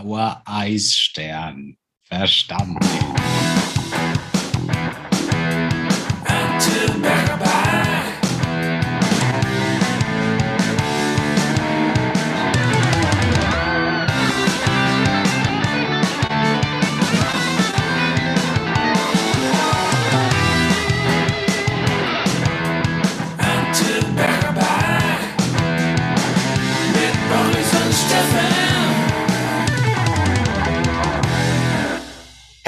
blauer Eisstern. Verstanden.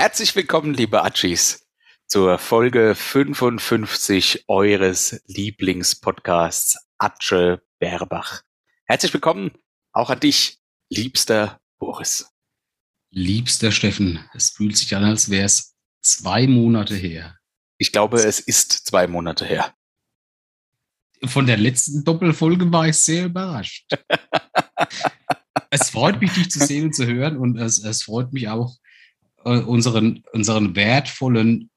Herzlich willkommen, liebe Achis, zur Folge 55 eures Lieblingspodcasts Atsche Berbach. Herzlich willkommen auch an dich, liebster Boris. Liebster Steffen, es fühlt sich an, als wäre es zwei Monate her. Ich glaube, es ist zwei Monate her. Von der letzten Doppelfolge war ich sehr überrascht. es freut mich, dich zu sehen und zu hören und es, es freut mich auch, unseren, unseren wertvollen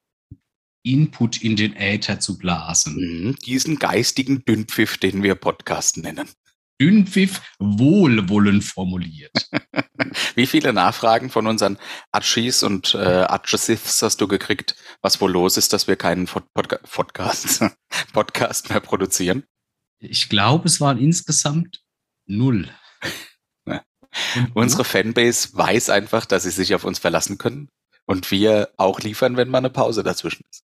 Input in den Äther zu blasen. Mhm, diesen geistigen Dünnpfiff, den wir Podcast nennen. Dünnpfiff wohlwollend formuliert. Wie viele Nachfragen von unseren Atschis und äh, Atchesiths hast du gekriegt, was wohl los ist, dass wir keinen Pod Podcast, Podcast mehr produzieren? Ich glaube, es waren insgesamt null. Unsere Fanbase weiß einfach, dass sie sich auf uns verlassen können und wir auch liefern, wenn mal eine Pause dazwischen ist.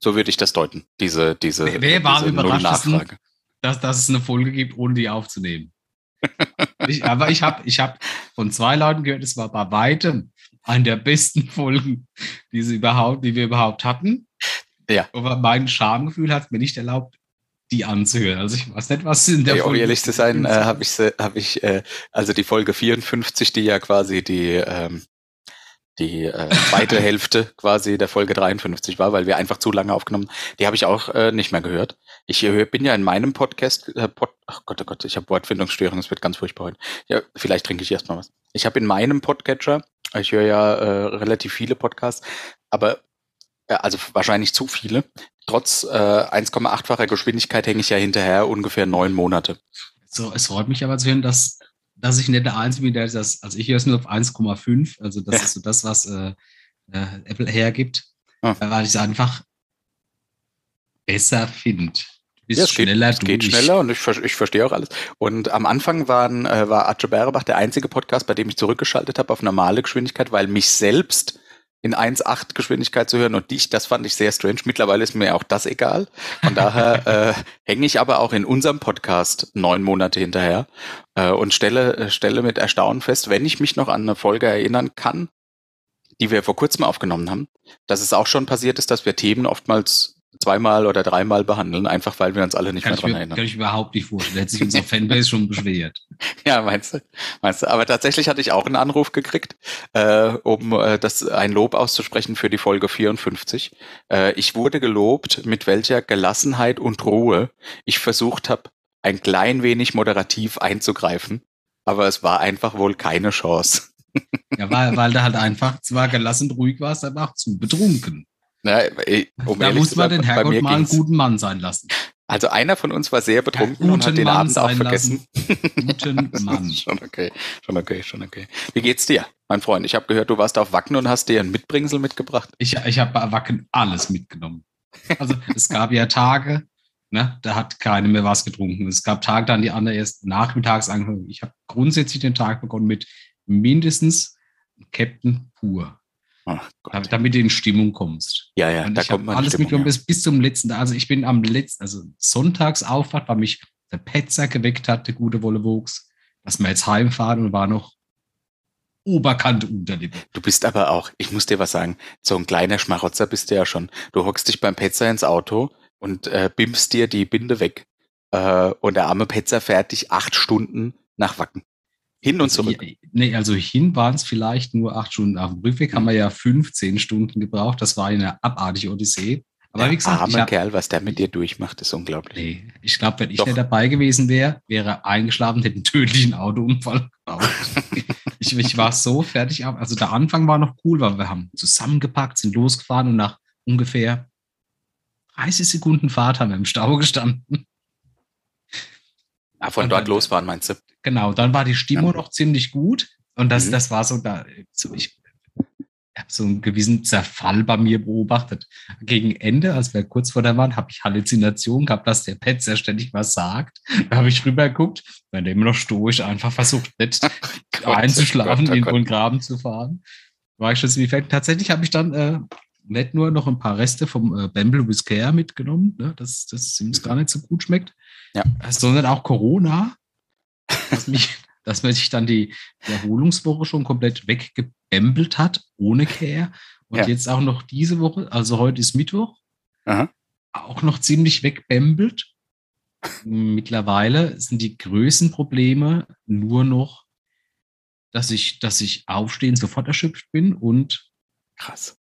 So würde ich das deuten, diese, diese, wer, wer war diese überrascht, dass, dass es eine Folge gibt, ohne die aufzunehmen? ich, aber ich habe ich hab von zwei Leuten gehört, es war bei weitem eine der besten Folgen, die, sie überhaupt, die wir überhaupt hatten. Ja. Aber mein Schamgefühl hat mir nicht erlaubt, die anzuhören. Also ich weiß nicht, was in der ja, Folge. Um ehrlich zu sein, äh, habe ich, hab ich äh, also die Folge 54, die ja quasi die ähm, die äh, zweite Hälfte quasi der Folge 53 war, weil wir einfach zu lange aufgenommen. Die habe ich auch äh, nicht mehr gehört. Ich äh, bin ja in meinem Podcast, äh, Pod, ach Gott, oh Gott, ich habe Wortfindungsstörung, es wird ganz furchtbar heute. Ja, vielleicht trinke ich erstmal was. Ich habe in meinem Podcatcher, ich höre ja äh, relativ viele Podcasts, aber also wahrscheinlich zu viele. Trotz äh, 1,8-facher Geschwindigkeit hänge ich ja hinterher ungefähr neun Monate. So, es freut mich aber zu hören, dass, dass ich nicht der Einzige bin, der das, also ich höre es nur auf 1,5, also das ja. ist so das, was äh, äh, Apple hergibt, ah. weil ich es einfach besser finde. Ja, es schneller geht, es geht schneller und ich, ich verstehe auch alles. Und am Anfang waren, äh, war Atje Berebach der einzige Podcast, bei dem ich zurückgeschaltet habe auf normale Geschwindigkeit, weil mich selbst in 1,8 Geschwindigkeit zu hören und dich, das fand ich sehr strange. Mittlerweile ist mir auch das egal. Von daher äh, hänge ich aber auch in unserem Podcast neun Monate hinterher äh, und stelle, äh, stelle mit Erstaunen fest, wenn ich mich noch an eine Folge erinnern kann, die wir vor kurzem aufgenommen haben, dass es auch schon passiert ist, dass wir Themen oftmals zweimal oder dreimal behandeln, einfach weil wir uns alle nicht kann mehr dran mir, erinnern. Kann ich überhaupt nicht vorstellen. Hätte sich unser Fanbase schon beschwert. Ja, meinst du? Meinst du? Aber tatsächlich hatte ich auch einen Anruf gekriegt, äh, um äh, das ein Lob auszusprechen für die Folge 54. Äh, ich wurde gelobt, mit welcher Gelassenheit und Ruhe ich versucht habe, ein klein wenig moderativ einzugreifen. Aber es war einfach wohl keine Chance. Ja, weil, weil du halt einfach zwar gelassen ruhig warst, aber auch zu betrunken. Na, um da muss man den Herrgott mal einen guten Mann sein lassen. Also einer von uns war sehr betrunken ja, und hat den Mann Abend auch vergessen. Guten Mann. schon okay, schon okay, schon okay. Wie geht's dir, mein Freund? Ich habe gehört, du warst auf Wacken und hast dir ein Mitbringsel mitgebracht. Ich, ich habe bei Wacken alles mitgenommen. Also es gab ja Tage, ne, da hat keiner mehr was getrunken. Es gab Tage, dann die anderen erst nachmittags angefangen. Ich habe grundsätzlich den Tag begonnen mit mindestens Captain pur. Ach Gott. damit du in Stimmung kommst. Ja, ja, und da kommt man alles mitgenommen ja. bis, zum letzten. Also ich bin am letzten, also sonntags aufwacht, weil mich der Petzer geweckt hat, der gute Wolle Wuchs, dass wir jetzt heimfahren und war noch Oberkante Unterlippe. Du bist aber auch, ich muss dir was sagen, so ein kleiner Schmarotzer bist du ja schon. Du hockst dich beim Petzer ins Auto und äh, bimmst dir die Binde weg. Äh, und der arme Petzer fährt dich acht Stunden nach Wacken. Hin und zurück. Nee, also hin waren es vielleicht nur acht Stunden. Auf dem Rückweg haben wir ja 15 Stunden gebraucht. Das war eine abartige Odyssee. Aber der wie gesagt, arme hab, Kerl, was der mit dir durchmacht, ist unglaublich. Nee, ich glaube, wenn ich Doch. nicht dabei gewesen wäre, wäre er eingeschlafen, hätte einen tödlichen Autounfall gebaut. ich, ich war so fertig. Also der Anfang war noch cool, weil wir haben zusammengepackt, sind losgefahren und nach ungefähr 30 Sekunden Fahrt haben wir im Stau gestanden. Ah, von dort losfahren, meinst du? Genau, dann war die Stimmung ja. noch ziemlich gut. Und das, mhm. das war so da, so ich habe so einen gewissen Zerfall bei mir beobachtet. Gegen Ende, als wir kurz vor der waren, habe ich Halluzinationen gehabt, dass der Pet sehr ständig was sagt. Da habe ich rübergeguckt, wenn der immer noch stoisch einfach versucht, nicht oh einzuschlafen, oh Gott, oh in den Graben zu fahren. War ich schon wie fertig. Tatsächlich habe ich dann äh, nicht nur noch ein paar Reste vom äh, Bamble Whiskey mitgenommen, ne, dass das uns gar nicht so gut schmeckt, ja. sondern auch Corona, was mich dass man sich dann die, Erholungswoche schon komplett weggebämbelt hat, ohne Care. Und ja. jetzt auch noch diese Woche, also heute ist Mittwoch, Aha. auch noch ziemlich wegbämbelt. Mittlerweile sind die größten Probleme nur noch, dass ich, dass ich aufstehen sofort erschöpft bin und krass.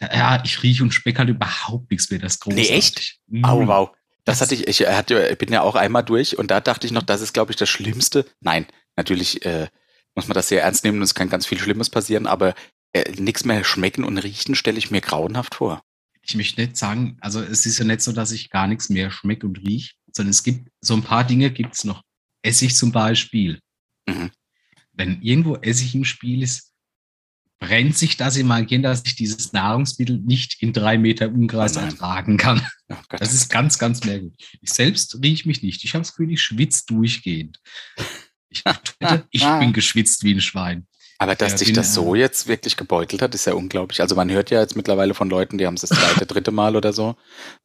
Ja, ich rieche und speck halt überhaupt nichts mehr. Das großartig. Nee, echt? Oh, wow. Das hatte ich, ich hatte, bin ja auch einmal durch und da dachte ich noch, das ist, glaube ich, das Schlimmste. Nein, natürlich äh, muss man das sehr ernst nehmen und es kann ganz viel Schlimmes passieren, aber äh, nichts mehr schmecken und riechen stelle ich mir grauenhaft vor. Ich möchte nicht sagen, also es ist ja nicht so, dass ich gar nichts mehr schmecke und rieche, sondern es gibt so ein paar Dinge gibt es noch. Essig zum Beispiel. Mhm. Wenn irgendwo Essig im Spiel ist, brennt sich das in mein Kind, dass ich dieses Nahrungsmittel nicht in drei Meter Umkreis oh ertragen kann. Oh das ist ganz, ganz merkwürdig. Ich selbst rieche mich nicht. Ich habe das Gefühl, ich schwitze durchgehend. Ich, ich bin geschwitzt wie ein Schwein. Aber dass ja, dich das so jetzt wirklich gebeutelt hat, ist ja unglaublich. Also man hört ja jetzt mittlerweile von Leuten, die haben es das zweite, dritte Mal oder so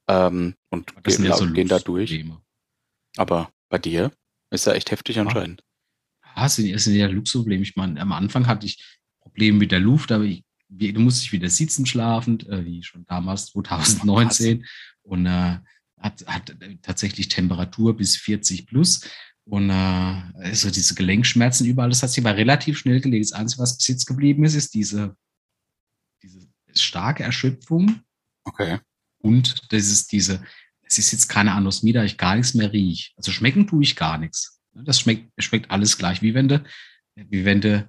ähm, und gehen, ja so gehen da durch. Aber bei dir ist ja echt heftig anscheinend. Ja, es sind, sind ja Luxusprobleme. Ich meine, am Anfang hatte ich Problem mit der Luft, aber ich, du musst dich wieder sitzen schlafend, äh, wie schon damals 2019 und äh, hat, hat tatsächlich Temperatur bis 40 plus und äh, also diese Gelenkschmerzen überall, das hat sich aber relativ schnell gelegt. Das Einzige, was bis jetzt geblieben ist, ist diese, diese starke Erschöpfung. Okay. Und das ist diese, es ist jetzt keine Anosmie, da ich gar nichts mehr rieche. Also schmecken tue ich gar nichts. Das schmeckt, schmeckt alles gleich, wie wenn du, wie wenn du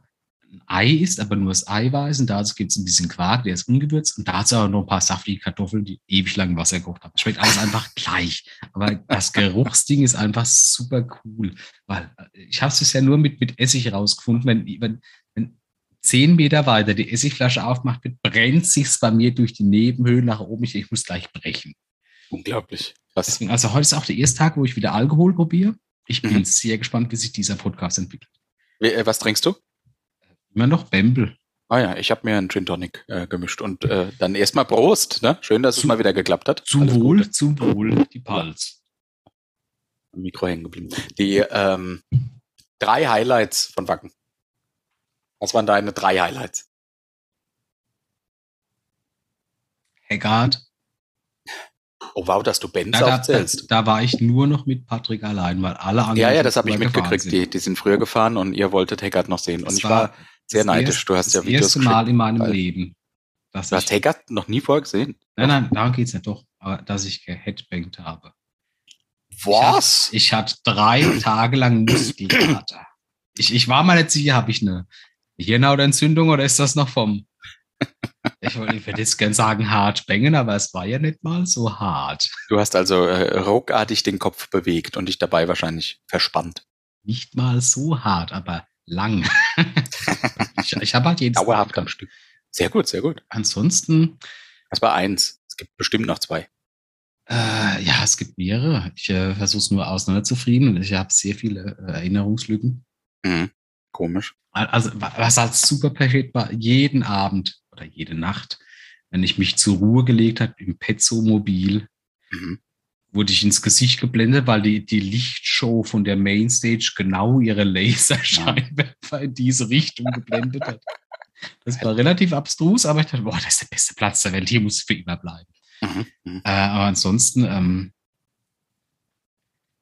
ein Ei ist, aber nur das Eiweiß und dazu gibt es ein bisschen Quark, der ist ungewürzt und dazu auch noch ein paar saftige Kartoffeln, die ewig lang Wasser gekocht haben. Schmeckt alles einfach gleich. Aber das Geruchsding ist einfach super cool, weil äh, ich habe es bisher nur mit, mit Essig rausgefunden. Wenn, wenn, wenn zehn Meter weiter die Essigflasche aufmacht wird, brennt sich's bei mir durch die Nebenhöhlen nach oben. Ich, ich muss gleich brechen. Unglaublich. Deswegen, also heute ist auch der erste Tag, wo ich wieder Alkohol probiere. Ich bin mhm. sehr gespannt, wie sich dieser Podcast entwickelt. Äh, was trinkst du? Immer noch Bembel. Ah ja, ich habe mir einen Gin Tonic äh, gemischt und äh, dann erstmal Prost. Ne? Schön, dass zu, es mal wieder geklappt hat. Zum Alles Wohl, Gute. zum Wohl, die Pals. Mikro hängen geblieben. Die ähm, drei Highlights von Wacken. Was waren deine drei Highlights? Heggard. Oh wow, dass du Benz ja, aufzählst. Da, da, war ich nur noch mit Patrick allein, weil alle anderen. Ja, ja, das habe ich mitgekriegt. Die, die sind früher gefahren und ihr wolltet Haggard noch sehen. Das und ich war, war sehr neidisch. Erst, du hast ja Videos Das erste Mal in meinem weil, Leben. du hast Haggard noch nie vorher gesehen? Nein, nein, darum geht es nicht doch. Aber dass ich geheadbankt habe. Was? Ich hatte, ich hatte drei Tage lang Muskelkater. Ich, ich war mal nicht sicher, habe ich eine Hirnhautentzündung oder ist das noch vom ich, ich würde jetzt gern sagen hart bängen, aber es war ja nicht mal so hart. Du hast also äh, ruckartig den Kopf bewegt und dich dabei wahrscheinlich verspannt. Nicht mal so hart, aber lang. ich ich habe halt jedes Dauerhaft am Stück. Sehr gut, sehr gut. Ansonsten. Das war eins. Es gibt bestimmt noch zwei. Äh, ja, es gibt mehrere. Ich äh, versuche es nur auseinanderzufrieden. Ich habe sehr viele äh, Erinnerungslücken. Mhm. Komisch. Also, was halt super perfekt war, jeden Abend oder jede Nacht, wenn ich mich zur Ruhe gelegt habe im Pezzo-Mobil, mhm. Wurde ich ins Gesicht geblendet, weil die, die Lichtshow von der Mainstage genau ihre Laserscheinwerfer in diese Richtung geblendet hat. Das war relativ abstrus, aber ich dachte, boah, das ist der beste Platz der Welt, hier muss ich für immer bleiben. Mhm. mhm. Äh, aber ansonsten, ähm,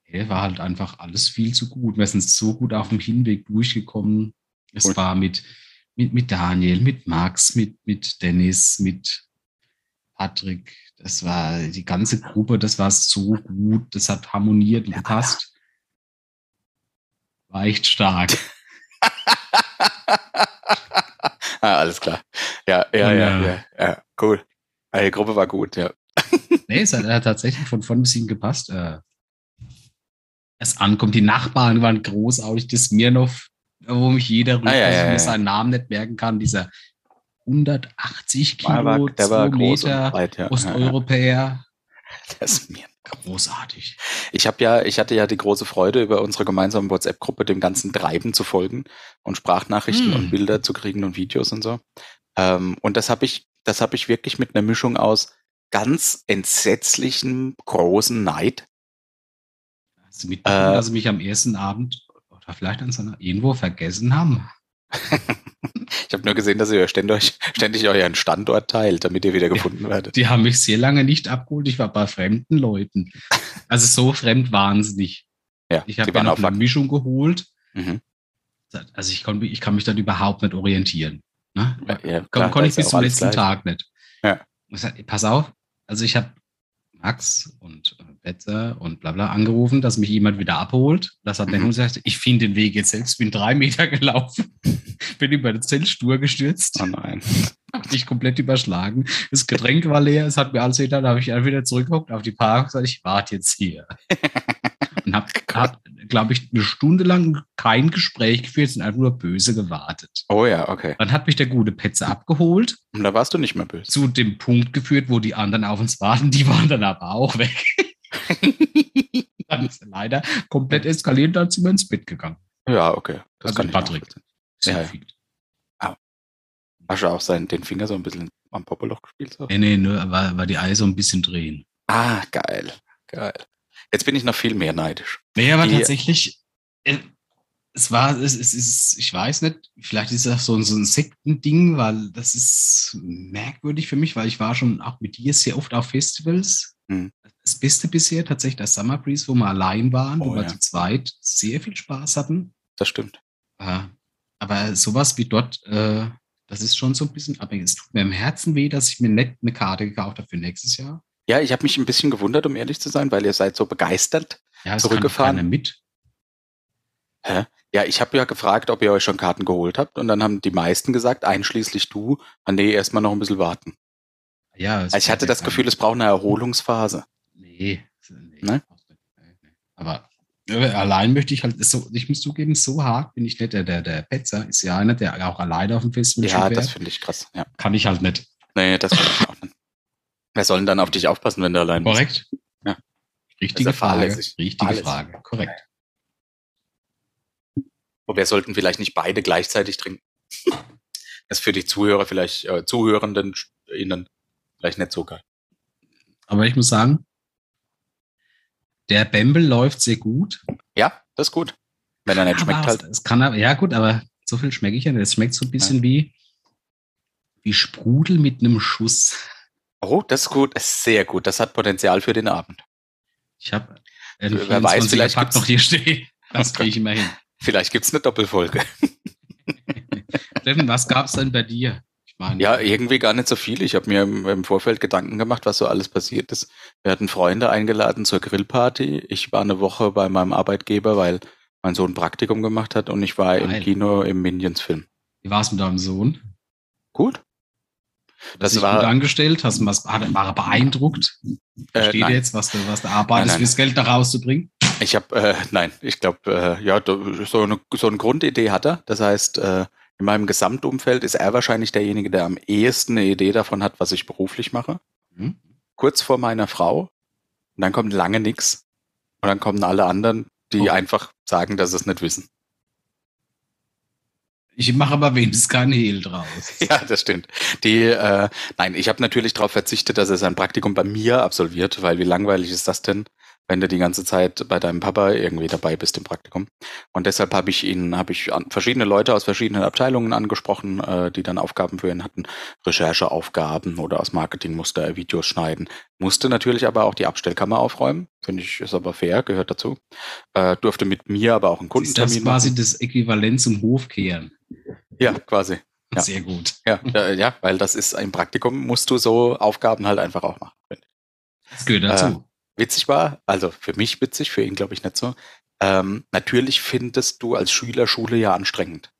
hey, war halt einfach alles viel zu gut. Wir sind so gut auf dem Hinweg durchgekommen. Es cool. war mit, mit, mit Daniel, mit Max, mit, mit Dennis, mit Patrick. Das war die ganze Gruppe, das war so gut, das hat harmoniert und gepasst. War echt stark. ah, alles klar. Ja, ja, ja, ja, ja, cool. Die Gruppe war gut, ja. nee, es hat, hat tatsächlich von vorn bis hin gepasst. Äh, es ankommt. Die Nachbarn waren großartig. Das Smirnov wo mich jeder rührt, ah, ja, ja, ja. seinen Namen nicht merken kann, dieser 180 Kilo, war, der war Meter breit, ja. Osteuropäer. Das ist mir großartig. Ich habe ja, ich hatte ja die große Freude, über unsere gemeinsame WhatsApp-Gruppe dem ganzen Treiben zu folgen und Sprachnachrichten hm. und Bilder zu kriegen und Videos und so. Ähm, und das habe ich, das habe ich wirklich mit einer Mischung aus ganz entsetzlichem großen Neid. Hast du mitbekommen, äh, dass sie mich am ersten Abend oder vielleicht an seiner irgendwo vergessen haben? ich habe nur gesehen, dass ihr ständig, ständig euren Standort teilt, damit ihr wieder gefunden ja, werdet. Die haben mich sehr lange nicht abgeholt. Ich war bei fremden Leuten. Also so fremd waren sie nicht. Ja, ich habe mir noch eine Mischung geholt. Mhm. Also ich, kon, ich kann mich dann überhaupt nicht orientieren. Ne? Ja, ja, klar, konnte ich bis zum letzten gleich. Tag nicht. Ja. pass auf, also ich habe Max und Betzer und bla bla angerufen, dass mich jemand wieder abholt. Das hat mhm. dann gesagt, ich finde den Weg jetzt selbst, bin drei Meter gelaufen, bin über den Zeltstur gestürzt. Oh nein. Hab dich komplett überschlagen. Das Getränk war leer, es hat mir alles getan, da habe ich wieder zurückgegucckt auf die Park und gesagt, ich warte jetzt hier. und habe, hab, glaube ich, eine Stunde lang kein Gespräch geführt, sind einfach nur böse gewartet. Oh ja, okay. Dann hat mich der gute Petze abgeholt. Und da warst du nicht mehr böse. Zu dem Punkt geführt, wo die anderen auf uns warten, die waren dann aber auch weg. dann ist er leider komplett eskaliert, dann sind wir ins Bett gegangen. Ja, okay. Das also kann Patrick. Ja, ja. Ah. Hast du auch seinen, den Finger so ein bisschen am Popoloch gespielt? So? Nee, nee, nur war, war die Eier so ein bisschen drehen. Ah, geil. Geil. Jetzt bin ich noch viel mehr neidisch. Nee, aber die, tatsächlich, äh, es war, es, es ist, ich weiß nicht, vielleicht ist das so, so ein Sektending, weil das ist merkwürdig für mich, weil ich war schon auch mit dir sehr oft auf Festivals. Hm. Das Beste bisher tatsächlich das Summer Breeze, wo wir allein waren, oh, wo ja. wir zu zweit sehr viel Spaß hatten. Das stimmt. Äh, aber sowas wie dort, äh, das ist schon so ein bisschen abhängig. Es tut mir im Herzen weh, dass ich mir nicht eine Karte gekauft habe für nächstes Jahr. Ja, ich habe mich ein bisschen gewundert, um ehrlich zu sein, weil ihr seid so begeistert ja, zurückgefahren. Kann mit. Hä? Ja, ich habe ja gefragt, ob ihr euch schon Karten geholt habt und dann haben die meisten gesagt, einschließlich du, ah, nee, erstmal noch ein bisschen warten. Ja, also ich hatte das Gefühl, es braucht eine Erholungsphase. Nee, nee. Ne? Aber äh, allein möchte ich halt, so, ich muss zugeben, so hart bin ich nicht. Der, der, der Petzer ist ja einer, der auch alleine auf dem Festival Ja, das finde ich krass. Ja. Kann ich halt nicht. Nee, das finde ich auch nicht. Wer soll denn dann auf dich aufpassen, wenn du allein bist? Korrekt. Ja. Richtige Frage. Richtige Alles. Frage. Korrekt. Und wir sollten vielleicht nicht beide gleichzeitig trinken. Das ist für die Zuhörer vielleicht, äh, Zuhörenden ihnen vielleicht nicht so geil. Aber ich muss sagen, der Bembel läuft sehr gut. Ja, das ist gut. Wenn er nicht schmeckt halt. Es kann aber, ja gut, aber so viel schmecke ich ja nicht. Es schmeckt so ein bisschen ja. wie, wie Sprudel mit einem Schuss. Oh, das ist gut, ist sehr gut. Das hat Potenzial für den Abend. Ich habe Wer weiß, vielleicht Pack noch hier stehen. Das kriege ich immer hin. Vielleicht gibt es eine Doppelfolge. Steffen, was gab es denn bei dir? Meine, ja, irgendwie gar nicht so viel. Ich habe mir im, im, Vorfeld Gedanken gemacht, was so alles passiert ist. Wir hatten Freunde eingeladen zur Grillparty. Ich war eine Woche bei meinem Arbeitgeber, weil mein Sohn Praktikum gemacht hat und ich war Geil. im Kino im Minions-Film. Wie war es mit deinem Sohn? Gut. Das, das war gut angestellt, hast du was, war er beeindruckt? Versteht äh, jetzt, was du, was du arbeitest, fürs Geld da rauszubringen? Ich habe, äh, nein, ich glaube, äh, ja, so eine, so eine Grundidee hat er. Das heißt, äh, in meinem Gesamtumfeld ist er wahrscheinlich derjenige, der am ehesten eine Idee davon hat, was ich beruflich mache. Mhm. Kurz vor meiner Frau. Und dann kommt lange nichts. Und dann kommen alle anderen, die okay. einfach sagen, dass sie es nicht wissen. Ich mache aber wenigstens keinen Hehl draus. ja, das stimmt. Die, äh, nein, ich habe natürlich darauf verzichtet, dass er sein Praktikum bei mir absolviert, weil wie langweilig ist das denn? Wenn du die ganze Zeit bei deinem Papa irgendwie dabei bist im Praktikum. Und deshalb habe ich ihn, habe ich verschiedene Leute aus verschiedenen Abteilungen angesprochen, äh, die dann Aufgaben für ihn hatten, Rechercheaufgaben oder aus Marketing musste er Videos schneiden, musste natürlich aber auch die Abstellkammer aufräumen, finde ich, ist aber fair, gehört dazu. Äh, durfte mit mir aber auch einen Kundentermin Ist das quasi machen. das Äquivalent zum Hofkehren? Ja, quasi. Ja. Sehr gut. Ja, äh, ja, weil das ist im Praktikum musst du so Aufgaben halt einfach auch machen. Das gehört dazu. Äh, witzig war, also für mich witzig, für ihn glaube ich nicht so. Ähm, natürlich findest du als Schüler Schule ja anstrengend.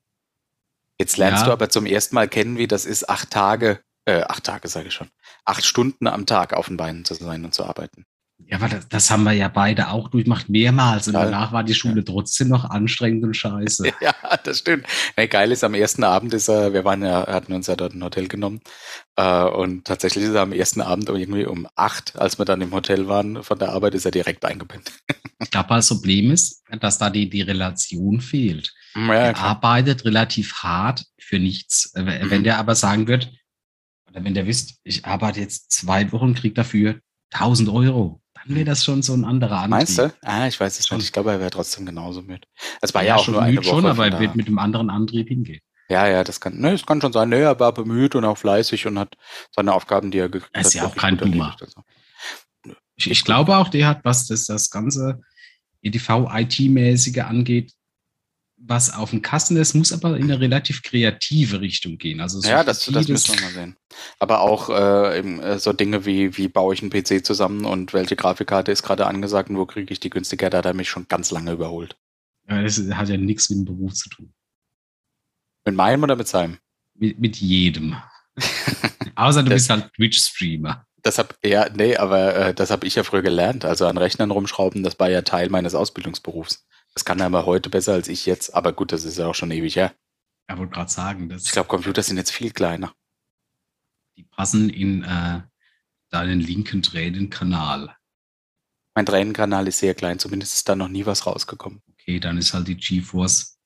Jetzt lernst ja. du aber zum ersten Mal kennen, wie das ist, acht Tage, äh, acht Tage sage ich schon, acht Stunden am Tag auf den Beinen zu sein und zu arbeiten. Ja, aber das, das, haben wir ja beide auch durchgemacht, mehrmals. Und danach war die Schule ja. trotzdem noch anstrengend und scheiße. Ja, das stimmt. Nee, geil ist, am ersten Abend ist er, wir waren ja, hatten uns ja dort ein Hotel genommen. Äh, und tatsächlich ist er am ersten Abend irgendwie um acht, als wir dann im Hotel waren, von der Arbeit ist er direkt eingepennt. Ich glaube, das Problem ist, dass da die, die Relation fehlt. Ja, er arbeitet relativ hart für nichts. Wenn mhm. der aber sagen wird, oder wenn der wisst, ich arbeite jetzt zwei Wochen, kriege dafür 1000 Euro, wäre das schon so ein anderer Antrieb. Meinst du? Ah, ich weiß es schon. nicht. Ich glaube, er wäre trotzdem genauso mit. Es war ja, ja auch nur eine Woche. schon, aber er wird mit einem anderen Antrieb hingehen. Ja, ja, das kann, ne, das kann schon sein. Ne, er war bemüht und auch fleißig und hat seine Aufgaben, die er gekriegt hat. Er ist ja auch kein Boomer. Also. Ich, ich, glaube auch, der hat, was das, das ganze EDV-IT-mäßige angeht, was auf dem Kasten ist, muss aber in eine relativ kreative Richtung gehen. Also so ja, das, das müssen wir mal sehen. Aber auch äh, eben, äh, so Dinge wie, wie baue ich einen PC zusammen und welche Grafikkarte ist gerade angesagt und wo kriege ich die günstiger, da hat er mich schon ganz lange überholt. Ja, das hat ja nichts mit dem Beruf zu tun. Mit meinem oder mit seinem? Mit, mit jedem. Außer du das, bist halt Twitch-Streamer. Das hab ja, nee, aber äh, das habe ich ja früher gelernt. Also an Rechnern rumschrauben, das war ja Teil meines Ausbildungsberufs. Das kann er aber heute besser als ich jetzt. Aber gut, das ist ja auch schon ewig her. Ja, wollte gerade sagen. ich glaube, Computer sind jetzt viel kleiner. Die passen in äh, deinen linken Tränenkanal. Mein Tränenkanal ist sehr klein, zumindest ist da noch nie was rausgekommen. Okay, dann ist halt die GeForce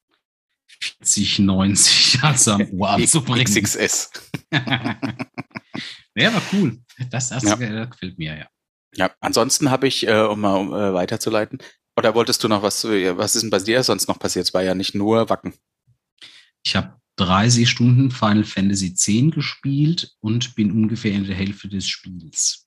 4090 also am Ohr anzubringen. XXS. ja, aber cool. Das, das ja. gefällt mir, ja. Ja, ansonsten habe ich, äh, um mal um, äh, weiterzuleiten, oder wolltest du noch was, was ist denn bei dir sonst noch passiert? Es war ja nicht nur Wacken. Ich habe 30 Stunden Final Fantasy X gespielt und bin ungefähr in der Hälfte des Spiels.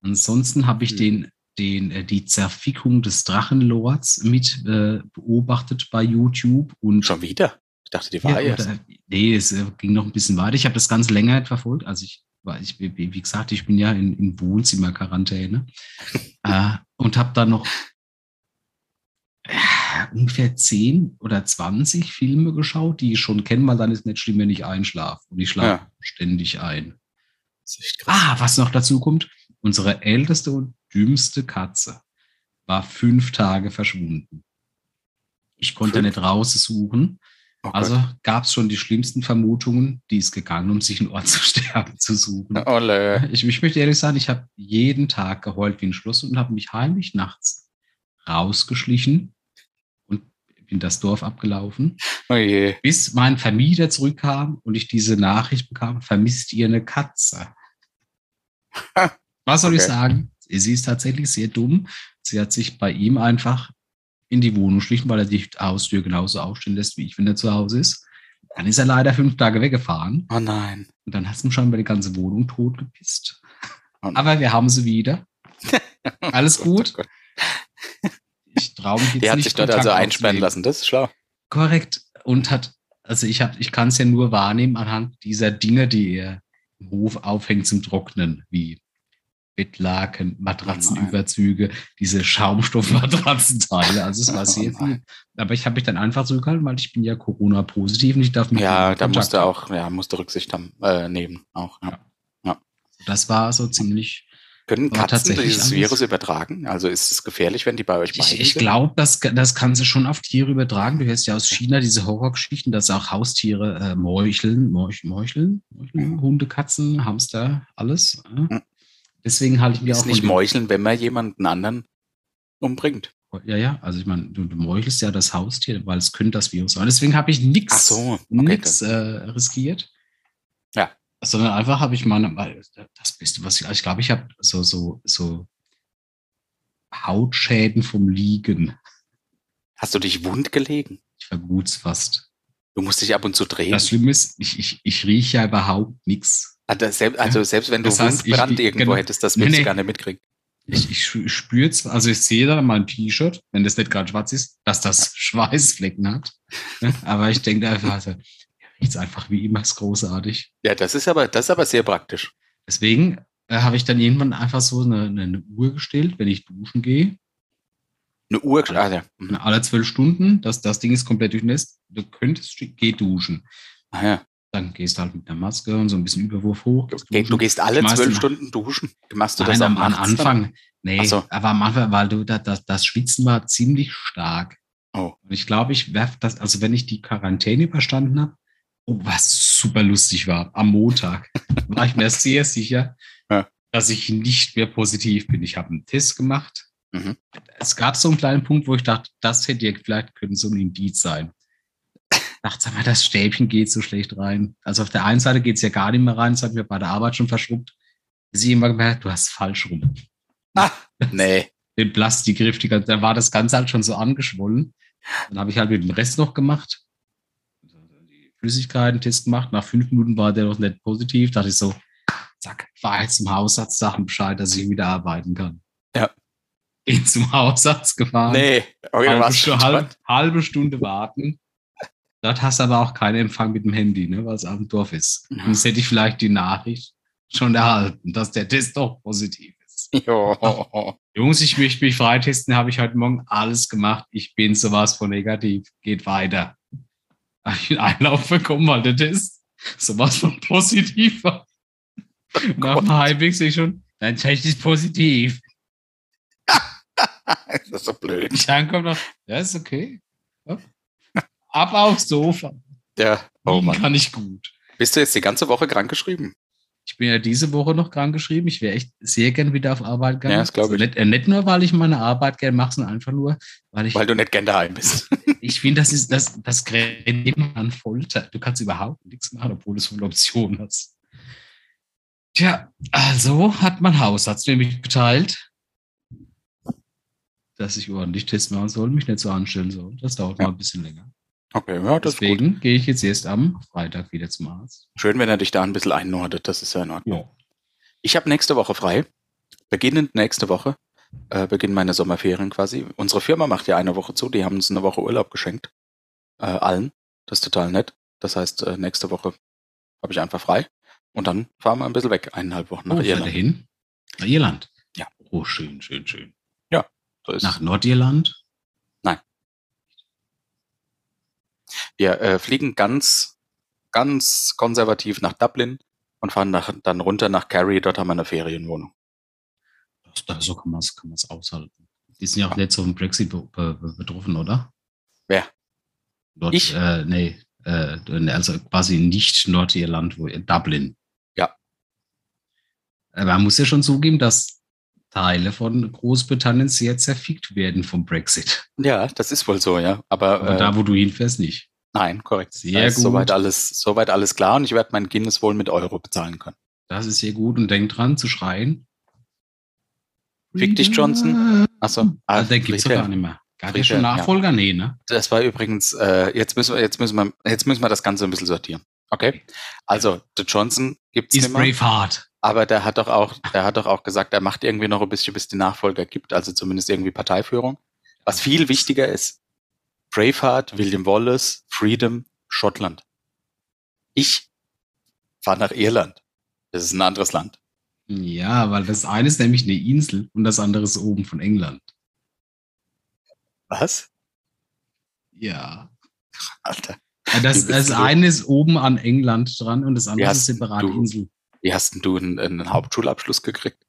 Ansonsten habe ich hm. den, den, äh, die Zerfickung des Drachenlords mit äh, beobachtet bei YouTube. Und Schon wieder? Ich dachte, die war ja, erst. Oder, nee, es äh, ging noch ein bisschen weiter. Ich habe das ganz länger verfolgt. Also ich war, ich, wie gesagt, ich bin ja in, in Wohnzimmerquarantäne äh, und habe dann noch ungefähr 10 oder 20 Filme geschaut, die ich schon kenne, weil dann ist nicht schlimm, wenn ich einschlafe. Und ich schlafe ja. ständig ein. Ah, was noch dazu kommt, unsere älteste und dümmste Katze war fünf Tage verschwunden. Ich konnte fünf? nicht raussuchen. Oh also gab es schon die schlimmsten Vermutungen, die ist gegangen, um sich einen Ort zu sterben zu suchen. Olle. Ich, ich möchte ehrlich sagen, ich habe jeden Tag geheult wie ein Schluss und habe mich heimlich nachts rausgeschlichen in das Dorf abgelaufen, oh bis mein Vermieter zurückkam und ich diese Nachricht bekam, vermisst ihr eine Katze? Was soll okay. ich sagen? Sie ist tatsächlich sehr dumm. Sie hat sich bei ihm einfach in die Wohnung schlichen, weil er die Haustür genauso aufstehen lässt, wie ich, wenn er zu Hause ist. Dann ist er leider fünf Tage weggefahren. Oh nein. Und dann hast du schon bei die ganze Wohnung tot gepisst. Oh Aber wir haben sie wieder. Alles gut. Oh ich traue mich jetzt Die hat sich dort also einsperren lassen, das ist schlau. Korrekt. Und hat, also ich habe, ich kann es ja nur wahrnehmen anhand dieser Dinge, die er im Hof aufhängt zum Trocknen, wie Bettlaken, Matratzenüberzüge, diese Schaumstoffmatratzenteile. Also es war sehr viel. Aber ich habe mich dann einfach zurückgehalten, weil ich bin ja Corona-positiv und ich darf mich. Ja, da musste auch, ja, musste Rücksicht haben, äh, nehmen auch. Ja. ja. Das war so ziemlich können Katzen dieses Virus übertragen? Also ist es gefährlich, wenn die bei euch beiden Ich, ich glaube, das, das kann sie schon auf Tiere übertragen. Du hörst ja aus China diese Horrorgeschichten, dass auch Haustiere äh, meucheln, meuch, meucheln, meucheln mhm. Hunde, Katzen, Hamster, alles. Mhm. Deswegen halte ich mir ist auch. nicht meucheln, wenn man jemanden anderen umbringt. Ja, ja, also ich meine, du, du meuchelst ja das Haustier, weil es könnte das Virus sein. Deswegen habe ich nichts so, okay, äh, riskiert. Sondern einfach habe ich meine, das Beste, was ich, ich glaube, ich habe so, so, so Hautschäden vom Liegen. Hast du dich wund gelegen? Ich vermut's fast. Du musst dich ab und zu drehen. Das Schlimme ist, ich, ich, ich rieche ja überhaupt nichts. Also selbst wenn du das heißt, Wundbrand ich, irgendwo genau, hättest, das würdest nee, du gar nicht mitkriegen. Ich, ich spüre zwar, also ich sehe da mal ein T-Shirt, wenn das nicht gerade schwarz ist, dass das Schweißflecken hat. Aber ich denke einfach, riecht einfach wie immer, ist großartig. Ja, das ist aber, das ist aber sehr praktisch. Deswegen äh, habe ich dann irgendwann einfach so eine, eine, Uhr gestellt, wenn ich duschen gehe. Eine Uhr, klar, ja. Mhm. Alle zwölf Stunden, das, das Ding ist komplett durchnässt. Du könntest, geh duschen. Ah, ja. Dann gehst du halt mit einer Maske und so ein bisschen Überwurf hoch. Du, du gehst alle zwölf Stunden duschen. Machst du Nein, das am, am Anfang? Nee, so. aber am Anfang, weil du da, das, das Schwitzen war ziemlich stark. Oh. Und ich glaube, ich werfe das, also wenn ich die Quarantäne überstanden habe, was super lustig war, am Montag war ich mir sehr sicher, ja. dass ich nicht mehr positiv bin. Ich habe einen Test gemacht. Mhm. Es gab so einen kleinen Punkt, wo ich dachte, das hätte ja vielleicht können so ein Indiz sein dachte, sag mal, das Stäbchen geht so schlecht rein. Also auf der einen Seite geht es ja gar nicht mehr rein, das hat mir bei der Arbeit schon verschrubbt. Sie immer gemerkt, du hast falsch rum. Ah, nee. Den Plastikgriff, da war das Ganze halt schon so angeschwollen. Dann habe ich halt mit dem Rest noch gemacht. Flüssigkeiten-Test gemacht. Nach fünf Minuten war der noch nicht positiv. Da dachte ich so, zack, fahr jetzt zum Hausarzt, Sachen Bescheid, dass ich wieder arbeiten kann. Ja. Bin zum Hausarzt gefahren. Nee, okay, halbe, Stunde, halbe, halbe Stunde warten. Dort hast du aber auch keinen Empfang mit dem Handy, ne, weil es auf dem Dorf ist. Ja. Sonst hätte ich vielleicht die Nachricht schon erhalten, dass der Test doch positiv ist. Jo. Jungs, ich möchte mich freitesten, habe ich heute Morgen alles gemacht. Ich bin sowas von negativ. Geht weiter. Einen Einlauf bekommen, weil der Test sowas von positiv war. Oh Nach dem Heimweg sehe ich schon, dein Test ist positiv. das ist so blöd. Dann kommt noch, ja, ist okay ab aufs Sofa. Ja, oh Mann. Kann ich gut. Bist du jetzt die ganze Woche krankgeschrieben? Ich bin ja diese Woche noch krankgeschrieben. Ich wäre echt sehr gern wieder auf Arbeit gegangen. Ja, das glaube also ich. nicht, äh, nicht, nur, weil ich meine Arbeit gern mache, sondern einfach nur, weil ich. Weil du nicht gern daheim bist. ich finde, das ist, das, das immer an Folter. Du kannst überhaupt nichts machen, obwohl du so eine Option hast. Tja, also hat mein Hausarzt mir mitgeteilt, dass ich ordentlich Test machen soll, mich nicht so anstellen soll. Das dauert ja. mal ein bisschen länger. Okay, ja, das Deswegen gehe ich jetzt erst am Freitag wieder zum Arzt. Schön, wenn er dich da ein bisschen einnordet, das ist ja in Ordnung. Ja. Ich habe nächste Woche frei. Beginnend nächste Woche äh, beginnen meine Sommerferien quasi. Unsere Firma macht ja eine Woche zu, die haben uns eine Woche Urlaub geschenkt. Äh, allen. Das ist total nett. Das heißt, äh, nächste Woche habe ich einfach frei. Und dann fahren wir ein bisschen weg, eineinhalb Wochen nach oh, Irland. Hin? Nach Irland? Ja. Oh, schön, schön, schön. Ja, so ist Nach Nordirland? Wir äh, fliegen ganz, ganz konservativ nach Dublin und fahren nach, dann runter nach Kerry. Dort haben wir eine Ferienwohnung. So kann man es kann aushalten. Die sind ja auch nicht so vom Brexit be be betroffen, oder? Wer? Dort, ich? Äh, nee, äh, also quasi nicht Nordirland, wo in Dublin. Ja. Äh, man muss ja schon zugeben, dass Teile von Großbritannien sehr zerfickt werden vom Brexit. Ja, das ist wohl so, ja. Aber, Aber da, äh, wo du hinfährst, nicht. Nein, korrekt. Sehr da gut. Soweit alles, soweit alles klar und ich werde mein Guinness wohl mit Euro bezahlen können. Das ist sehr gut und denk dran zu schreien. Fick dich, Johnson. Achso. Ah, den gibt es gar nicht mehr. Gab ja schon Nachfolger? Ja. Nee, ne? Das war übrigens, äh, jetzt müssen wir, jetzt müssen wir, jetzt müssen wir das Ganze ein bisschen sortieren. Okay? Also, der Johnson gibt es nicht mehr. Braveheart. Aber der hat doch auch, der hat doch auch gesagt, er macht irgendwie noch ein bisschen, bis die Nachfolger gibt, also zumindest irgendwie Parteiführung. Was viel wichtiger ist, Braveheart, William Wallace, Freedom, Schottland. Ich fahre nach Irland. Das ist ein anderes Land. Ja, weil das eine ist nämlich eine Insel und das andere ist oben von England. Was? Ja. Alter. Ja, das, das eine ist oben an England dran und das andere ist separate du, Insel. Wie hast denn du einen, einen Hauptschulabschluss gekriegt?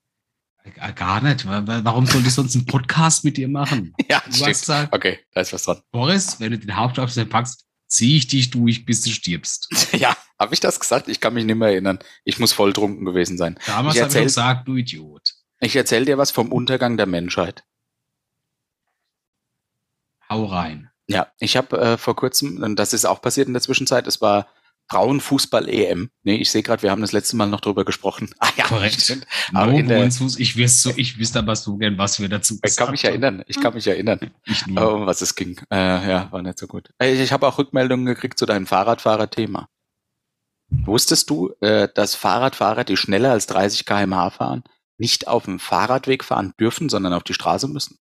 Äh, gar nicht. Warum soll ich sonst einen Podcast mit dir machen? ja, du stimmt. Gesagt, okay, da ist was dran. Boris, wenn du den Hauptschulabschluss packst, ziehe ich dich durch, bis du stirbst. ja, habe ich das gesagt? Ich kann mich nicht mehr erinnern. Ich muss voll trunken gewesen sein. Damals habe ich gesagt, du Idiot. Ich erzähle dir was vom Untergang der Menschheit. Hau rein. Ja, ich habe äh, vor kurzem, und das ist auch passiert in der Zwischenzeit, es war Frauenfußball-EM. Nee, ich sehe gerade, wir haben das letzte Mal noch drüber gesprochen. Ah ja, korrekt. Aber no der, ich wüsste so, ich wüsste aber so gern, was wir dazu Ich kann mich erinnern, ich kann mich erinnern, äh, um was es ging. Äh, ja, war nicht so gut. Ich, ich habe auch Rückmeldungen gekriegt zu deinem Fahrradfahrer-Thema. Wusstest du, äh, dass Fahrradfahrer, die schneller als 30 km/h fahren, nicht auf dem Fahrradweg fahren dürfen, sondern auf die Straße müssen?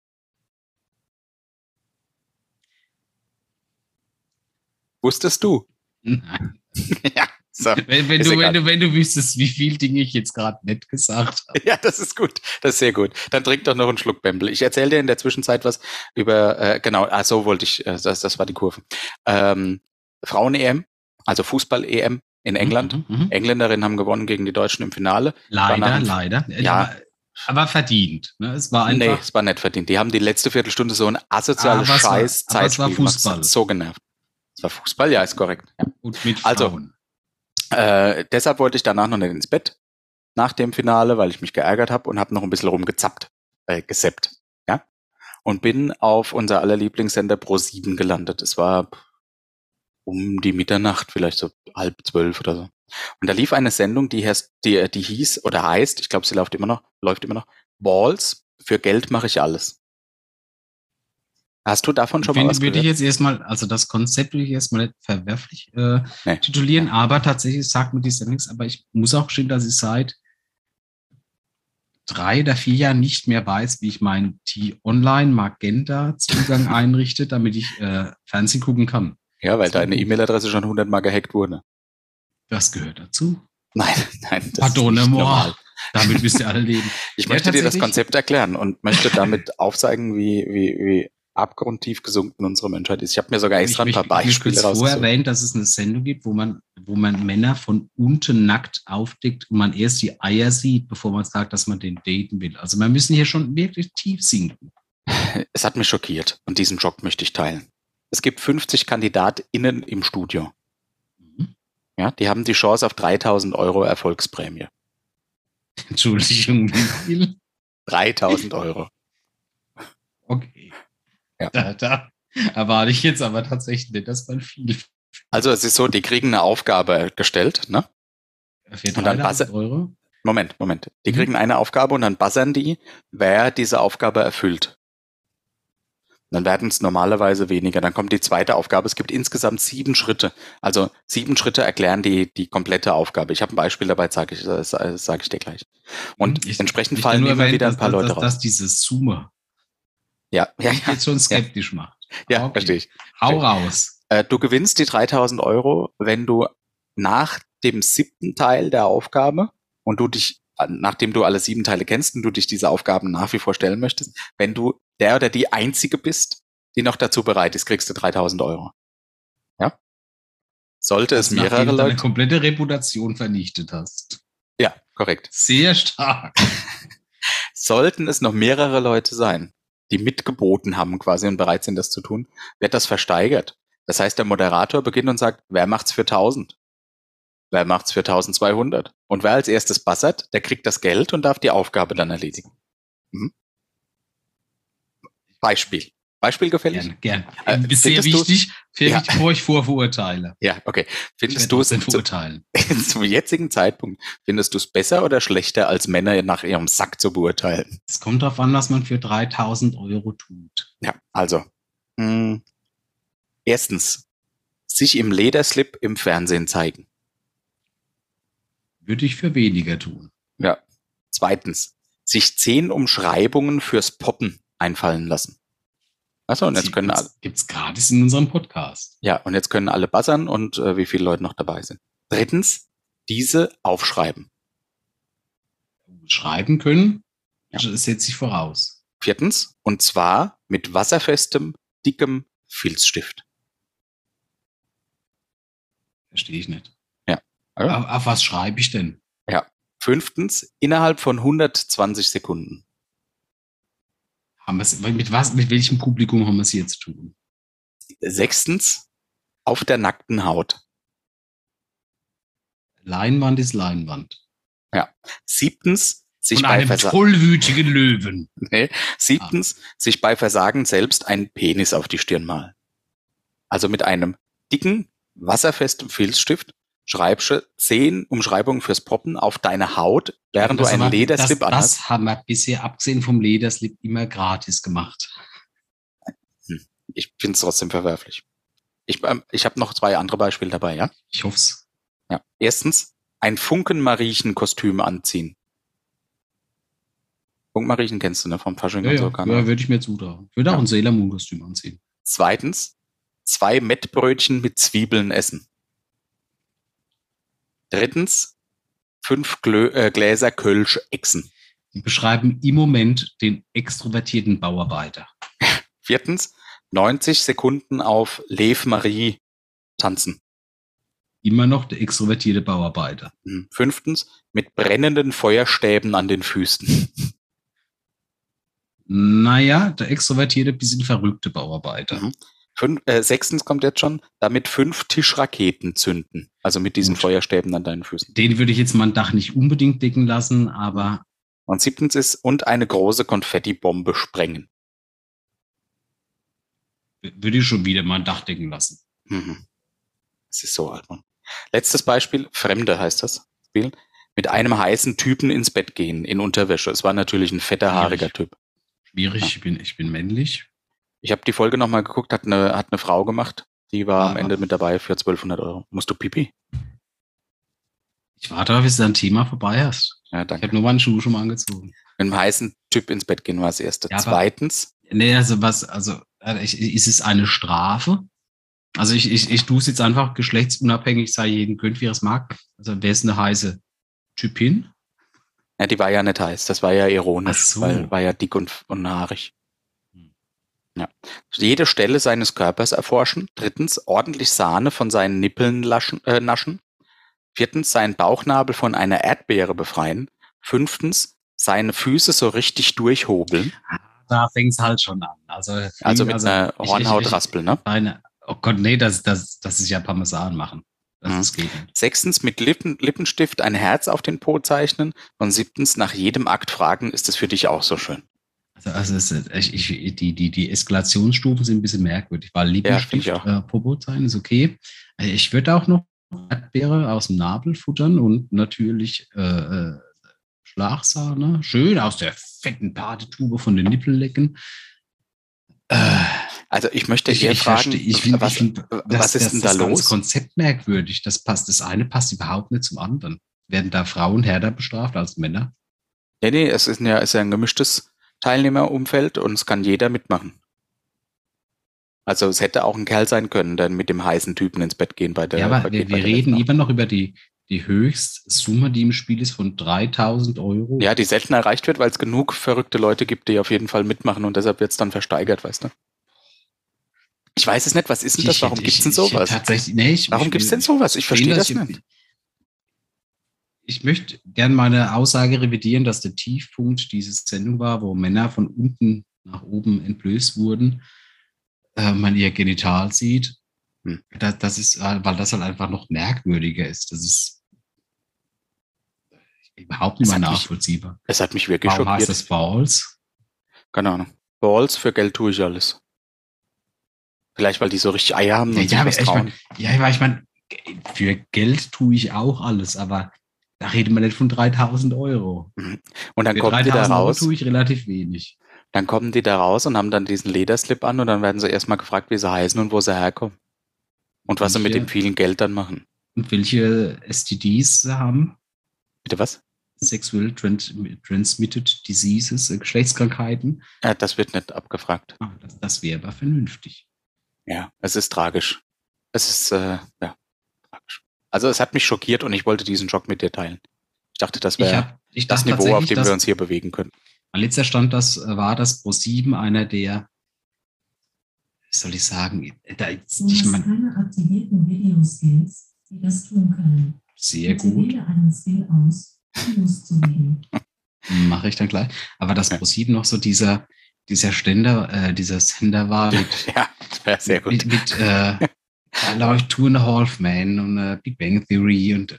Wusstest du? Nein. ja. So, wenn, wenn, du, wenn, du, wenn du wüsstest, wie viel Dinge ich jetzt gerade nett gesagt habe. Ja, das ist gut. Das ist sehr gut. Dann trink doch noch einen Schluck Bembel. Ich erzähle dir in der Zwischenzeit was über, äh, genau, ah, so wollte ich, äh, das, das war die Kurve. Ähm, Frauen-EM, also Fußball-EM, in England. Mhm, mhm. Engländerinnen haben gewonnen gegen die Deutschen im Finale. Leider, leider. Ja. Aber verdient. Ne? Es war einfach. Nee, es war nicht verdient. Die haben die letzte Viertelstunde so ein asoziales ah, Scheiß Zeit. Es war Fußball. So genervt. War Fußball, ja, ist korrekt. Ja. Also, äh, deshalb wollte ich danach noch nicht ins Bett nach dem Finale, weil ich mich geärgert habe und habe noch ein bisschen rumgezappt, äh, geseppt. Ja. Und bin auf unser aller Lieblingssender Pro 7 gelandet. Es war um die Mitternacht, vielleicht so halb zwölf oder so. Und da lief eine Sendung, die, heißt, die, die hieß oder heißt, ich glaube, sie läuft immer noch, läuft immer noch, Balls, für Geld mache ich alles. Hast du davon schon Finde, mal was würde ich jetzt erstmal, also das Konzept würde ich erstmal nicht verwerflich äh, nee. titulieren, aber tatsächlich sagt mir die Sendung nichts, aber ich muss auch stehen, dass ich seit drei oder vier Jahren nicht mehr weiß, wie ich meinen T-Online Magenta Zugang einrichte, damit ich äh, Fernsehen gucken kann. Ja, weil deine E-Mail-Adresse schon 100 Mal gehackt wurde. Das gehört dazu. Nein, nein. Das Pardon, ist normal. Damit müsst ihr alle leben. Ich möchte dir das Konzept erklären und möchte damit aufzeigen, wie, wie, wie abgrundtief gesunken unsere Menschheit ist. Ich habe mir sogar extra ein paar Beispiele raus. Ich erwähnt, dass es eine Sendung gibt, wo man, wo man Männer von unten nackt aufdeckt und man erst die Eier sieht, bevor man sagt, dass man den daten will. Also wir müssen hier schon wirklich tief sinken. Es hat mich schockiert und diesen Schock möchte ich teilen. Es gibt 50 KandidatInnen im Studio. Mhm. Ja, die haben die Chance auf 3000 Euro Erfolgsprämie. Entschuldigung, wie viel? 3000 Euro. Ja. Da, da erwarte ich jetzt aber tatsächlich nicht, dass man viel. Also es ist so, die kriegen eine Aufgabe gestellt, ne? Für und dann buzzer Euro? Moment, Moment. Die mhm. kriegen eine Aufgabe und dann buzzern die, wer diese Aufgabe erfüllt. Dann werden es normalerweise weniger. Dann kommt die zweite Aufgabe. Es gibt insgesamt sieben Schritte. Also sieben Schritte erklären die, die komplette Aufgabe. Ich habe ein Beispiel dabei, sage ich, sag ich dir gleich. Und ich, entsprechend fallen immer erwähnt, wieder ein paar dass, Leute dass, raus. Dass dieses Zoomer ja, ja, ja. jetzt schon skeptisch ja. macht. Ja, okay. verstehe ich. Hau raus. Äh, du gewinnst die 3000 Euro, wenn du nach dem siebten Teil der Aufgabe und du dich, nachdem du alle sieben Teile kennst und du dich diese Aufgaben nach wie vor stellen möchtest, wenn du der oder die Einzige bist, die noch dazu bereit ist, kriegst du 3000 Euro. Ja? Sollte das es mehrere Leute... deine komplette Reputation vernichtet hast. Ja, korrekt. Sehr stark. Sollten es noch mehrere Leute sein, die mitgeboten haben quasi und bereit sind, das zu tun, wird das versteigert. Das heißt, der Moderator beginnt und sagt, wer macht's für 1000? Wer macht's für 1200? Und wer als erstes bassert, der kriegt das Geld und darf die Aufgabe dann erledigen. Mhm. Beispiel. Beispiel gefällig? Gerne, gerne. Äh, sehr wichtig, für ja. bevor ich vorverurteile. Ja, okay. Findest du es verurteilen? zum jetzigen Zeitpunkt, findest du es besser oder schlechter, als Männer nach ihrem Sack zu beurteilen? Es kommt darauf an, was man für 3000 Euro tut. Ja, also. Mh, hm, erstens, sich im Lederslip im Fernsehen zeigen. Würde ich für weniger tun. Ja. Zweitens, sich zehn Umschreibungen fürs Poppen einfallen lassen. Achso, und jetzt können alle. Gibt's gratis in unserem Podcast. Ja, und jetzt können alle buzzern und äh, wie viele Leute noch dabei sind. Drittens, diese aufschreiben. Schreiben können, ja. das setze ich voraus. Viertens, und zwar mit wasserfestem, dickem Filzstift. Verstehe ich nicht. Ja. Also? Auf, auf was schreibe ich denn? Ja. Fünftens, innerhalb von 120 Sekunden. Haben mit was, mit welchem Publikum haben wir es hier zu tun? Sechstens, auf der nackten Haut. Leinwand ist Leinwand. Ja. Siebtens, sich Von bei einem Versa tollwütigen Löwen. Nee. Siebtens, ah. sich bei Versagen selbst einen Penis auf die Stirn malen. Also mit einem dicken, wasserfesten Filzstift schreibst du zehn Umschreibungen fürs Poppen auf deine Haut, während du einen Lederslip das, anhast. Das haben wir bisher, abgesehen vom Lederslip, immer gratis gemacht. Hm. Ich finde es trotzdem verwerflich. Ich, ähm, ich habe noch zwei andere Beispiele dabei, ja? Ich hoff's. Ja. Erstens, ein Funkenmariechen-Kostüm anziehen. Funkenmariechen kennst du, ne? Vom Fasching ja, und so. Ja, ja würde ich mir zutrauen. Ich würde auch ein Sailor Moon-Kostüm anziehen. Zweitens, zwei Mettbrötchen mit Zwiebeln essen. Drittens, fünf Glö äh, Gläser Kölsch Echsen. Die beschreiben im Moment den extrovertierten Bauarbeiter. Viertens, 90 Sekunden auf Lev Marie tanzen. immer noch der extrovertierte Bauarbeiter. Mhm. Fünftens, mit brennenden Feuerstäben an den Füßen. Naja, der extrovertierte, bisschen verrückte Bauarbeiter. Mhm. Fünf, äh, sechstens kommt jetzt schon, damit fünf Tischraketen zünden. Also mit diesen Gut. Feuerstäben an deinen Füßen. Den würde ich jetzt mein Dach nicht unbedingt decken lassen, aber. Und siebtens ist, und eine große Konfettibombe sprengen. Würde ich schon wieder mein Dach decken lassen. Mhm. Das ist so alt, Mann. Letztes Beispiel, Fremde heißt das Spiel. Mit einem heißen Typen ins Bett gehen, in Unterwäsche. Es war natürlich ein fetter, haariger Typ. Schwierig, ja. ich, bin, ich bin männlich. Ich habe die Folge nochmal geguckt, hat eine, hat eine Frau gemacht. Die war ah. am Ende mit dabei für 1200 Euro. Musst du pipi? Ich warte darauf, bis du dein Thema vorbei hast. Ja, danke. Ich habe nur meinen Schuh schon mal angezogen. Mit einem heißen Typ ins Bett gehen war das erste. Ja, Zweitens. nee, also was, also äh, ist es eine Strafe? Also ich, ich, ich tue es jetzt einfach geschlechtsunabhängig, sei jeden gönnt, wie er es mag. Also wer ist eine heiße Typin? Ja, die war ja nicht heiß, das war ja ironisch, so. weil war ja dick und, und haarig. Ja. Jede Stelle seines Körpers erforschen. Drittens, ordentlich Sahne von seinen Nippeln laschen, äh, naschen. Viertens, seinen Bauchnabel von einer Erdbeere befreien. Fünftens, seine Füße so richtig durchhobeln. Ah, da fängt es halt schon an. Also, also mit also, einer Hornhautraspel, ne? Eine, oh Gott, nee, das, das, das ist ja Parmesan machen. Das mhm. Sechstens, mit Lippen, Lippenstift ein Herz auf den Po zeichnen. Und siebtens, nach jedem Akt fragen, ist es für dich auch so schön? Also, also es, ich, ich, die, die, die Eskalationsstufen sind ein bisschen merkwürdig, weil Lippenstift, ja, äh, Popo zeichnen ist okay. Äh, ich würde auch noch Erdbeere aus dem Nabel futtern und natürlich äh, äh, Schlagsahne, schön aus der fetten Partytube von den Nippeln lecken. Äh, also ich möchte ich, hier fragen, ich find, was, find, was das, ist denn da los? Das Konzept merkwürdig. Das passt, das eine passt überhaupt nicht zum anderen. Werden da Frauen härter bestraft als Männer? Nee, nee, es ist ja, ist ja ein gemischtes Teilnehmerumfeld und es kann jeder mitmachen. Also es hätte auch ein Kerl sein können, der mit dem heißen Typen ins Bett gehen bei der. Ja, aber wir, wir reden immer noch über die, die Höchstsumme, die im Spiel ist, von 3000 Euro. Ja, die selten erreicht wird, weil es genug verrückte Leute gibt, die auf jeden Fall mitmachen und deshalb wird es dann versteigert, weißt du? Ich weiß es nicht, was ist denn das? Warum gibt es denn sowas? tatsächlich, nee, ich, Warum gibt es denn sowas? Ich verstehe das nicht. Ich möchte gerne meine Aussage revidieren, dass der Tiefpunkt dieses Sendung war, wo Männer von unten nach oben entblößt wurden, äh, man ihr Genital sieht. Hm. Das, das ist, äh, weil das halt einfach noch merkwürdiger ist. Das ist überhaupt nicht mehr nachvollziehbar. Mich, es hat mich wirklich Warum schockiert. heißt das Balls? Keine Ahnung. Balls, für Geld tue ich alles. Vielleicht, weil die so richtig Eier haben und ja, trauen. Ich mein, ja, ich meine, für Geld tue ich auch alles, aber da reden wir nicht von 3000 Euro. Mhm. Und dann für kommen die da raus. Euro tue ich relativ wenig. Dann kommen die da raus und haben dann diesen Lederslip an und dann werden sie erstmal gefragt, wie sie heißen und wo sie herkommen. Und was welche, sie mit dem vielen Geld dann machen. Und welche STDs sie haben. Bitte was? Sexual Trans Transmitted Diseases, äh, Geschlechtskrankheiten. Ja, das wird nicht abgefragt. Ah, das, das wäre aber vernünftig. Ja, es ist tragisch. Es ist, äh, ja. Also es hat mich schockiert und ich wollte diesen Schock mit dir teilen. Ich dachte, das wäre das Niveau, auf dem wir uns hier bewegen können. Mein letzter Stand das äh, war, dass Pro7 einer der, wie soll ich sagen, da, ich meine, keine aktivierten Videoskills, die das tun können. Sehr gut. einen Skill aus, Mache ich dann gleich. Aber dass Pro7 noch so dieser, dieser Ständer, äh, dieser Sender war mit, ja, sehr gut. mit, mit äh, da läuft Two and a Half Man und äh, Big Bang Theory und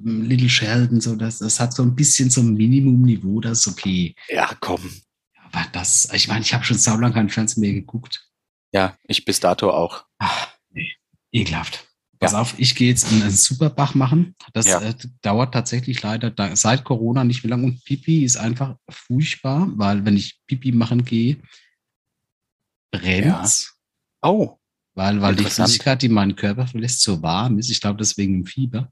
Little Sheldon, so das, das hat so ein bisschen so ein Minimum-Niveau, das ist okay. Ja, komm. Aber das, ich meine, ich habe schon saulang kein Fernsehen mehr geguckt. Ja, ich bis dato auch. Ach, nee, ekelhaft. Pass ja. auf, ich gehe jetzt einen Superbach machen. Das ja. äh, dauert tatsächlich leider da, seit Corona nicht mehr lang. Und Pipi ist einfach furchtbar, weil wenn ich Pipi machen gehe, brennt's. Ja. Oh. Weil, weil die Flüssigkeit, die meinen Körper verlässt, so warm ist. Ich glaube, deswegen im Fieber.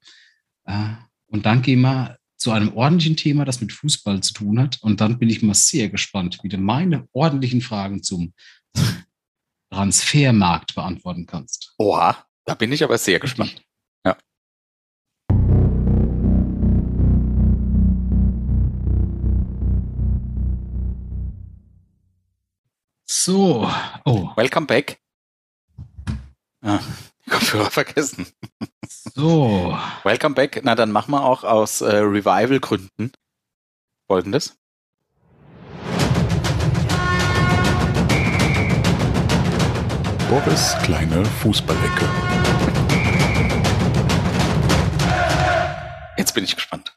Äh, und dann gehen wir zu einem ordentlichen Thema, das mit Fußball zu tun hat. Und dann bin ich mal sehr gespannt, wie du meine ordentlichen Fragen zum Transfermarkt beantworten kannst. Oha. Da bin ich aber sehr gespannt. Ja. So, oh. Welcome back. Ah, Kopfhörer vergessen. So. Welcome back. Na, dann machen wir auch aus äh, Revival-Gründen folgendes. Boris kleine Fußballecke. Jetzt bin ich gespannt.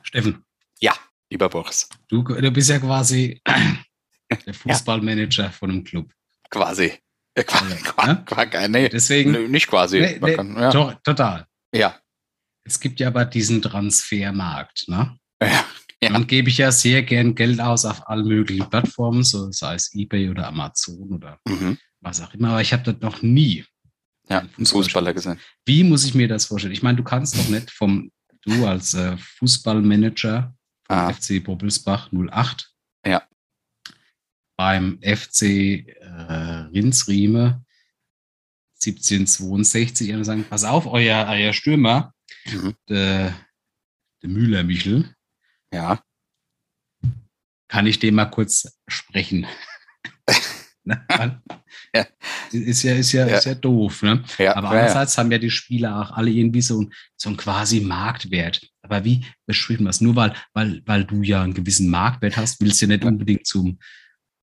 Steffen. Ja, lieber Boris. Du, du bist ja quasi der Fußballmanager ja. von einem Club. Quasi. Ja, quasi, ja? quasi, nee, Deswegen, nee, nicht quasi. Nee, kann, ja. to total. Ja. Es gibt ja aber diesen Transfermarkt. Ne? Ja. Ja. Dann gebe ich ja sehr gern Geld aus auf allen möglichen Plattformen, so sei es eBay oder Amazon oder mhm. was auch immer. Aber ich habe das noch nie. Ja, einen Fußballer gesehen. Wie muss ich mir das vorstellen? Ich meine, du kannst doch nicht vom, du als äh, Fußballmanager vom ah. FC Bobbelsbach 08 ja. beim FC äh, Rinsrieme 1762 und sagen, pass auf, euer, euer Stürmer, mhm. der, der Müller Michel, ja. Kann ich dem mal kurz sprechen? Ne? ja. Ist ja, ist ja, ja. Ist ja doof, ne? Ja, Aber andererseits haben ja die Spieler auch alle irgendwie so, so einen quasi Marktwert. Aber wie beschreiben wir es? Nur weil, weil, weil du ja einen gewissen Marktwert hast, willst du ja nicht unbedingt zum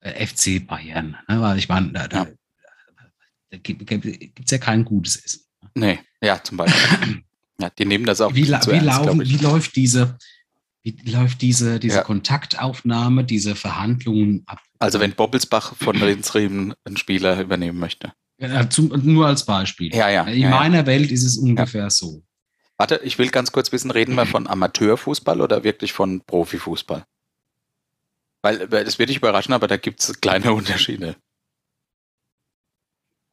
FC Bayern. Ne? Weil ich meine, da, da, da gibt es ja kein gutes Essen. Nee, ja, zum Beispiel. ja, die nehmen das auch wie, wie, ernst, laufen, wie läuft diese, wie läuft diese, diese ja. Kontaktaufnahme, diese Verhandlungen ab? Also wenn Bobbelsbach von Rinsriemen einen Spieler übernehmen möchte. Ja, zum, nur als Beispiel. Ja, ja. In ja, meiner. Welt ist es ungefähr so. Warte, ich will ganz kurz wissen, reden wir von Amateurfußball oder wirklich von Profifußball? Weil das wird dich überraschen, aber da gibt es kleine Unterschiede.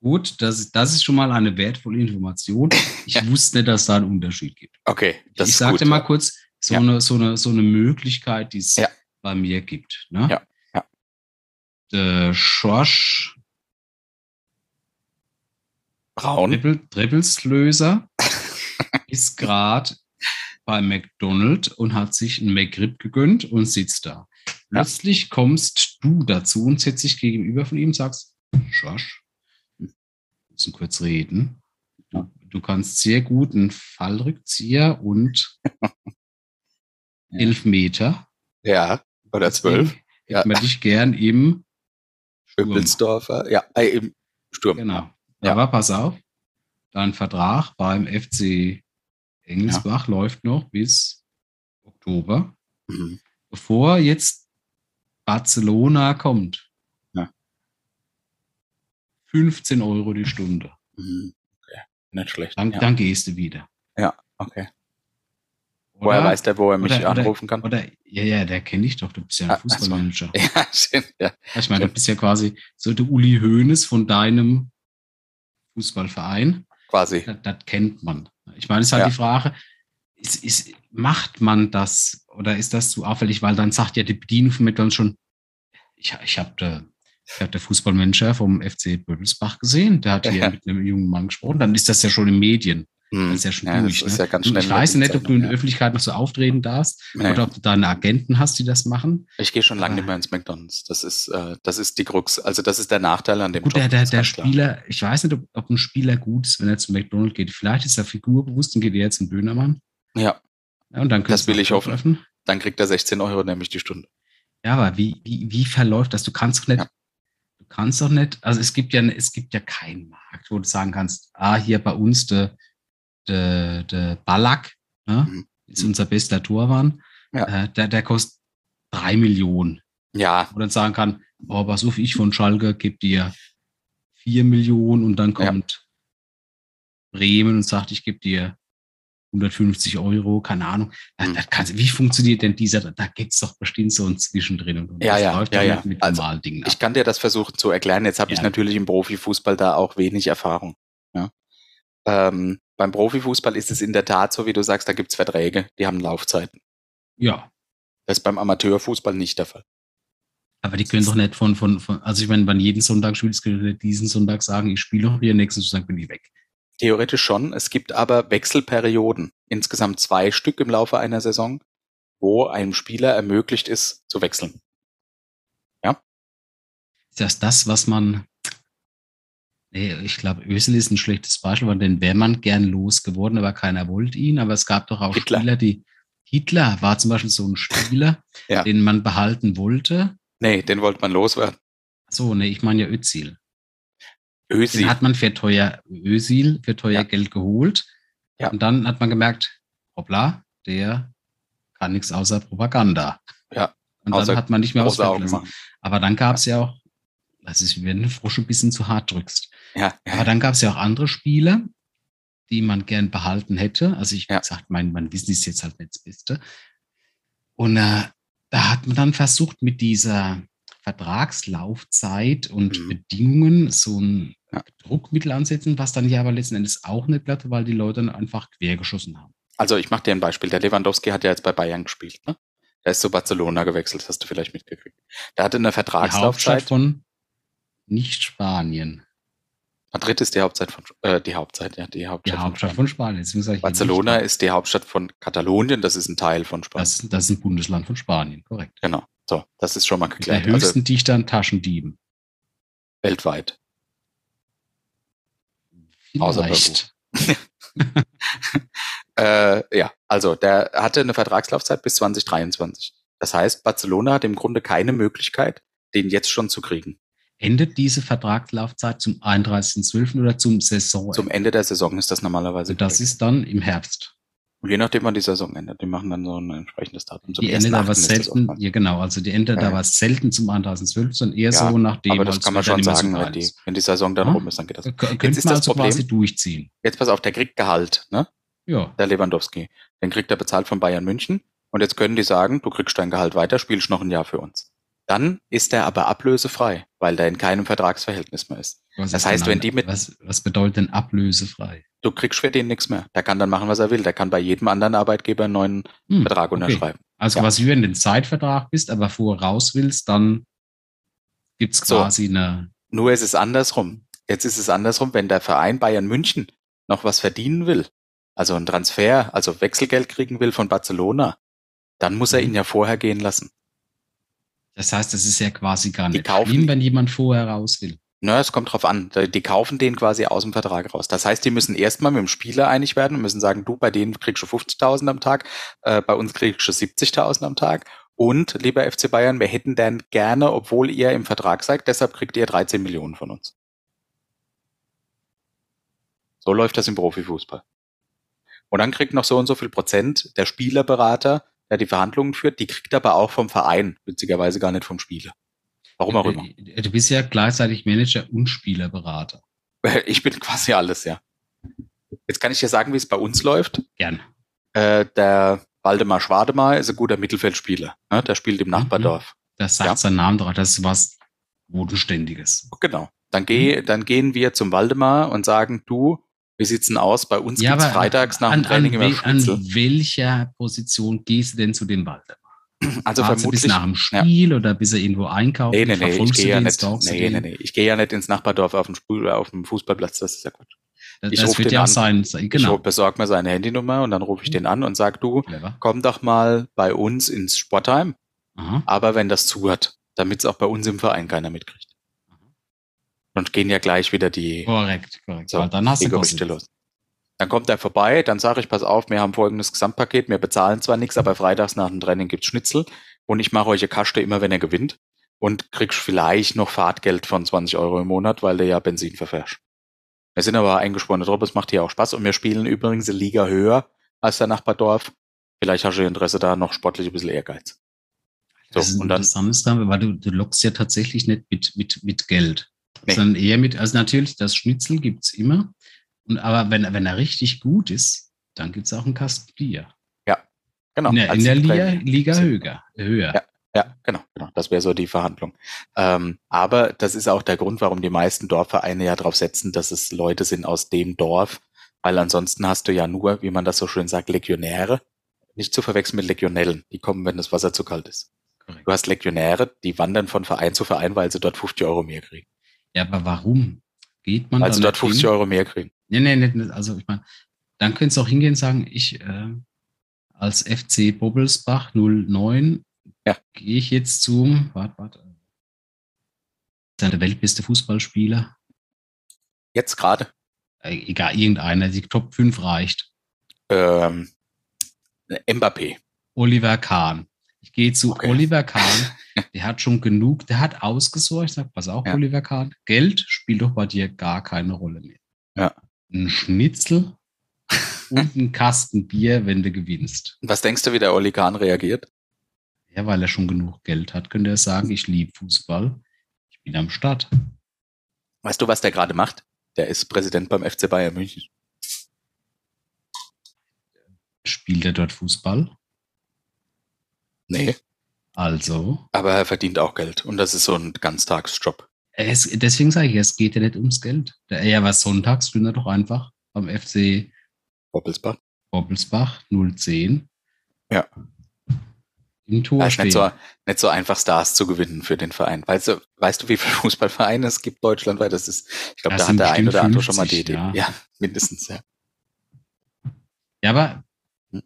Gut, das, das ist schon mal eine wertvolle Information. Ich ja. wusste nicht, dass da einen Unterschied gibt. Okay, das ich ist sagte gut, mal kurz, so, ja. eine, so, eine, so eine Möglichkeit, die es ja. bei mir gibt. Ne? Ja. ja. Der Schorsch Braun Dribblslöser ist gerade bei McDonald's und hat sich ein McRib gegönnt und sitzt da. Plötzlich kommst du dazu und setzt dich gegenüber von ihm und sagst, Schorsch, wir müssen kurz reden. Du, du kannst sehr gut einen Fallrückzieher und elf Meter. Ja, oder zwölf. Ja. Hätte man dich gern im Schöppelsdorfer, ja, äh, im Sturm. Genau. Ja. Aber pass auf, dein Vertrag beim FC Engelsbach ja. läuft noch bis Oktober. Mhm. Bevor jetzt Barcelona kommt. Ja. 15 Euro die Stunde. Mhm. Okay. Nicht schlecht. Dann, ja. dann gehst du wieder. Ja, okay. Woher weiß der, wo er mich oder, anrufen kann? Oder, ja, ja, der kenne ich doch. Du bist ja ein ah, Fußballmanager. Ja, stimmt. Ja. Ich meine, du bist ja quasi so der Uli Hoeneß von deinem Fußballverein. Quasi. Das, das kennt man. Ich meine, es ist halt ja. die Frage, ist, ist, macht man das oder ist das zu auffällig? Weil dann sagt ja die Bedienung von McDonalds schon, ich, ich habe der, ich hab der Fußballmanager vom FC Böbelsbach gesehen, der hat hier ja. mit einem jungen Mann gesprochen. Dann ist das ja schon in Medien. Hm. Das ist ja schon ja, durch. Ne? Ja ich weiß nicht, ob du in der Öffentlichkeit noch so auftreten darfst nee. oder ob du deine Agenten hast, die das machen. Ich gehe schon lange nicht mehr ins McDonalds. Das ist, äh, das ist die Krux. Also das ist der Nachteil an dem Gut, Job. Der, der, der Spieler, klar. ich weiß nicht, ob, ob, ein Spieler gut ist, wenn er zum McDonalds geht. Vielleicht ist er figurbewusst und geht er jetzt in Dönermann. Ja. ja und dann das will ich hoffen. Öffnen. Dann kriegt er 16 Euro nämlich die Stunde. Ja, aber wie, wie, wie verläuft das? Du kannst doch nicht, ja. du kannst doch nicht, also es gibt ja, es gibt ja keinen Markt, wo du sagen kannst, ah, hier bei uns der der, der Ballack, ne, mhm. ist unser bester Torwart, ja. äh, der, der kostet drei Millionen. Ja. Und dann sagen kann, oh, pass auf, ich von Schalke gebe dir vier Millionen und dann kommt ja. Bremen und sagt, ich gebe dir 150 Euro, keine Ahnung. Mhm. Da wie funktioniert denn dieser? Da gibt es doch bestimmt so ein Zwischendrin. Und ja, ja, ja, ja. Mit also, Dingen ich kann dir das versuchen zu erklären. Jetzt habe ja. ich natürlich im Profifußball da auch wenig Erfahrung. Ja. Ähm, beim Profifußball ist es in der Tat so, wie du sagst, da gibt es Verträge, die haben Laufzeiten. Ja. Das ist beim Amateurfußball nicht der Fall. Aber die können doch nicht von, von, von also ich meine, wenn jeden Sonntag spielst, können die diesen Sonntag sagen, ich spiele noch hier, nächsten Sonntag bin ich weg. Theoretisch schon. Es gibt aber Wechselperioden, insgesamt zwei Stück im Laufe einer Saison, wo einem Spieler ermöglicht ist, zu wechseln. Ja? Ist das das, was man Nee, ich glaube, Ösel ist ein schlechtes Beispiel, weil den wäre man gern losgeworden, aber keiner wollte ihn. Aber es gab doch auch Hitler. Spieler, die. Hitler war zum Beispiel so ein Spieler, Ja. den man behalten wollte. Nee, den wollte man loswerden. So, nee, ich meine ja Özil. Ösi. Den hat man für teuer Özil, für teuer Ja. Geld geholt. Ja. Und dann hat man gemerkt, hoppla, der kann nichts außer Propaganda. Ja, Und außer dann hat man nicht mehr machen. Aber dann gab es ja auch, das ist, wenn du Frosch ein bisschen zu hart drückst. Ja, Aber dann gab es ja auch andere Spieler, die man gern behalten hätte. Also ich, Ja. gesagt, mein, mein Wissen ist jetzt halt nicht das Beste. Und äh, da hat man dann versucht, mit dieser Vertragslaufzeit und Mhm. Bedingungen so ein Ja. Druckmittel ansetzen, was dann ja aber letzten Endes auch nicht glatt, weil die Leute dann einfach quergeschossen haben. Also ich mache dir ein Beispiel. Der Lewandowski hat ja jetzt bei Bayern gespielt. Ne? Der ist zu Barcelona gewechselt, hast du vielleicht mitgekriegt. Der hatte eine Die Hauptstadt Vertragslaufzeit. von nicht Spanien. Madrid ist die Hauptzeit von äh, die Hauptzeit, ja, die Die Hauptstadt, Hauptstadt von von Spanien. Ich Spanien. Barcelona ist die Hauptstadt von Katalonien, das ist ein Teil von Spanien. Das, das ist ein Bundesland von Spanien, korrekt. Genau. So, das ist schon mal geklärt. der Also höchsten Dichte an Taschendieben. weltweit. Außer Vielleicht. Äh, ja, also der hatte eine Vertragslaufzeit bis 2023. Das heißt, Barcelona hat im Grunde keine Möglichkeit, den jetzt schon zu kriegen. Endet diese Vertragslaufzeit zum 31.12. oder zum Saison? Zum Ende der Saison ist das normalerweise. also das korrekt. ist dann im Herbst. Und je nachdem, wann die Saison endet. Die machen dann so ein entsprechendes Datum. Zum Die endet 1.8. aber selten, ja genau, also die endet Ja. aber selten zum 31.12., sondern eher Ja, so nachdem aber das kann man schon sagen, so wenn die, wenn die Saison dann Ja. rum ist, dann geht das. Jetzt ist das also Problem- quasi durchziehen. Jetzt pass auf, der kriegt Gehalt, ne? Ja. Der Lewandowski. Den kriegt er bezahlt von Bayern München. Und jetzt können die sagen, du kriegst dein Gehalt weiter, spielst noch ein Jahr für uns. Dann ist er aber ablösefrei, weil der in keinem Vertragsverhältnis mehr ist. Was Das ist heißt, wenn die mit- Was, was bedeutet denn ablösefrei? Du kriegst für den nichts mehr. Der kann dann machen, was er will. Der kann bei jedem anderen Arbeitgeber einen neuen Hm, Vertrag okay. unterschreiben. Also Ja. quasi, wenn du in den Zeitvertrag bist, aber vorher raus willst, dann gibt's So. quasi eine. Nur ist es andersrum. Jetzt ist es andersrum, wenn der Verein Bayern München noch was verdienen will, also einen Transfer, also Wechselgeld kriegen will von Barcelona, dann muss er Mhm. ihn ja vorher gehen lassen. Das heißt, das ist ja quasi gar Die nicht kaufen- schlimm, wenn jemand vorher raus will. Na, es kommt drauf an. Die kaufen den quasi aus dem Vertrag raus. Das heißt, die müssen erstmal mit dem Spieler einig werden und müssen sagen, du, bei denen kriegst du 50.000 am Tag, äh, bei uns kriegst du 70.000 am Tag. Und, lieber FC Bayern, wir hätten dann gerne, obwohl ihr im Vertrag seid, deshalb kriegt ihr 13 Millionen von uns. So läuft das im Profifußball. Und dann kriegt noch so und so viel Prozent der Spielerberater, der die Verhandlungen führt, die kriegt aber auch vom Verein, witzigerweise gar nicht vom Spieler. Warum auch immer. Äh, Du bist ja gleichzeitig Manager und Spielerberater. Ich bin quasi alles, ja. Jetzt kann ich dir sagen, wie es bei uns läuft. Gern. Äh, der Waldemar Schwademar ist ein guter Mittelfeldspieler. Ne? Der spielt im Nachbardorf. Das sagt Ja. sein Name drauf. Das ist was Bodenständiges. Genau. Dann, geh, dann gehen wir zum Waldemar und sagen, du, wie sieht's denn aus? Bei uns gibt's freitags nach an, dem Training an, immer wel- an Schnitzel. welcher Position gehst du denn zu dem Waldemar? Also Wartest du bis vermutlich. nach dem Spiel oder bis er irgendwo einkauft? Nee, nee, nee, ich gehe ja nicht. Nee, nee, nee. Ich gehe ja nicht ins Nachbardorf auf dem, Spul, auf dem Fußballplatz, das ist ja Quatsch. Das, Ich das wird ja auch an. sein. sein- Ich Genau. besorge mir seine Handynummer und dann rufe ich den an und sag, du, Clever. komm doch mal bei uns ins Sportheim, Aha. aber wenn das zu hat, damit es auch bei uns im Verein keiner mitkriegt. Und gehen ja gleich wieder die, Korrekt, korrekt. So, dann hast du Gerüchte Gossip. los. Dann kommt er vorbei, dann sage ich, pass auf, wir haben folgendes Gesamtpaket, wir bezahlen zwar nichts, aber freitags nach dem Training gibt's Schnitzel und ich mache euch eine Kaste immer, wenn er gewinnt und kriegst vielleicht noch Fahrtgeld von 20 Euro im Monat, weil du ja Benzin verfährst. Wir sind aber eingesporene Truppe, es macht hier auch Spaß und wir spielen übrigens eine Liga höher als der Nachbardorf. Vielleicht hast du Interesse da noch sportlich ein bisschen Ehrgeiz. So, Das ist und dann, weil du, du lockst ja tatsächlich nicht mit, mit, mit Geld, Nee. sondern eher mit, also natürlich, das Schnitzel gibt's immer. Und aber wenn, wenn er richtig gut ist, dann gibt's auch einen Kasten Bier. genau. in der, in der Liga. Liga höher. höher. Ja. Ja, genau, genau. Das wäre so die Verhandlung. Ähm, aber das ist auch der Grund, warum die meisten Dorfvereine ja darauf setzen, dass es Leute sind aus dem Dorf, weil ansonsten hast du ja nur, wie man das so schön sagt, Legionäre. Nicht zu verwechseln mit Legionellen. Die kommen, wenn das Wasser zu kalt ist. Korrekt. Du hast Legionäre, die wandern von Verein zu Verein, weil sie dort 50 Euro mehr kriegen. Ja, aber warum geht man dann dort nicht 50 hin? Euro mehr kriegen. Nee, nee, nicht. Also ich meine, dann könntest du auch hingehen und sagen, ich äh, als FC Bobbelsbach 09 Ja. gehe ich jetzt zum, warte, warte, ist er der weltbeste Fußballspieler? Jetzt gerade? Äh, egal, irgendeiner, die Top 5 reicht. Ähm, Mbappé. Oliver Kahn. Ich gehe zu okay. Oliver Kahn. Der hat schon genug, der hat ausgesorgt. Ich sag, pass auf, ja. Oliver Kahn. Geld spielt doch bei dir gar keine Rolle mehr. Ja. Ein Schnitzel und ein Kasten Bier, wenn du gewinnst. Was denkst du, wie der Oli Kahn reagiert? Ja, weil er schon genug Geld hat, könnte er sagen, ich liebe Fußball. Ich bin am Start. Weißt du, was der gerade macht? Der ist Präsident beim FC Bayern München. Spielt er dort Fußball? Nee. Also. Aber er verdient auch Geld und das ist so ein Ganztagsjob. Es, deswegen sage ich, es geht ja nicht ums Geld. Der, ja, was sonntags will er doch einfach am FC Bobbelsbach. Bobbelsbach 010. Ja. Im Tor ist nicht so, nicht so einfach Stars zu gewinnen für den Verein. Weißt du, weißt du, wie viele Fußballvereine es gibt deutschlandweit? Das ist, ich glaube, da hat der ein oder andere schon mal die Idee. Ja. ja, mindestens, ja. Ja, aber. Hm.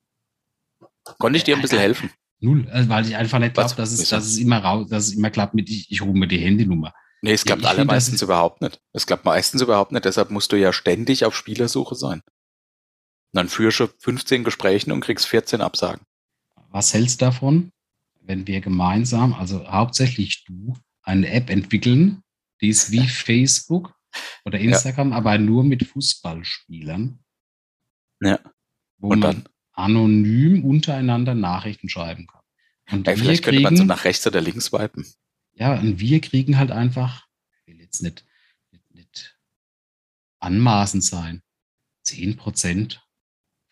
Konnte ich dir ein bisschen helfen? Null, also, weil ich einfach nicht glaube, dass es, dass es immer raus, dass es immer klappt mit, ich, ich hole mir die Handynummer. Nee, es klappt ja, alle meistens überhaupt nicht. Es klappt meistens überhaupt nicht, deshalb musst du ja ständig auf Spielersuche sein. Und dann führst du 15 Gesprächen und kriegst 14 Absagen. Was hältst du davon, wenn wir gemeinsam, also hauptsächlich du, eine App entwickeln, die ist wie Facebook oder Instagram, ja. aber nur mit Fußballspielern? Ja. Wo und man dann? Anonym untereinander Nachrichten schreiben kann. Und ja, vielleicht kriegen, könnte man so nach rechts oder links swipen. Ja, und wir kriegen halt einfach, ich will jetzt nicht, nicht, nicht anmaßend sein, 10 Prozent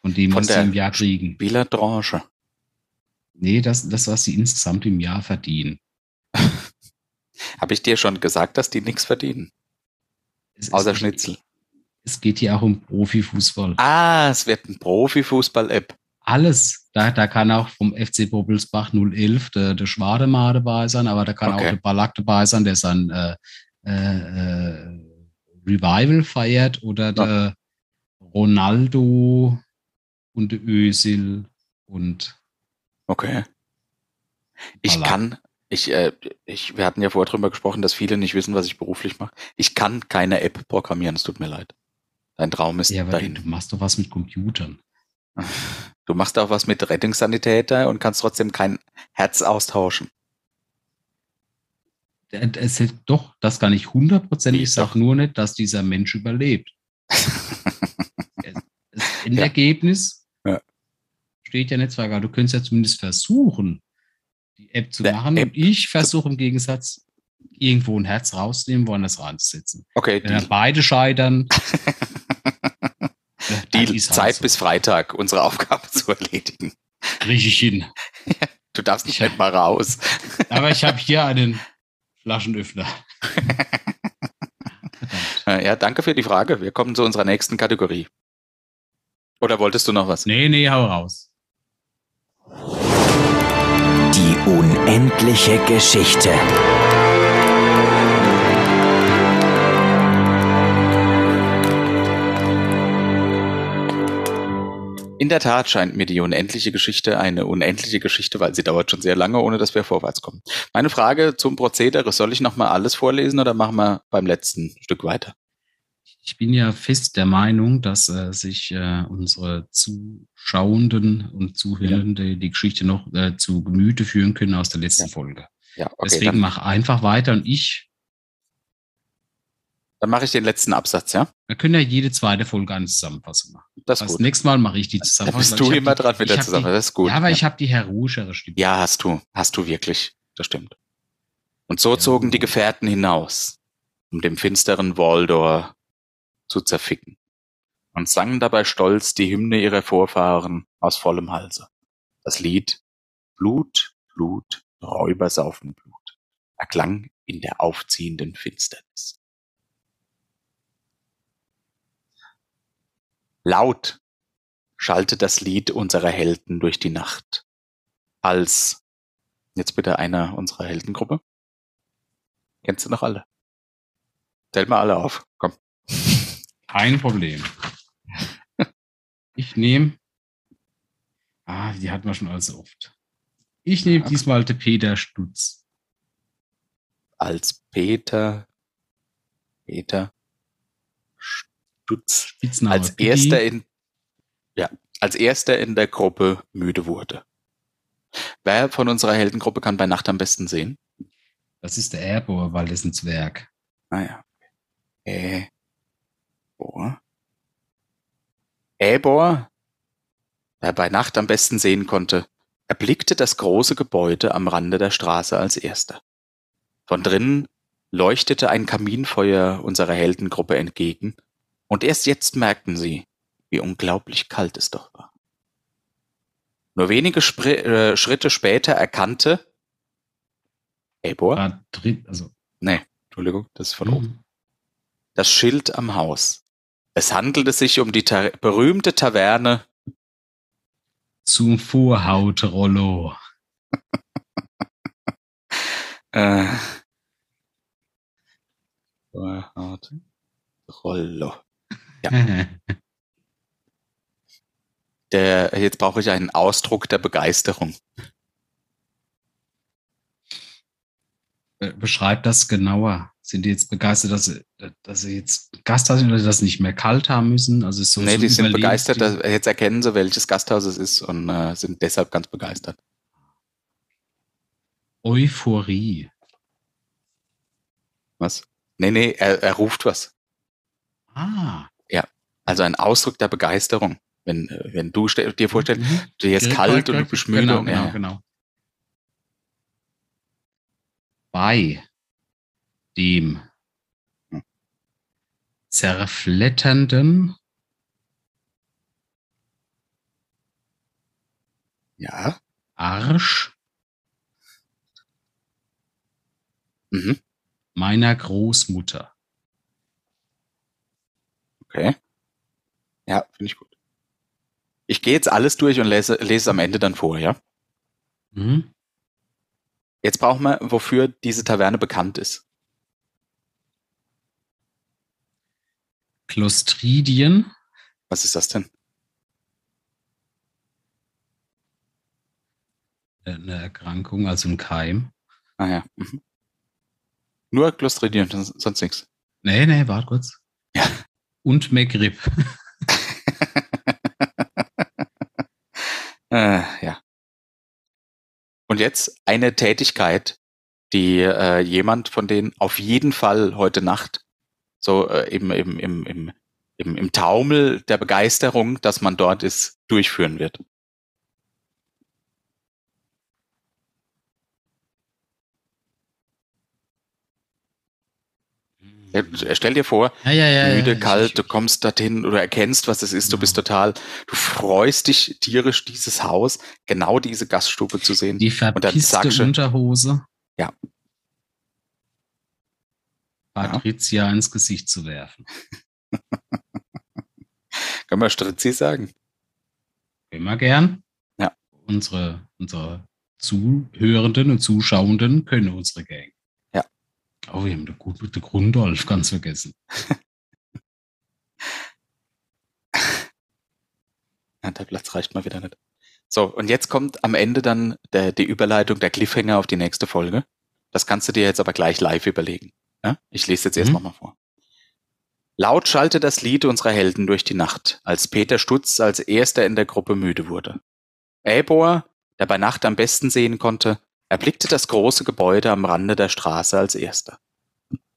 von dem, von was sie im Jahr kriegen. Spielerdranche. Nee, das, das, was sie insgesamt im Jahr verdienen. Habe ich dir schon gesagt, dass die nichts verdienen? Es Außer Schnitzel. Es geht hier auch um Profifußball. Ah, es wird ein Profifußball-App. Alles. Da, da kann auch vom FC Bobelsbach 011 der, der Schwademar dabei sein, aber da kann okay. auch der Ballack dabei sein, der sein äh, äh, Revival feiert oder ja. der Ronaldo und der Ösil und Okay. Ich Ballack. kann, ich, äh, ich, wir hatten ja vorher drüber gesprochen, dass viele nicht wissen, was ich beruflich mache. Ich kann keine App programmieren, es tut mir leid. Dein Traum ist ja, aber dahin. Du machst doch was mit Computern. Du machst auch was mit Rettungssanitäter und kannst trotzdem kein Herz austauschen. Es ist doch, das kann ich hundertprozentig. Ich sage nur nicht, dass dieser Mensch überlebt. das Endergebnis ja. steht ja nicht zwar Du könntest ja zumindest versuchen, die App zu Der machen. App. Und ich versuche im Gegensatz, irgendwo ein Herz rauszunehmen, woanders reinzusetzen. Okay. Wenn beide scheitern, die Zeit halt bis Freitag, unsere Aufgabe zu erledigen. Richtig hin. du darfst nicht halt mal raus. Aber ich habe hier einen Flaschenöffner. ja, danke für die Frage. Wir kommen zu unserer nächsten Kategorie. Oder wolltest du noch was? Nee, nee, hau raus. Die unendliche Geschichte. In der Tat scheint mir die unendliche Geschichte eine unendliche Geschichte, weil sie dauert schon sehr lange, ohne dass wir vorwärts kommen. Meine Frage zum Prozedere, soll ich nochmal alles vorlesen oder machen wir beim letzten Stück weiter? Ich bin ja fest der Meinung, dass äh, sich äh, unsere Zuschauenden und Zuhörenden ja. die Geschichte noch äh, zu Gemüte führen können aus der letzten ja. Folge. Ja, okay, Deswegen mach einfach weiter und ich dann mache ich den letzten Absatz, ja? Wir können ja jede zweite Folge eine Zusammenfassung machen. Das gut. Das nächste Mal mache ich die Zusammenfassung. Da bist du immer dran mit der Zusammenfassung. Das ist gut. Ja, aber ja. ich habe die heroischere Stimme. Ja, hast du. Hast du wirklich. Das stimmt. Und so ja. zogen die Gefährten hinaus, um dem finsteren Waldor zu zerficken und sangen dabei stolz die Hymne ihrer Vorfahren aus vollem Halse. Das Lied Blut, Blut, Räuber saufen Blut erklang in der aufziehenden Finsternis. Laut schallte das Lied unserer Helden durch die Nacht. Als, jetzt bitte einer unserer Heldengruppe. Kennst du noch alle? Zähl mal alle auf, komm. Kein Problem. Ich nehme, ah, die hatten wir schon alles so oft. Ich nehme diesmal den Peter Stutz. Als Peter, Peter Stutz Spitzname. als erster in ja, als erster in der Gruppe müde wurde. Wer von unserer Heldengruppe kann bei Nacht am besten sehen? Das ist der Airbohr, weil das ein Zwerg. Ah ja. Äh. Bohr. Äbor, der bei Nacht am besten sehen konnte, erblickte das große Gebäude am Rande der Straße als erster. Von drinnen leuchtete ein Kaminfeuer unserer Heldengruppe entgegen, und erst jetzt merkten sie, wie unglaublich kalt es doch war. Nur wenige Spr äh, Schritte später erkannte Ebor. Ah, also. Nee, Entschuldigung, das ist von mhm. oben. Das Schild am Haus. Es handelte sich um die ta berühmte Taverne zum Vorhautrollo. äh, Vorhautrollo. Ja. Der, jetzt brauche ich einen Ausdruck der Begeisterung. Beschreibt das genauer. Sind die jetzt begeistert, dass sie, dass sie jetzt Gasthaus oder das nicht mehr kalt haben müssen? Also so, nee, so die sind begeistert, dass, jetzt erkennen sie, welches Gasthaus es ist und äh, sind deshalb ganz begeistert. Euphorie. Was? Nee, nee, er, er ruft was. Ah. Ja, also ein Ausdruck der Begeisterung. Wenn, äh, wenn du dir vorstellst, mhm. dir ist kalt und du bist müde. Genau, genau, ja. genau. Bei dem zerfletternden ja. Arsch mhm. meiner Großmutter. Okay. Ja, finde ich gut. Ich gehe jetzt alles durch und lese, lese es am Ende dann vor, ja? Mhm. Jetzt brauchen wir, wofür diese Taverne bekannt ist. Clostridien. Was ist das denn? Eine Erkrankung, also ein Keim. Ah ja. Mhm. Nur Clostridien, sonst nichts. Nee, nee, warte kurz. Ja. Und Megrip. Äh, ja. Und jetzt eine Tätigkeit, die äh, jemand von denen auf jeden Fall heute Nacht so äh, im, im, im, im, im, im Taumel der Begeisterung, dass man dort ist, durchführen wird. Stell dir vor, ja, ja, ja, müde, kalt, du kommst dorthin oder erkennst, was es ist, du bist total, du freust dich tierisch, dieses Haus, genau diese Gaststube zu sehen. Die verpisste Unterhose. Ja. Patricia ins Gesicht zu werfen. Können wir Stritzi sagen? Immer gern. Ja. Unsere, unsere Zuhörenden und Zuschauenden können unsere Gang. Oh, wir haben den, den Grundolf ganz vergessen. ja, der Platz reicht mal wieder nicht. So, und jetzt kommt am Ende dann der, die Überleitung, der Cliffhanger auf die nächste Folge. Das kannst du dir jetzt aber gleich live überlegen. Ja? Ich lese jetzt mhm. erst mal vor. Laut schallte das Lied unserer Helden durch die Nacht, als Peter Stutz als erster in der Gruppe müde wurde. Äbor, der bei Nacht am besten sehen konnte, erblickte das große Gebäude am Rande der Straße als erster.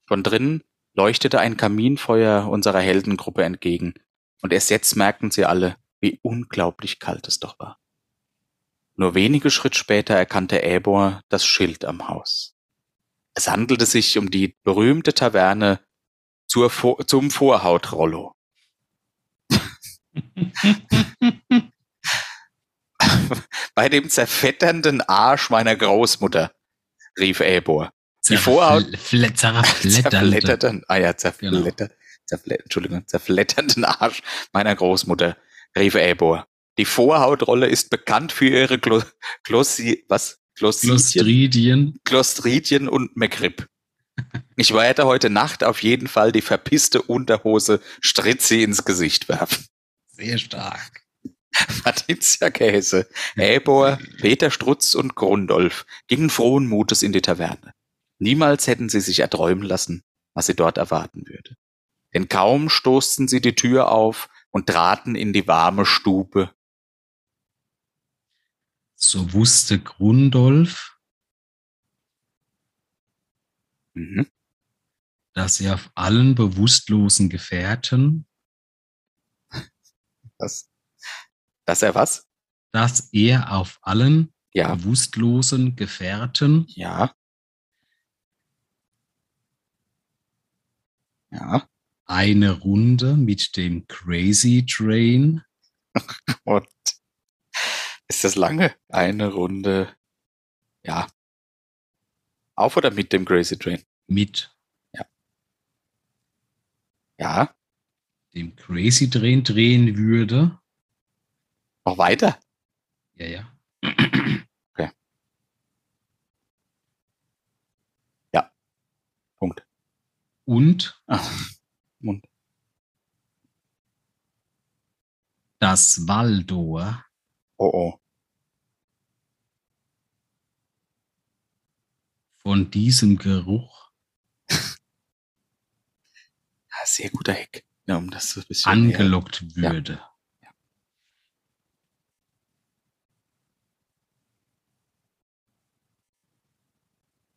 Von drinnen leuchtete ein Kaminfeuer unserer Heldengruppe entgegen, und erst jetzt merkten sie alle, wie unglaublich kalt es doch war. Nur wenige Schritt später erkannte Äbor das Schild am Haus. Es handelte sich um die berühmte Taverne zum Vorhautrollo. Bei dem zerfetternden Arsch meiner Großmutter, rief Elbor. Die Vorhaut. Zerfletternden, ah ja, zerflettert, genau. zerflettert, Entschuldigung, zerfletternden Arsch meiner Großmutter, rief Elbor. Die Vorhautrolle ist bekannt für ihre Glo Glossi, was? Clostridien. Clostridien und McRib. Ich werde heute Nacht auf jeden Fall die verpisste Unterhose Stritzi ins Gesicht werfen. Sehr stark. Patricia Käse, Äbor, Peter Strutz und Grundolf gingen frohen Mutes in die Taverne. Niemals hätten sie sich erträumen lassen, was sie dort erwarten würde. Denn kaum stoßten sie die Tür auf und traten in die warme Stube. So wusste Grundolf, Mhm. dass er auf allen bewusstlosen Gefährten, Das, dass er was? dass er auf allen Ja, bewusstlosen Gefährten ja. Ja. eine Runde mit dem Crazy Train Und ist das lange? Eine Runde. Ja. Auf oder mit dem Crazy Train? mit Ja. dem Crazy Train drehen würde. Noch weiter? Ja, ja. Punkt. Und Ach, Mund. das Waldor Oh oh. von diesem Geruch Ja, sehr guter Hack. Ja, um das so ein bisschen. angelockt Ja. würde.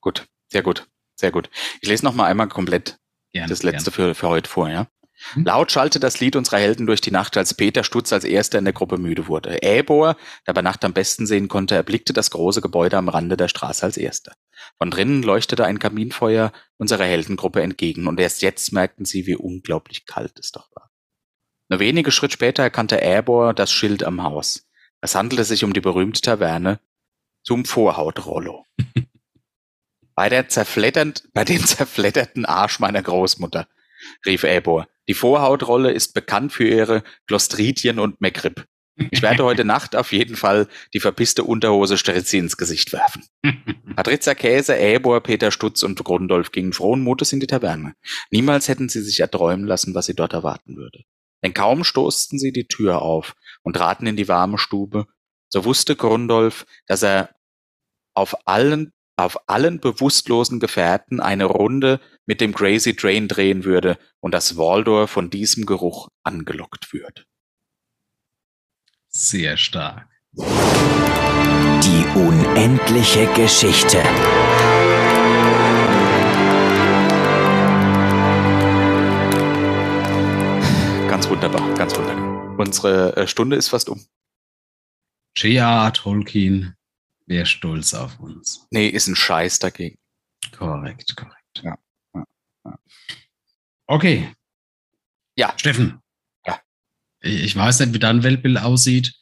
Gut. Sehr gut. Sehr gut. Ich lese noch mal einmal komplett Gerne, das letzte gerne. für, für heute vor, ja. Hm. Laut schallte das Lied unserer Helden durch die Nacht, als Peter Stutz als erster in der Gruppe müde wurde. Äbor, der bei Nacht am besten sehen konnte, erblickte das große Gebäude am Rande der Straße als erster. Von drinnen leuchtete ein Kaminfeuer unserer Heldengruppe entgegen und erst jetzt merkten sie, wie unglaublich kalt es doch war. Nur wenige Schritt später erkannte Äbor das Schild am Haus. Es handelte sich um die berühmte Taverne zum Vorhautrollo. bei, der zerfleddernd, bei dem zerfledderten Arsch meiner Großmutter, rief Äbor. Die Vorhautrolle ist bekannt für ihre Clostridien und McRib. Ich werde heute Nacht auf jeden Fall die verpisste Unterhose Strizzi ins Gesicht werfen. Patrizia Käse, Äbor, Peter Stutz und Grundolf gingen frohen Mutes in die Taverne. Niemals hätten sie sich erträumen lassen, was sie dort erwarten würde. Denn kaum stoßten sie die Tür auf und traten in die warme Stube, so wusste Grundolf, dass er auf allen, auf allen bewusstlosen Gefährten eine Runde mit dem Crazy Train drehen würde und dass Waldor von diesem Geruch angelockt würde. Sehr stark. Die unendliche Geschichte. Ganz wunderbar, ganz wunderbar. Unsere äh, Stunde ist fast um. J.R. Tolkien wäre stolz auf uns. Nee, ist ein Scheiß dagegen. Korrekt, korrekt. Ja, ja, ja. Okay. Ja. Steffen. Ja. Ich weiß nicht, wie dein Weltbild aussieht.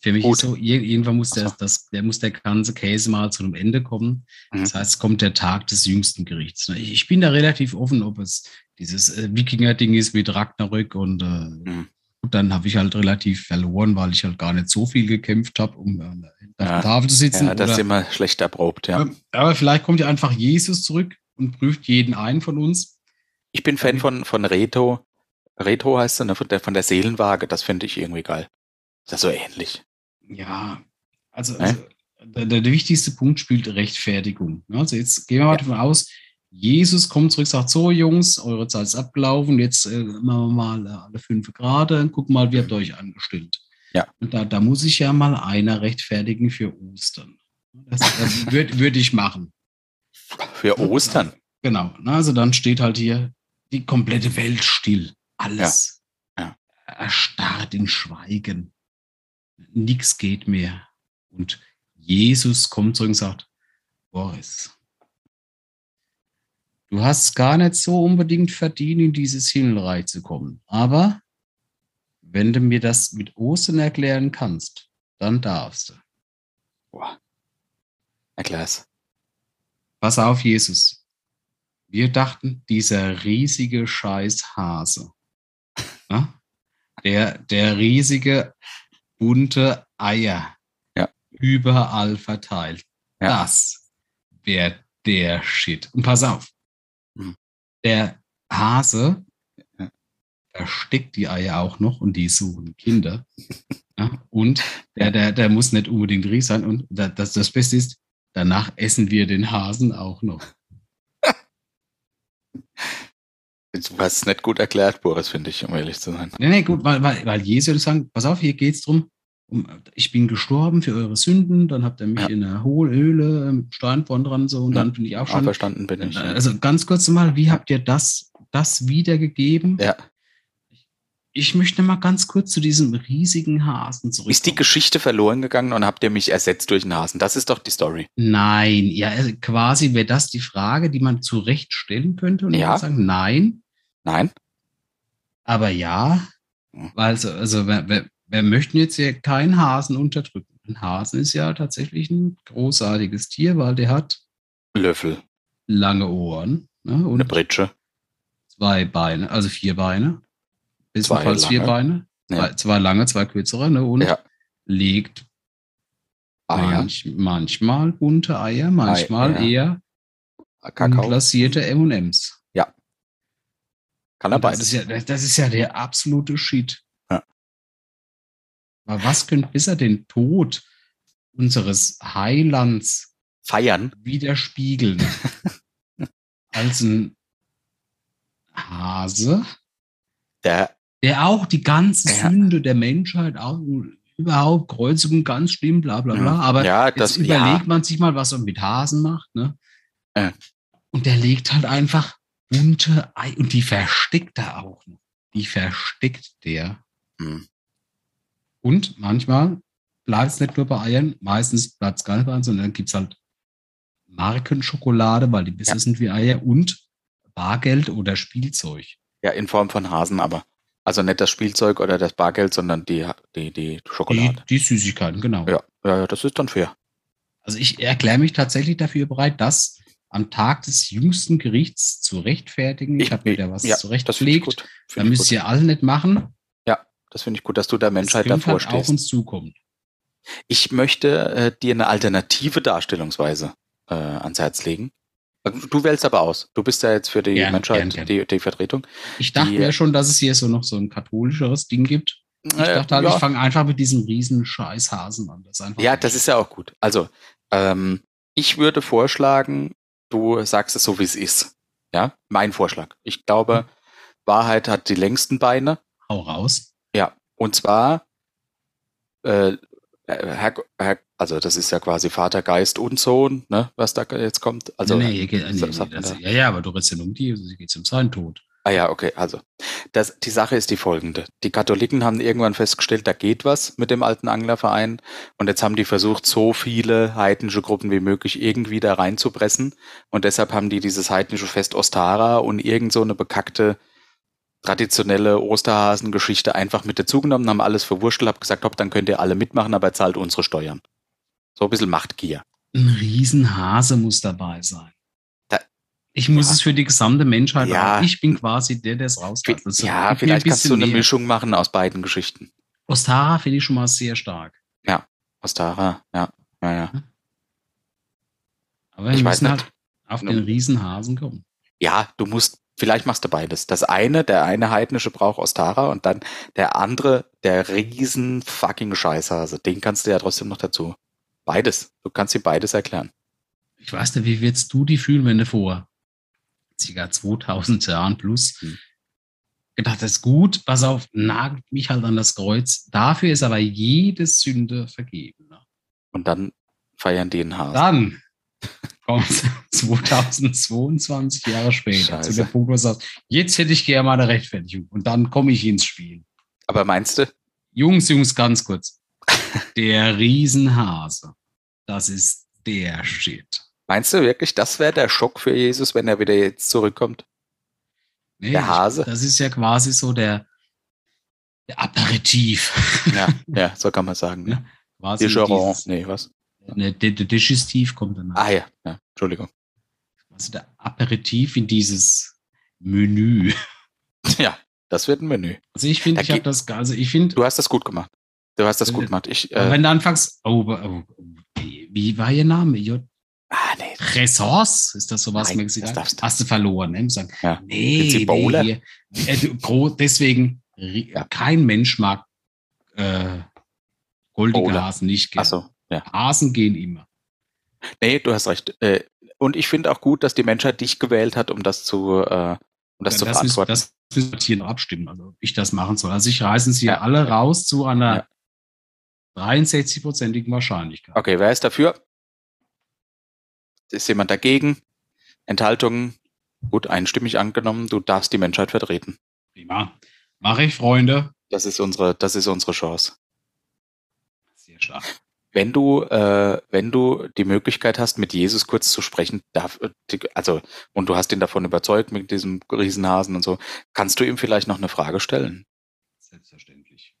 Für mich Gut. ist so, ir- irgendwann muss der, das, der, muss der ganze Käse mal zu einem Ende kommen. Mhm. Das heißt, es kommt der Tag des jüngsten Gerichts. Ich ich bin da relativ offen, ob es dieses äh, Wikinger-Ding ist mit Ragnarök und äh, Mhm. Gut, dann habe ich halt relativ verloren, weil ich halt gar nicht so viel gekämpft habe, um an der Ja. Tafel zu sitzen. Ja, das ist oder, immer schlecht erprobt, ja. Ja, aber vielleicht kommt ja einfach Jesus zurück und prüft jeden einen von uns. Ich bin Fan von, von Reto. Reto heißt er, ne? von, der, von der Seelenwaage. Das finde ich irgendwie geil. Ist das so ähnlich? Ja, also, also der, der wichtigste Punkt spielt Rechtfertigung. ne? Also jetzt gehen wir mal Ja. davon aus, Jesus kommt zurück, sagt so Jungs, eure Zeit ist abgelaufen, jetzt äh, machen wir mal äh, alle fünf Grade und gucken mal, wie habt ihr euch angestellt. Ja. Und da, da muss ich ja mal einer rechtfertigen für Ostern. Das, das würde würd ich machen. Für Ostern. Genau. Also dann steht halt hier die komplette Welt still. Alles Ja. erstarrt in Schweigen. Nichts geht mehr. Und Jesus kommt zurück und sagt, Boris, du hast gar nicht so unbedingt verdient, in dieses Himmelreich zu kommen. Aber wenn du mir das mit Ostern erklären kannst, dann darfst du. Boah. Erklär's. Pass auf, Jesus. Wir dachten, dieser riesige Scheißhase, ja, der, der riesige bunte Eier Ja. überall verteilt, Ja. das wäre der Shit. Und pass auf. Der Hase Ja. versteckt die Eier auch noch und die suchen Kinder. ja, und der, der, der muss nicht unbedingt riesig sein. Und da- das, das Beste ist, danach essen wir den Hasen auch noch. Du hast es nicht gut erklärt, Boris, finde ich, um ehrlich zu sein. Nee, nee, gut, weil, weil, weil Jesus sagen, pass auf, hier geht's drum, um, ich bin gestorben für eure Sünden, dann habt ihr mich Ja. in der Hohlöhle mit Stein vorn dran so und Ja, dann bin ich auch Schon schon. verstanden bin ich. ja. Also ganz kurz mal, wie habt ihr das, das wiedergegeben? Ja. Ich möchte mal ganz kurz zu diesem riesigen Hasen zurück. Ist die Geschichte verloren gegangen und habt ihr mich ersetzt durch einen Hasen? Das ist doch die Story. Nein, ja, also quasi wäre das die Frage, die man zu Recht stellen könnte und Ja. würde sagen, nein, Nein? aber ja, Hm. weil also, also wir, wir, möchten jetzt hier keinen Hasen unterdrücken. Ein Hasen ist ja tatsächlich ein großartiges Tier, weil der hat Löffel, lange Ohren ne, eine und Britsche. zwei Beine, also vier Beine, bestenfalls vier. Beine, Ja. zwei, zwei lange, zwei kürzere ne, und Ja. legt Eier, manch, manchmal bunte Eier, manchmal ja. eher Kakao. unglasierte M&M's. Kann er Das beides. ist, ja, das- das ist ja der absolute Shit. Aber was könnte besser den Tod unseres Heilands Feiern. widerspiegeln als ein Hase, Der, der auch die ganze Ja. Sünde der Menschheit auch überhaupt Kreuzungen ganz schlimm, bla bla bla. Aber ja, jetzt das, überlegt ja, man sich mal, was er mit Hasen macht, ne? Ja. Und der legt halt einfach bunte Ei und die versteckt er auch noch. Die versteckt der. Hm. Und manchmal bleibt es nicht nur bei Eiern, meistens bleibt es gar nicht bei Eiern, sondern dann gibt es halt Markenschokolade, weil die besser Ja. sind wie Eier und Bargeld oder Spielzeug. ja, in Form von Hasen, aber. Also nicht das Spielzeug oder das Bargeld, sondern die, die, die Schokolade. Die, die Süßigkeiten, genau. Ja, ja, ja, das ist dann fair. Also ich erkläre mich tatsächlich dafür bereit, das am Tag des jüngsten Gerichts zu rechtfertigen. Ich, habe mir da was ja, ich zurechtgelegt. Da ich müsst ihr alle nicht machen. Das finde ich gut, dass du der Das Menschheit könnte davor halt stehst. uns zukommen. Ich möchte äh, dir eine alternative Darstellungsweise äh, ans Herz legen. Du wählst aber aus. Du bist ja jetzt für die Gern, Menschheit gern, gern. Die, die Vertretung. Ich dachte Die- mir schon, dass es hier so noch so ein katholischeres Ding gibt. Ich dachte halt, ja. ich fange einfach mit diesem riesen Scheißhasen an. Das Ja, das ist ja auch gut. Also, ähm, ich würde vorschlagen, du sagst es so, wie es ist. Ja, mein Vorschlag. Ich glaube, Hm. Wahrheit hat die längsten Beine. Hau raus. Und zwar, äh, Herr, Herr, also das ist ja quasi Vater, Geist und Sohn, ne, was da jetzt kommt. Also, nee, hier geht, nee, so- nee, das, da. ja, ja, aber du redest ja nur um die, hier geht es um seinen Tod. Ah ja, okay, also. Das, die Sache ist die folgende. Die Katholiken haben irgendwann festgestellt, da geht was mit dem alten Anglerverein. Und jetzt haben die versucht, so viele heidnische Gruppen wie möglich irgendwie da reinzupressen. Und deshalb haben die dieses heidnische Fest Ostara und irgend so eine bekackte traditionelle Osterhasen-Geschichte einfach mit dazugenommen, haben alles verwurschtelt, hab gesagt, hopp, dann könnt ihr alle mitmachen, aber zahlt unsere Steuern. So ein bisschen Machtgier. Ein Riesenhase muss dabei sein. Da- ich muss Ja. es für die gesamte Menschheit Ja. machen. Ich bin quasi der, der es. Das ja, vielleicht kannst du eine mehr. Mischung machen aus beiden Geschichten. Ostara finde ich schon mal sehr stark. Ostara, ja, ja, ja. Aber wir Ich weiß müssen nicht. halt auf den Riesenhasen kommen. Ja, du musst, vielleicht machst du beides. Das eine, der eine heidnische braucht Ostara und dann der andere, der riesen fucking Scheißhase. Den kannst du ja trotzdem noch dazu. Beides. Du kannst dir beides erklären. Ich weiß nicht, wie würdest du die fühlen, wenn du vor ca. 2000 Jahren plus Hm. gedacht hast, gut, pass auf, nagelt mich halt an das Kreuz. Dafür ist aber jede Sünde vergeben. ne? Und dann feiern die einen Hasen. Dann kommt 2022 Jahre später Scheiße. zu der Punkt, wo du sagst, jetzt hätte ich gerne eine Rechtfertigung. Und dann komme ich ins Spiel. Aber meinst du, Jungs, Jungs, ganz kurz. Der Riesenhase, das ist der Shit. meinst du wirklich, das wäre der Schock für Jesus, wenn er wieder jetzt zurückkommt? Nee, Der Hase? Das ist ja quasi so der, der Aperitif. Ja, ja, so kann man sagen. Ja. Ne? quasi Digeron, nee, was? Ne, der, der Digestiv kommt danach. Ah ja, ja, Entschuldigung. Also der Aperitif in dieses Menü. Ja, das wird ein Menü. Also ich finde, ich habe das, also ich finde, Du hast das gut gemacht. Du hast das Äh, gut gemacht. Ich, äh, wenn du anfängst, oh, oh, oh, wie war ihr Name? J. ah, nee. Ressource? Ist das sowas Nein, das darfst du Hast du verloren, ne? Sagen, Ja. nee, nee, hier, äh, deswegen, Ja. kein Mensch mag äh, goldige Bowler. Hasen nicht gerne. so, ja. Hasen gehen immer. Nee, du hast recht. Äh, Und ich finde auch gut, dass die Menschheit dich gewählt hat, um das zu, äh, Und das Ja, zu das, müssen, verantworten. das müssen wir hier noch abstimmen, also ob ich das machen soll. Also ich reißen sie Ja. alle raus zu einer Ja. 63-prozentigen Wahrscheinlichkeit. Okay, wer ist dafür? Ist jemand dagegen? Enthaltungen? Gut, einstimmig angenommen. Du darfst die Menschheit vertreten. Prima. Mache ich, Freunde. Das ist unsere, das ist unsere Chance. Sehr stark. Wenn du, äh, wenn du die Möglichkeit hast, mit Jesus kurz zu sprechen, darf, also, und du hast ihn davon überzeugt mit diesem Riesenhasen und so, kannst du ihm vielleicht noch eine Frage stellen? Selbstverständlich.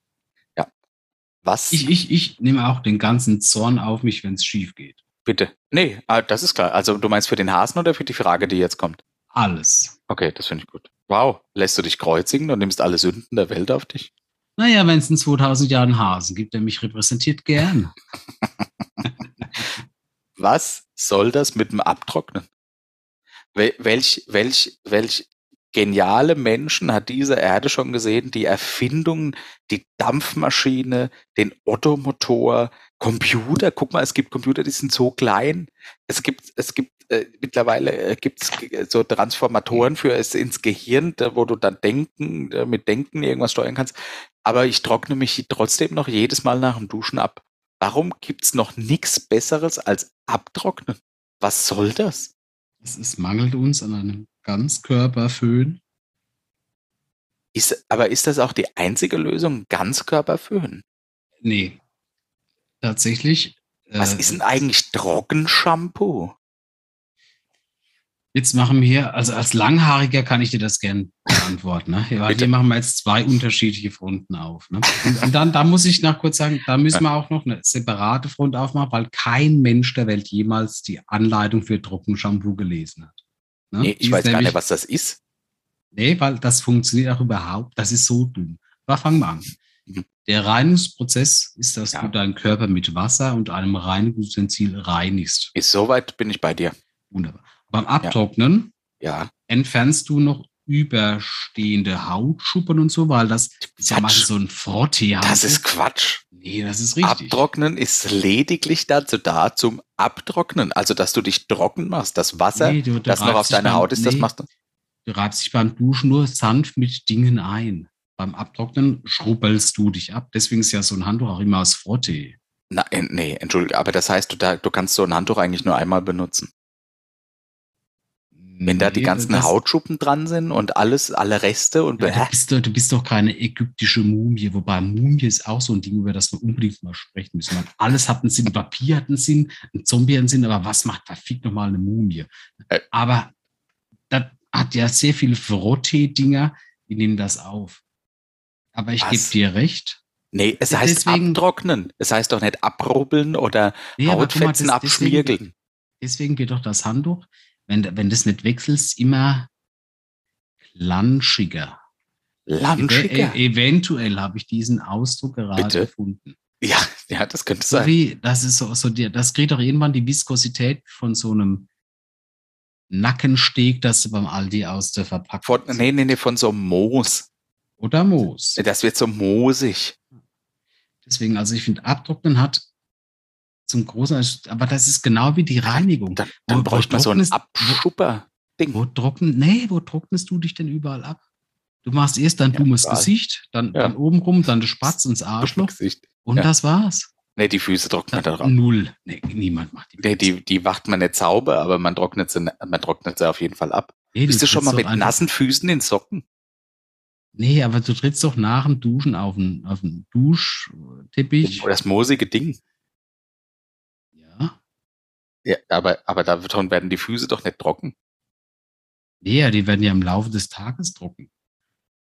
Was? Ich, ich, ich nehme auch den ganzen Zorn auf mich, wenn es schief geht. Bitte. Nee, ah, das ist klar. Also, du meinst für den Hasen oder für die Frage, die jetzt kommt? Alles. Okay, das finde ich gut. Wow. Lässt du dich kreuzigen und nimmst alle Sünden der Welt auf dich? Naja, wenn es in 2000 Jahren Hasen gibt, der mich repräsentiert, gern. Was soll das mit dem Abtrocknen? Wel welch, welch, welch geniale Menschen hat diese Erde schon gesehen? Die Erfindungen, die Dampfmaschine, den Ottomotor, Computer. Guck mal, es gibt Computer, die sind so klein. Es gibt, es gibt äh, mittlerweile äh, gibt's äh, so Transformatoren für es ins Gehirn, da, wo du dann denken, äh, mit Denken irgendwas steuern kannst. Aber ich trockne mich trotzdem noch jedes Mal nach dem Duschen ab. Warum gibt's noch nichts Besseres als abtrocknen? Was soll das? Es, es mangelt uns an einem Ganzkörperföhn. Ist, aber ist das auch die einzige Lösung? Ganzkörperföhn? Nee. Tatsächlich. Was äh, ist denn eigentlich Trockenshampoo? Jetzt machen wir hier, also als Langhaariger kann ich dir das gern beantworten. Ne? Bitte. hier machen wir jetzt zwei unterschiedliche Fronten auf. Ne? Und, und dann, da muss ich nach kurz sagen, da müssen wir auch noch eine separate Front aufmachen, weil kein Mensch der Welt jemals die Anleitung für Trockenshampoo gelesen hat. Ne? Nee, ich weiß gar nämlich- nicht, was das ist. Nee, weil das funktioniert auch überhaupt. Das ist so dumm. Aber fangen wir an. Mhm. Der Reinigungsprozess ist, dass Ja. du deinen Körper mit Wasser und einem Reinigungsutensil reinigst. Ist soweit bin ich bei dir. Wunderbar. Beim Abtrocknen Ja. entfernst du noch überstehende Hautschuppen und so, weil das ist ja meistens so ein frottee Das ist Quatsch. Nee, das ist richtig. Abtrocknen ist lediglich dazu da zum Abtrocknen. Also, dass du dich trocken machst. Das Wasser, Nee, du- du das noch auf deiner Haut ist, das nee. machst du. Du reibst dich beim Duschen nur sanft mit Dingen ein. Beim Abtrocknen schrubbelst du dich ab. Deswegen ist ja so ein Handtuch auch immer aus Frottee. Na, äh, nee, entschuldige, aber das heißt, du, da, du kannst so ein Handtuch eigentlich nur einmal benutzen. Wenn da die ganzen das- Hautschuppen dran sind und alles, alle Reste und Ja, du, bist doch, du bist doch keine ägyptische Mumie, wobei Mumie ist auch so ein Ding, über das wir unbedingt mal sprechen müssen. Weil alles hat einen Sinn, Papier hat einen Sinn, ein Zombie hat einen Sinn, aber was macht verfickt nochmal eine Mumie? Äh. Aber das hat ja sehr viele Frottee-Dinger, die nehmen das auf. Aber ich gebe dir recht. nee, es heißt Deswegen- abtrocknen. Es heißt doch nicht abrubbeln oder Nee, Hautfetzen das- deswegen, abschmiergeln. deswegen wird doch das Handtuch, wenn, wenn das nicht wechselst, immer klanschiger. Lanschiger. E eventuell habe ich diesen Ausdruck gerade Bitte? erfunden. Ja, ja, das könnte So sein. wie, das ist so, so die, das kriegt doch irgendwann die Viskosität von so einem Nackensteg, das du beim Aldi aus der Verpackung Von, nee, nee, nee, von so Moos. oder Moos. Das wird so moosig. Deswegen, also ich finde, Abtrocknen hat zum großen, aber das ist genau wie die Reinigung. Dann, dann wo bräuchte man so ein Abschupper-Ding. Wo trocknen, nee, wo trocknest du dich denn überall ab? Du machst erst dein Ja, dummes überall. Gesicht, dann, Ja. dann oben rum, dann das Spatz ins Arschloch und Ja. das war's. Nee, die Füße trocknet man da drauf. Null. Nee, niemand macht die. Nee, die, die wacht man nicht sauber, aber man trocknet sie, man trocknet sie auf jeden Fall ab. Nee, Bist du schon mal mit nassen Füßen in Socken? Nee, aber du trittst doch nach dem Duschen auf den, auf den Duschteppich. Das moosige Ding. Ja. Aber, aber davon werden die Füße doch nicht trocken. Nee, ja, die werden ja im Laufe des Tages trocken.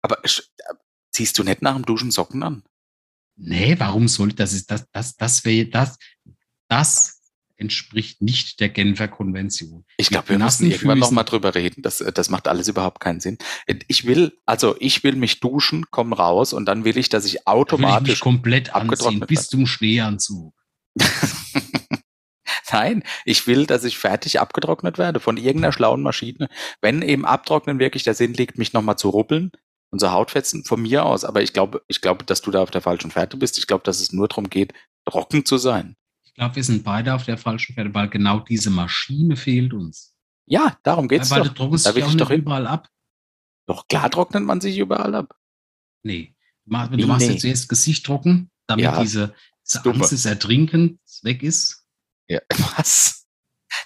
Aber ziehst du nicht nach dem Duschen Socken an? Nee, warum soll das ist das das das wäre das das entspricht nicht der Genfer Konvention. Ich glaube, wir müssen irgendwann noch mal drüber reden. Das, das macht alles überhaupt keinen Sinn. Ich will, also ich will mich duschen, komm raus und dann will ich, dass ich Da will ich mich automatisch komplett abgetrocknet anziehen bis zum Schneeanzug. Nein, ich will, dass ich fertig abgetrocknet werde von irgendeiner schlauen Maschine. Wenn eben Abtrocknen wirklich der Sinn liegt, mich nochmal zu ruppeln und so Hautfetzen, von mir aus. Aber ich glaube, ich glaube, dass du da auf der falschen Fährte bist. Ich glaube, dass es nur darum geht, trocken zu sein. Ich glaube, wir sind beide auf der falschen Pferde, weil genau diese Maschine fehlt uns. Ja, darum geht's weil doch. du trocknest Da will ich doch überall ab. Doch klar trocknet man sich überall ab. Nee. Du machst nee. jetzt zuerst Gesicht trocken, damit ja. diese, diese Angst des Ertrinkens weg ist. Ja, was?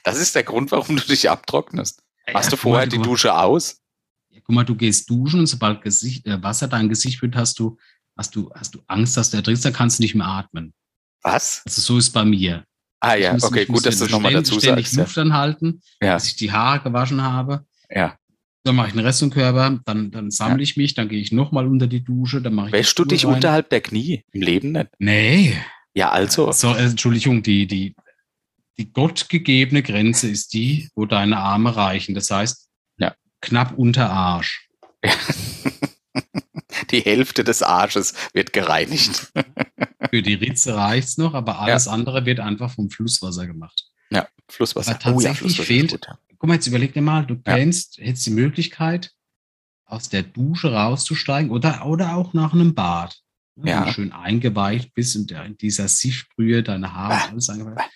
Das ist der Grund, warum du dich abtrocknest. Ja, Machst du vorher mal, die Dusche aus? Ja, guck mal, du gehst duschen und sobald Gesicht, äh, Wasser dein Gesicht wird, hast du, hast du, hast du Angst, dass du ertrinkst, dann kannst du nicht mehr atmen. Was? Also so ist bei mir. Ah ja, muss, okay, gut, dass du das nochmal dazu ständig sagst. Luft anhalten, ja. bis ich die Haare gewaschen habe. Ja. Dann mache ich einen Rest im Körper, dann, dann sammle ich mich, dann gehe ich nochmal unter die Dusche, dann mache ich. Wäschst du dich rein. unterhalb der Knie im Leben nicht? Nee. Ja, also. So, Entschuldigung, die, die, die gottgegebene Grenze ist die, wo deine Arme reichen. Das heißt, ja. knapp unter Arsch. Ja. Die Hälfte des Arsches wird gereinigt. Für die Ritze reicht es noch, aber alles ja. andere wird einfach vom Flusswasser gemacht. Ja, Flusswasser. Aber tatsächlich oh ja, Flusswasser fehlt, guck mal, jetzt überleg dir mal, du kennst, hättest die Möglichkeit, aus der Dusche rauszusteigen oder, oder auch nach einem Bad. Ja. schön eingeweicht bist und in dieser Sichtbrühe deine Haare alles eingeweicht.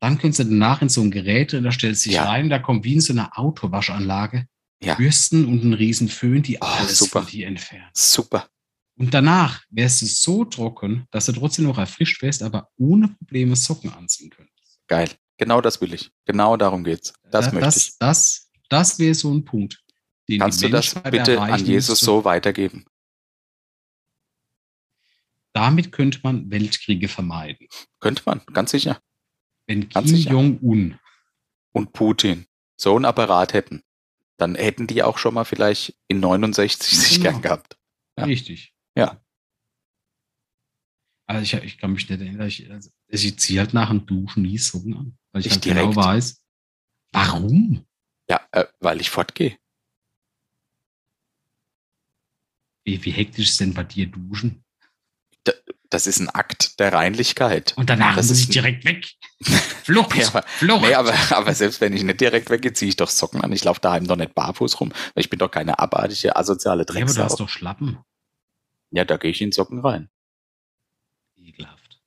Dann könntest du danach in so ein Gerät, da stellst du dich ja. rein, da kommt wie in so eine Autowaschanlage ja. Bürsten und ein riesen Föhn, die oh, alles super. von dir entfernen. Super. Und danach wärst du so trocken, dass du trotzdem noch erfrischt wärst, aber ohne Probleme Socken anziehen könntest. Geil. Genau das will ich. Genau darum geht's. Das, das möchte das, ich. Das, das wäre so ein Punkt. Kannst du das bitte an Jesus müsste. so weitergeben? Damit könnte man Weltkriege vermeiden. Könnte man, ganz sicher. Wenn Kim Jong-un und Putin so ein Apparat hätten, dann hätten die auch schon mal vielleicht in 69 sich genau. gern gehabt. Ja. Richtig. Ja. Also ich, ich kann mich nicht erinnern, ich, also ich ziehe halt nach dem Duschen nie Socken an, weil ich, ich halt genau direkt. genau weiß, warum? Ja, äh, weil ich fortgehe. Wie, wie hektisch ist denn bei dir Duschen? Das ist ein Akt der Reinlichkeit. Und danach das muss ich direkt weg. Flucht, nee, aber, Flucht. Nee, aber, aber selbst wenn ich nicht direkt weggehe, ziehe ich doch Socken an. Ich laufe daheim doch nicht barfuß rum, weil ich bin doch keine abartige, asoziale Drecksau. Ja, aber du hast doch Schlappen. Ja, da gehe ich in Socken rein. Ekelhaft.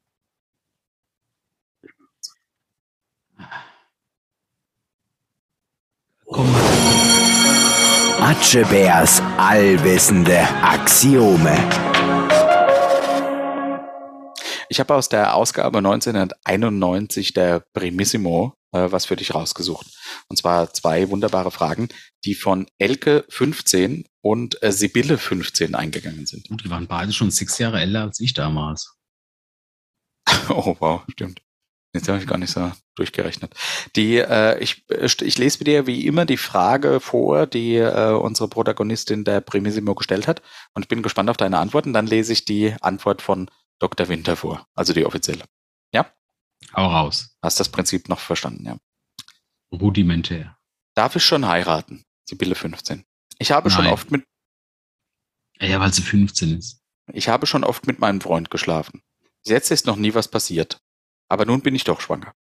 Komm mal. Atschebärs allwissende Axiome. Ich habe aus der Ausgabe 1991 der Primissimo äh, was für dich rausgesucht. Und zwar zwei wunderbare Fragen, die von Elke 15 und äh, Sibylle 15 eingegangen sind. Und die waren beide schon sechs Jahre älter als ich damals. oh, wow, stimmt. Jetzt habe ich gar nicht so durchgerechnet. Die, äh, ich, ich lese mit dir wie immer die Frage vor, die äh, unsere Protagonistin der Primissimo gestellt hat. Und ich bin gespannt auf deine Antworten. Dann lese ich die Antwort von Dr. Winter vor, also die offizielle. Ja? Hau raus. Hast das Prinzip noch verstanden, ja? Rudimentär. Darf ich schon heiraten? Sibylle 15. Ich habe Nein. schon oft mit. Ja, weil sie 15 ist. Ich habe schon oft mit meinem Freund geschlafen. Bis jetzt ist noch nie was passiert. Aber nun bin ich doch schwanger.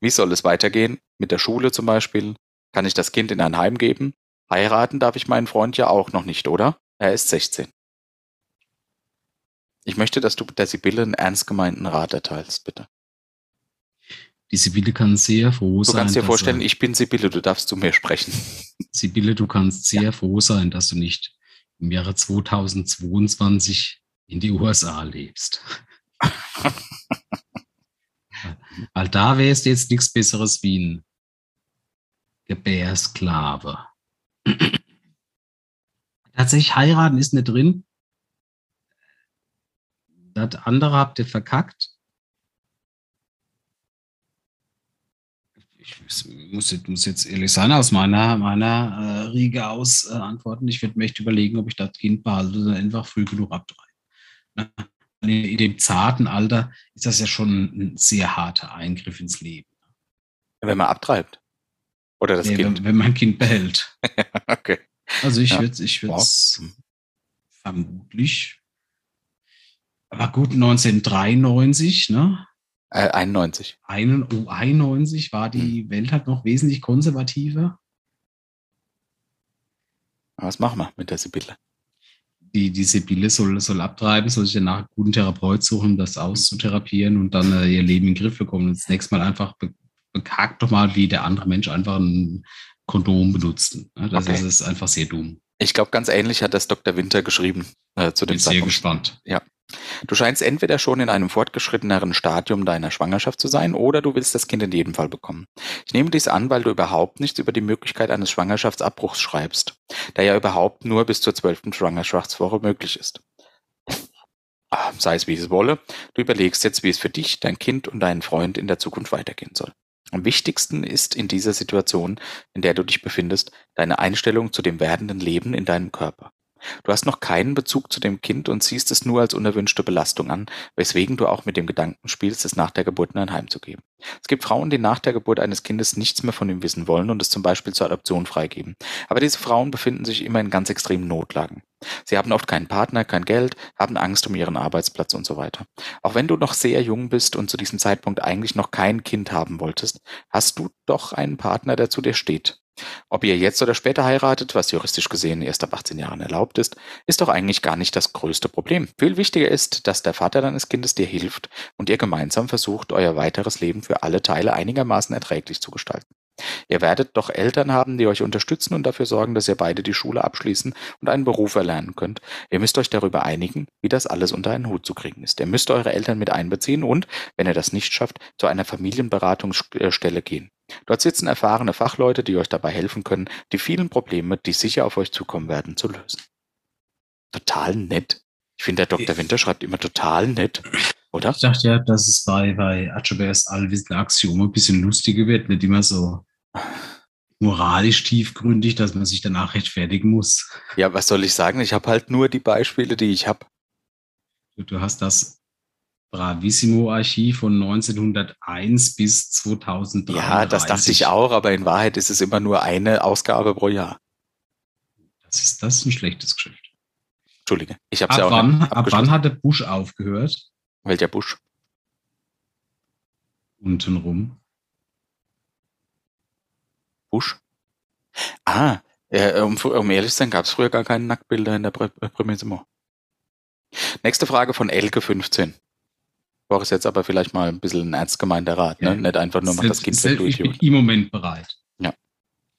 Wie soll es weitergehen? Mit der Schule zum Beispiel? Kann ich das Kind in ein Heim geben? Heiraten darf ich meinen Freund ja auch noch nicht, oder? Er ist 16. Ich möchte, dass du der Sibylle einen ernst gemeinten Rat erteilst, bitte. Die Sibylle kann sehr froh sein. Du kannst dir vorstellen, ich bin Sibylle, du darfst zu mir sprechen. Sibylle, du kannst sehr ja. froh sein, dass du nicht im Jahre 2022 in die USA lebst. Weil da wäre es jetzt nichts Besseres wie ein Gebärsklave. Tatsächlich heiraten ist nicht drin. Das andere habt ihr verkackt. Ich muss, muss jetzt ehrlich sein, aus meiner, meiner äh, Riege aus äh, antworten. Ich werde mir echt überlegen, ob ich das Kind behalte oder einfach früh genug abtreibe. Ne? In dem zarten Alter ist das ja schon ein sehr harter Eingriff ins Leben. Wenn man abtreibt. Oder das nee, Kind. Wenn, wenn man ein Kind behält. okay. Also ich ja. würde ich wow. vermutlich aber gut, 1993, ne? Äh, 91. Ein, oh, 91 war die hm. Welt halt noch wesentlich konservativer. Was machen wir mit der Sibylle? Die, die Sibylle soll, soll abtreiben, soll sich danach einen guten Therapeut suchen, das auszutherapieren und dann äh, ihr Leben in den Griff bekommen. Und das nächste Mal einfach be bekagt doch mal, wie der andere Mensch einfach ein, Kondom benutzen. Das okay. ist einfach sehr dumm. Ich glaube, ganz ähnlich hat das Dr. Winter geschrieben äh, zu dem Bin Zeitpunkt. sehr gespannt. Ja. Du scheinst entweder schon in einem fortgeschritteneren Stadium deiner Schwangerschaft zu sein oder du willst das Kind in jedem Fall bekommen. Ich nehme dies an, weil du überhaupt nichts über die Möglichkeit eines Schwangerschaftsabbruchs schreibst, der ja überhaupt nur bis zur zwölften Schwangerschaftswoche möglich ist. Ah, sei es wie es wolle, du überlegst jetzt, wie es für dich, dein Kind und deinen Freund in der Zukunft weitergehen soll. Am wichtigsten ist in dieser Situation, in der du dich befindest, deine Einstellung zu dem werdenden Leben in deinem Körper. Du hast noch keinen Bezug zu dem Kind und siehst es nur als unerwünschte Belastung an, weswegen du auch mit dem Gedanken spielst, es nach der Geburt in ein Heim zu geben. Es gibt Frauen, die nach der Geburt eines Kindes nichts mehr von ihm wissen wollen und es zum Beispiel zur Adoption freigeben. Aber diese Frauen befinden sich immer in ganz extremen Notlagen. Sie haben oft keinen Partner, kein Geld, haben Angst um ihren Arbeitsplatz und so weiter. Auch wenn du noch sehr jung bist und zu diesem Zeitpunkt eigentlich noch kein Kind haben wolltest, hast du doch einen Partner, der zu dir steht. Ob ihr jetzt oder später heiratet, was juristisch gesehen erst ab 18 Jahren erlaubt ist, ist doch eigentlich gar nicht das größte Problem. Viel wichtiger ist, dass der Vater deines Kindes dir hilft und ihr gemeinsam versucht, euer weiteres Leben für alle Teile einigermaßen erträglich zu gestalten. Ihr werdet doch Eltern haben, die euch unterstützen und dafür sorgen, dass ihr beide die Schule abschließen und einen Beruf erlernen könnt. Ihr müsst euch darüber einigen, wie das alles unter einen Hut zu kriegen ist. Ihr müsst eure Eltern mit einbeziehen und, wenn ihr das nicht schafft, zu einer Familienberatungsstelle gehen. Dort sitzen erfahrene Fachleute, die euch dabei helfen können, die vielen Probleme, die sicher auf euch zukommen werden, zu lösen. Total nett. Ich finde, der Dr. Winter schreibt immer total nett, oder? Ich dachte ja, dass es bei, bei Archibald's allwissende Axiome ein bisschen lustiger wird, nicht immer so moralisch tiefgründig, dass man sich danach rechtfertigen muss. Ja, was soll ich sagen? Ich habe halt nur die Beispiele, die ich habe. Du, du hast das Bravissimo-Archiv von 1901 bis 2003. Ja, das dachte ich auch, aber in Wahrheit ist es immer nur eine Ausgabe pro Jahr. Das ist das ein schlechtes Geschäft. Entschuldige, ich habe es ja auch wann, Ab wann hat der Busch aufgehört? Welcher Busch? Untenrum. Busch? Ah, äh, um, um, ehrlich zu sein, gab es früher gar keine Nacktbilder in der Pr äh, Nächste Frage von Elke15 war es jetzt aber vielleicht mal ein bisschen ein ernst gemeinter Rat, ne? Nicht einfach nur macht das Kind weg durch. Ich bin im Moment bereit. Ja.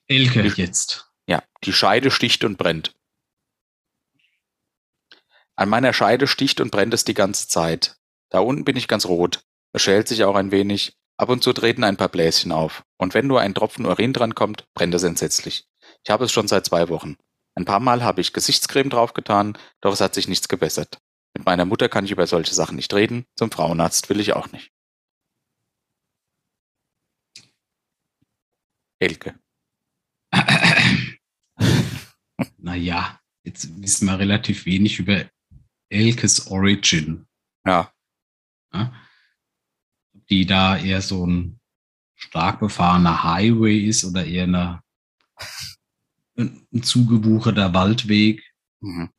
Elke die, jetzt. Ja, die Scheide sticht und brennt. An meiner Scheide sticht und brennt es die ganze Zeit. Da unten bin ich ganz rot. Es schält sich auch ein wenig. Ab und zu treten ein paar Bläschen auf. Und wenn nur ein Tropfen Urin dran kommt, brennt es entsetzlich. Ich habe es schon seit zwei Wochen. Ein paar Mal habe ich Gesichtscreme draufgetan, doch es hat sich nichts gebessert. Mit meiner Mutter kann ich über solche Sachen nicht reden, zum Frauenarzt will ich auch nicht. Elke. naja, jetzt wissen wir relativ wenig über Elkes Origin. Ja. ja. Die da eher so ein stark befahrener Highway ist oder eher eine, ein zugebucherter Waldweg. Mhm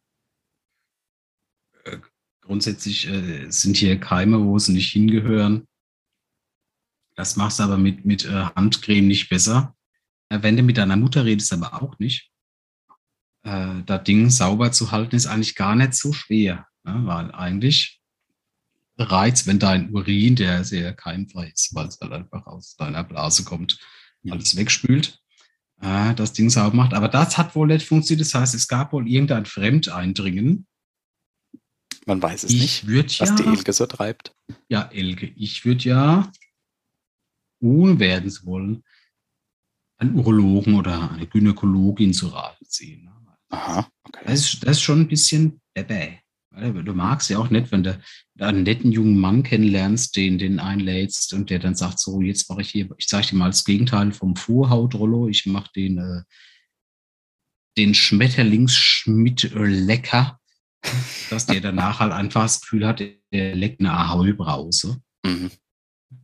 grundsätzlich äh, sind hier Keime, wo sie nicht hingehören. Das machst du aber mit, mit äh, Handcreme nicht besser. Äh, wenn du mit deiner Mutter redest, aber auch nicht. Äh, das Ding sauber zu halten ist eigentlich gar nicht so schwer, ne? weil eigentlich bereits, wenn dein Urin, der sehr keimfrei ist, weil es halt einfach aus deiner Blase kommt, alles wegspült, äh, das Ding sauber macht. Aber das hat wohl nicht funktioniert. Das heißt, es gab wohl irgendein Fremdeindringen man weiß es ich nicht, was ja, die Elke so treibt. Ja, Elke, ich würde ja, ohne werden zu wollen, einen Urologen oder eine Gynäkologin zu Rate ziehen. Aha, okay. Das ist, das ist schon ein bisschen bäbä. Du magst ja auch nicht, wenn du einen netten jungen Mann kennenlernst, den, den einlädst und der dann sagt, so, jetzt mache ich hier, ich zeige dir mal das Gegenteil vom Vorhautrollo, ich mache den, äh, den Schmetterlingsschmidt lecker dass der danach halt einfach das Gefühl hat, der leckt eine Ahoi-Brause. Mhm.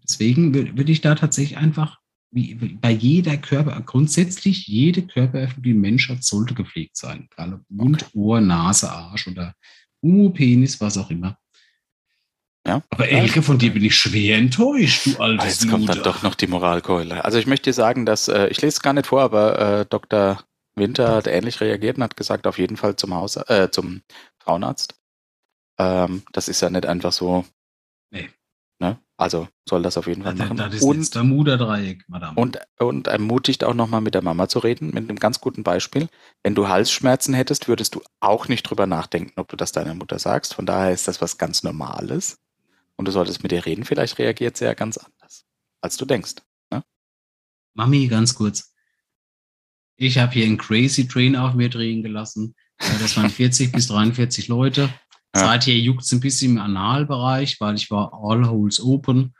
Deswegen würde ich da tatsächlich einfach, wie bei jeder Körper, grundsätzlich jede Körperöffnung, die ein Mensch hat, sollte gepflegt sein. Egal ob Mund, okay. Ohr, Nase, Arsch oder Umu, Penis, was auch immer. Ja. Aber Elke, von dir bin ich schwer enttäuscht, du alter Jetzt kommt dann doch noch die Moralkeule. Also ich möchte dir sagen, dass, äh, ich lese es gar nicht vor, aber äh, Dr. Winter hat ähnlich reagiert und hat gesagt, auf jeden Fall zum Haus, äh, zum Frauenarzt. Ähm, das ist ja nicht einfach so. Nee. Ne? Also soll das auf jeden Fall machen. Das ist und, der Muterdreieck, Madame. Und, und ermutigt auch nochmal mit der Mama zu reden, mit einem ganz guten Beispiel. Wenn du Halsschmerzen hättest, würdest du auch nicht drüber nachdenken, ob du das deiner Mutter sagst. Von daher ist das was ganz Normales. Und du solltest mit ihr reden. Vielleicht reagiert sie ja ganz anders, als du denkst. Ne? Mami, ganz kurz. Ich habe hier einen Crazy Train auf mir drehen gelassen. Das waren 40 bis 43 Leute. Ja. Seither juckt es ein bisschen im Analbereich, weil ich war all holes open.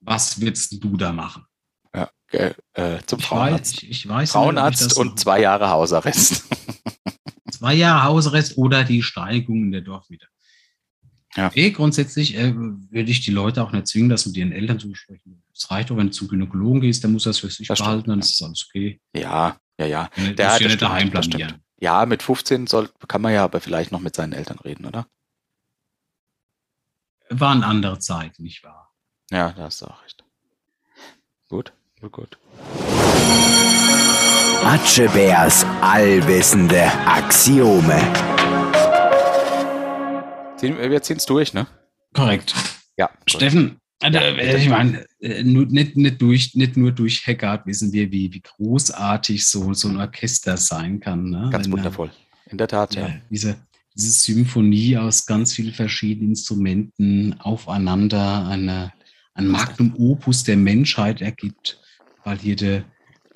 Was willst du da machen? Ja, äh, zum ich Frauenarzt. Weiß, ich, ich weiß Frauenarzt nicht, und zwei Jahre Hausarrest. zwei Jahre Hausarrest oder die Steigung in der Dorfmitte. Ja. Okay, grundsätzlich äh, würde ich die Leute auch nicht zwingen, das mit ihren Eltern zu besprechen. Es reicht auch, wenn du zum Gynäkologen gehst, der muss das für sich das behalten, stimmt, dann ist alles okay. Ja, ja, ja. Der hat ja nicht daheim blamieren. Ja, mit 15 soll, kann man ja aber vielleicht noch mit seinen Eltern reden, oder? Waren andere Zeiten, nicht wahr? Ja, da hast du auch recht. Gut, gut, gut. Atschebärs allwissende Axiome. Wir ziehen es durch, ne? Korrekt. Ja. Steffen, äh, ich meine, äh, nicht, nicht, durch, nicht nur durch Haggard wissen wir, wie, wie großartig so, so ein Orchester sein kann. Ne? Ganz Wenn, wundervoll. In der Tat, ja. ja. Diese, diese Symphonie aus ganz vielen verschiedenen Instrumenten aufeinander, eine, ein Magnum Opus der Menschheit ergibt, weil hier der,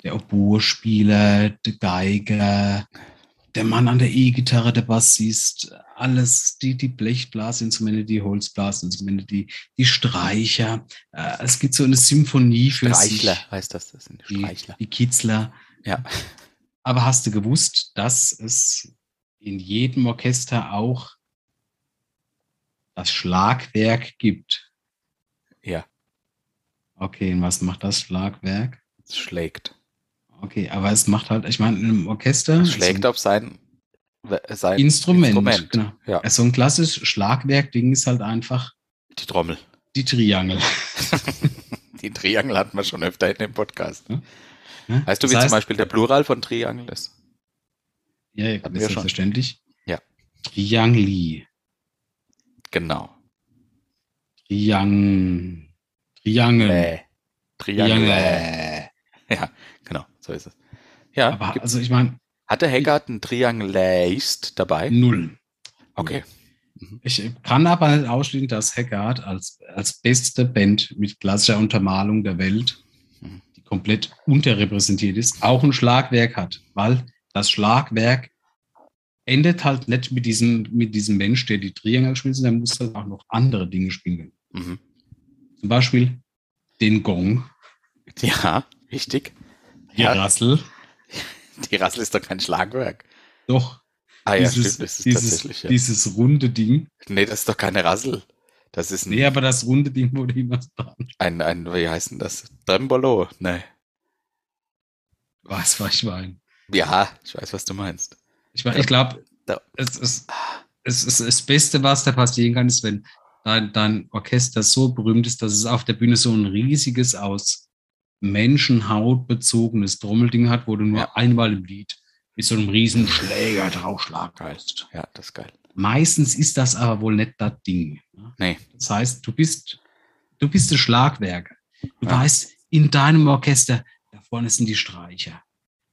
der Oboe-Spieler, der Geiger, der Mann an der E-Gitarre, der Bassist, alles, die, die Blechblasinstrumente, die Holzblasinstrumente, die, die Streicher. Äh, es gibt so eine Symphonie für Streichler sich. heißt das, das sind Streichler. Die, die Kitzler. Ja. Aber hast du gewusst, dass es in jedem Orchester auch das Schlagwerk gibt? Ja. Okay, und was macht das Schlagwerk? Es schlägt. Okay, aber es macht halt, ich meine, im Orchester. Es schlägt auf sein, sein Instrument. Instrument. Genau. Ja. Also ein klassisches Schlagwerk-Ding ist halt einfach. Die Trommel. Die Triangel. die Triangel hatten wir schon öfter in dem Podcast. Ja? Weißt du, das wie heißt, zum Beispiel der Plural von Triangel ist? Ja, ja ist selbstverständlich. Ja. Triangli. Genau. Triang. Triangel. Äh. Triangel. Ja, so ist es. Ja, aber also ich meine. Hatte Haggard ein Triangleist dabei? Null. Okay. Mhm. Ich kann aber nicht ausschließen, dass Haggard als, als beste Band mit klassischer Untermalung der Welt, mhm. die komplett unterrepräsentiert ist, auch ein Schlagwerk hat, weil das Schlagwerk endet halt nicht mit diesem, mit diesem Mensch, der die Triangel spielt, der muss halt auch noch andere Dinge spielen. Mhm. Zum Beispiel den Gong. Ja. Richtig. Die ja. Rassel. Die Rassel ist doch kein Schlagwerk. Doch. Ah ja, dieses, stimmt, das ist dieses, tatsächlich. Ja. Dieses runde Ding. Nee, das ist doch keine Rassel. Das ist ein, nee, aber das runde Ding wurde immer dran. Ein, ein, wie heißt denn das? Trembolo? Nee. Was, was ich meine? Ja, ich weiß, was du meinst. Ich, mein, ich glaube, es ist, es ist das Beste, was da passieren kann, ist, wenn dein, dein Orchester so berühmt ist, dass es auf der Bühne so ein riesiges aus Menschenhaut bezogenes Trommelding hat, wo du nur ja. einmal im Lied mit so einem riesen Schläger draufschlagen kannst. Ja, das ist geil. Meistens ist das aber wohl nicht das Ding. Ne? Nee. Das heißt, du bist, du bist ein Schlagwerker. Du ja. weißt, in deinem Orchester, da vorne sind die Streicher.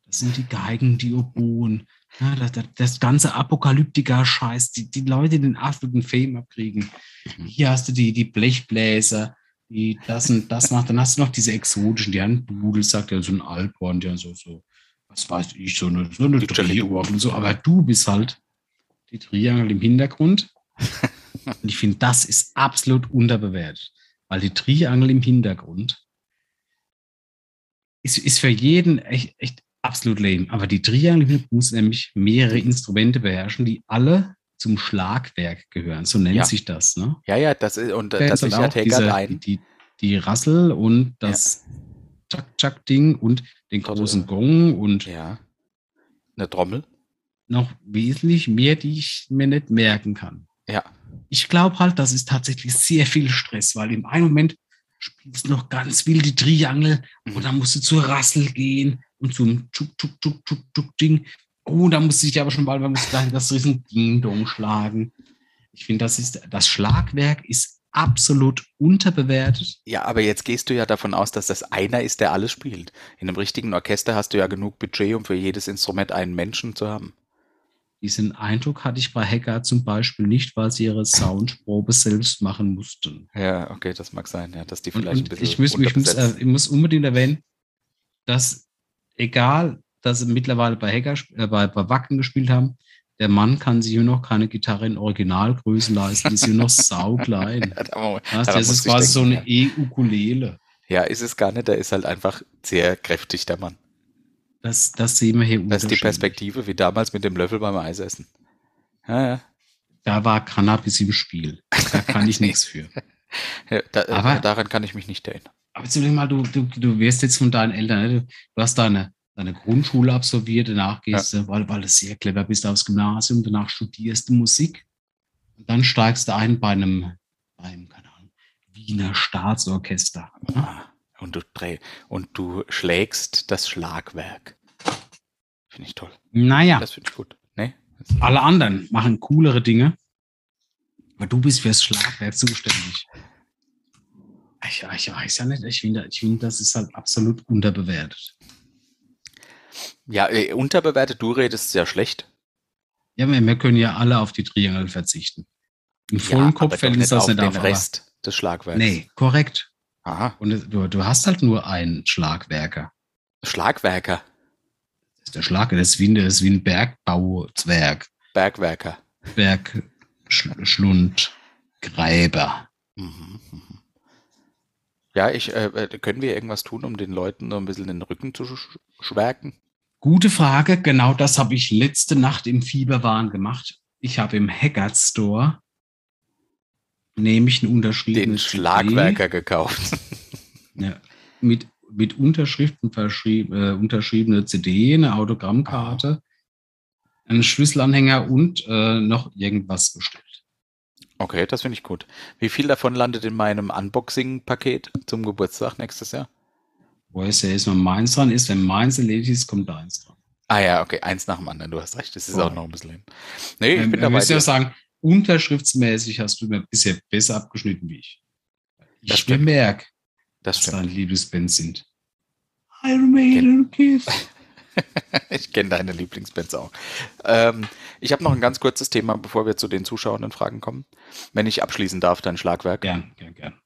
Das sind die Geigen, die Oboen. Ja, das, das, das, ganze Apokalyptiker-Scheiß, die, die Leute den absoluten Fame abkriegen. Mhm. Hier hast du die, die Blechbläser, die das und das macht. Dann hast du noch diese exotischen, die haben Budel, sagt ja, so ein Alphorn, ja, so, so, was weiß ich, so eine, so eine Drehorgel und so. Aber du bist halt die Triangel im Hintergrund. und ich finde, das ist absolut unterbewertet. Weil die Triangel im Hintergrund ist, ist für jeden echt, echt absolut lame. Aber die Triangel muss nämlich mehrere Instrumente beherrschen, die alle zum Schlagwerk gehören. So nennt ja. sich das. Ne? Ja, ja, das ist, und äh, das sichert Haggard ein. Die, die Rassel und das ja. Chuck-Chuck-Ding und den großen Gong und ja. eine Trommel. Noch wesentlich mehr, die ich mir nicht merken kann. Ja. Ich glaube halt, das ist tatsächlich sehr viel Stress, weil im einen Moment spielst du noch ganz wild die Triangel mhm. und dann musst du zur Rassel gehen und zum Tschuk, Tschuk, Tschuk, Tschuk, Tschuk, Ding Oh, da musste ich aber schon bald das riesen Ding-Dong schlagen. Ich finde, das ist, das Schlagwerk ist absolut unterbewertet. Ja, aber jetzt gehst du ja davon aus, dass das einer ist, der alles spielt. In einem richtigen Orchester hast du ja genug Budget, um für jedes Instrument einen Menschen zu haben. Diesen Eindruck hatte ich bei Hacker zum Beispiel nicht, weil sie ihre Soundprobe selbst machen mussten. Ja, okay, das mag sein, ja, dass die Und, vielleicht und ein bisschen ich, muss, ich, muss, äh, ich muss unbedingt erwähnen, dass egal, dass sie mittlerweile bei Hacker, äh, bei, bei Wacken gespielt haben, der Mann kann sich nur noch keine Gitarre in Originalgröße leisten, die ist nur noch sauklein. Ja, das ist quasi so denken, eine E-Ukulele. Ja, ist es gar nicht, der ist halt einfach sehr kräftig, der Mann. Das, das sehen wir hier Das ist die. Perspektive, wie damals mit dem Löffel beim Eisessen. Ja, ja. Da war Cannabis im Spiel. Da kann ich nichts für. ja da, Aber- daran kann ich mich nicht erinnern. Aber überleg mal, du, du, du wirst jetzt von deinen Eltern, ne? du, du hast deine, deine Grundschule absolviert, danach gehst du, weil, weil du sehr clever bist, aufs Gymnasium, danach studierst du Musik und dann steigst du ein bei einem, bei einem keine Ahnung, Wiener Staatsorchester. Ah, Und du und du schlägst das Schlagwerk. Finde ich toll. Naja, Das finde ich gut. Nee? alle anderen machen coolere Dinge, aber du bist fürs Schlagwerk zuständig. Ich, ich weiß ja nicht, ich finde, ich finde, das ist halt absolut unterbewertet. Ja, äh, unterbewertet, du redest sehr schlecht. Ja, wir, wir können ja alle auf die Triangel verzichten. Im vollen ja, Kopf fällt uns das auf nicht den auf. Rest des Schlagwerks. Nee, korrekt. Aha. Und du, du hast halt nur einen Schlagwerker. Schlagwerker, Das ist der Schlag, das ist wie ein, das ist wie ein Bergbauzwerg. Bergwerker. Berg, Sch, Schlund, Gräber. Mhm, mhm. Ja, ich, äh, äh, können wir irgendwas tun, um den Leuten so ein bisschen den Rücken zu sch schwärken? Gute Frage. Genau das habe ich letzte Nacht im Fieberwahn gemacht. Ich habe im Haggard Store nämlich einen unterschriebenen Den Schlagwerker gekauft. Ja, mit, mit Unterschriften verschrieb, äh, unterschriebene CD, eine Autogrammkarte, einen Schlüsselanhänger und äh, noch irgendwas bestellt. Okay, das finde ich gut. Wie viel davon landet in meinem Unboxing-Paket zum Geburtstag nächstes Jahr? Wo es ja erstmal meins dran ist, wenn meins erledigt ist, kommt deins dran. Ah ja, okay, eins nach dem anderen, du hast recht, das ist Oh. auch noch ein bisschen hin. Nee, ich Ähm, bin dabei. müssen ja sagen, unterschriftsmäßig hast du mir bisher besser abgeschnitten wie ich. Das Ich stimmt. bemerke, Das was stimmt. deine Lieblingsbands sind. Iron Maiden Kiss. Ich kenne deine Lieblingsbands auch. Ähm, ich habe noch ein ganz kurzes Thema, bevor wir zu den zuschauenden Fragen kommen. Wenn ich abschließen darf, dein Schlagwerk. Gern, gern, gern.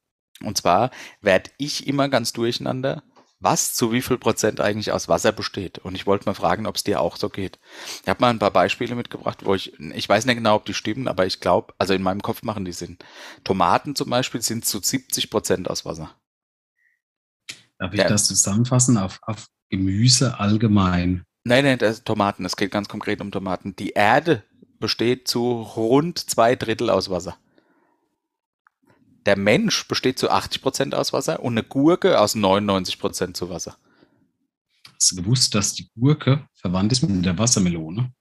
Und zwar werde ich immer ganz durcheinander, was zu wie viel Prozent eigentlich aus Wasser besteht. Und ich wollte mal fragen, ob es dir auch so geht. Ich habe mal ein paar Beispiele mitgebracht, wo ich, ich weiß nicht genau, ob die stimmen, aber ich glaube, also in meinem Kopf machen die Sinn. Tomaten zum Beispiel sind zu 70 Prozent aus Wasser. Darf ich Ja. das zusammenfassen auf, auf Gemüse allgemein? Nein, nein, das Tomaten. Es geht ganz konkret um Tomaten. Die Erde besteht zu rund zwei Drittel aus Wasser. Der Mensch besteht zu 80 Prozent aus Wasser und eine Gurke aus 99 Prozent zu Wasser. Hast du gewusst, dass die Gurke verwandt ist mit der Wassermelone?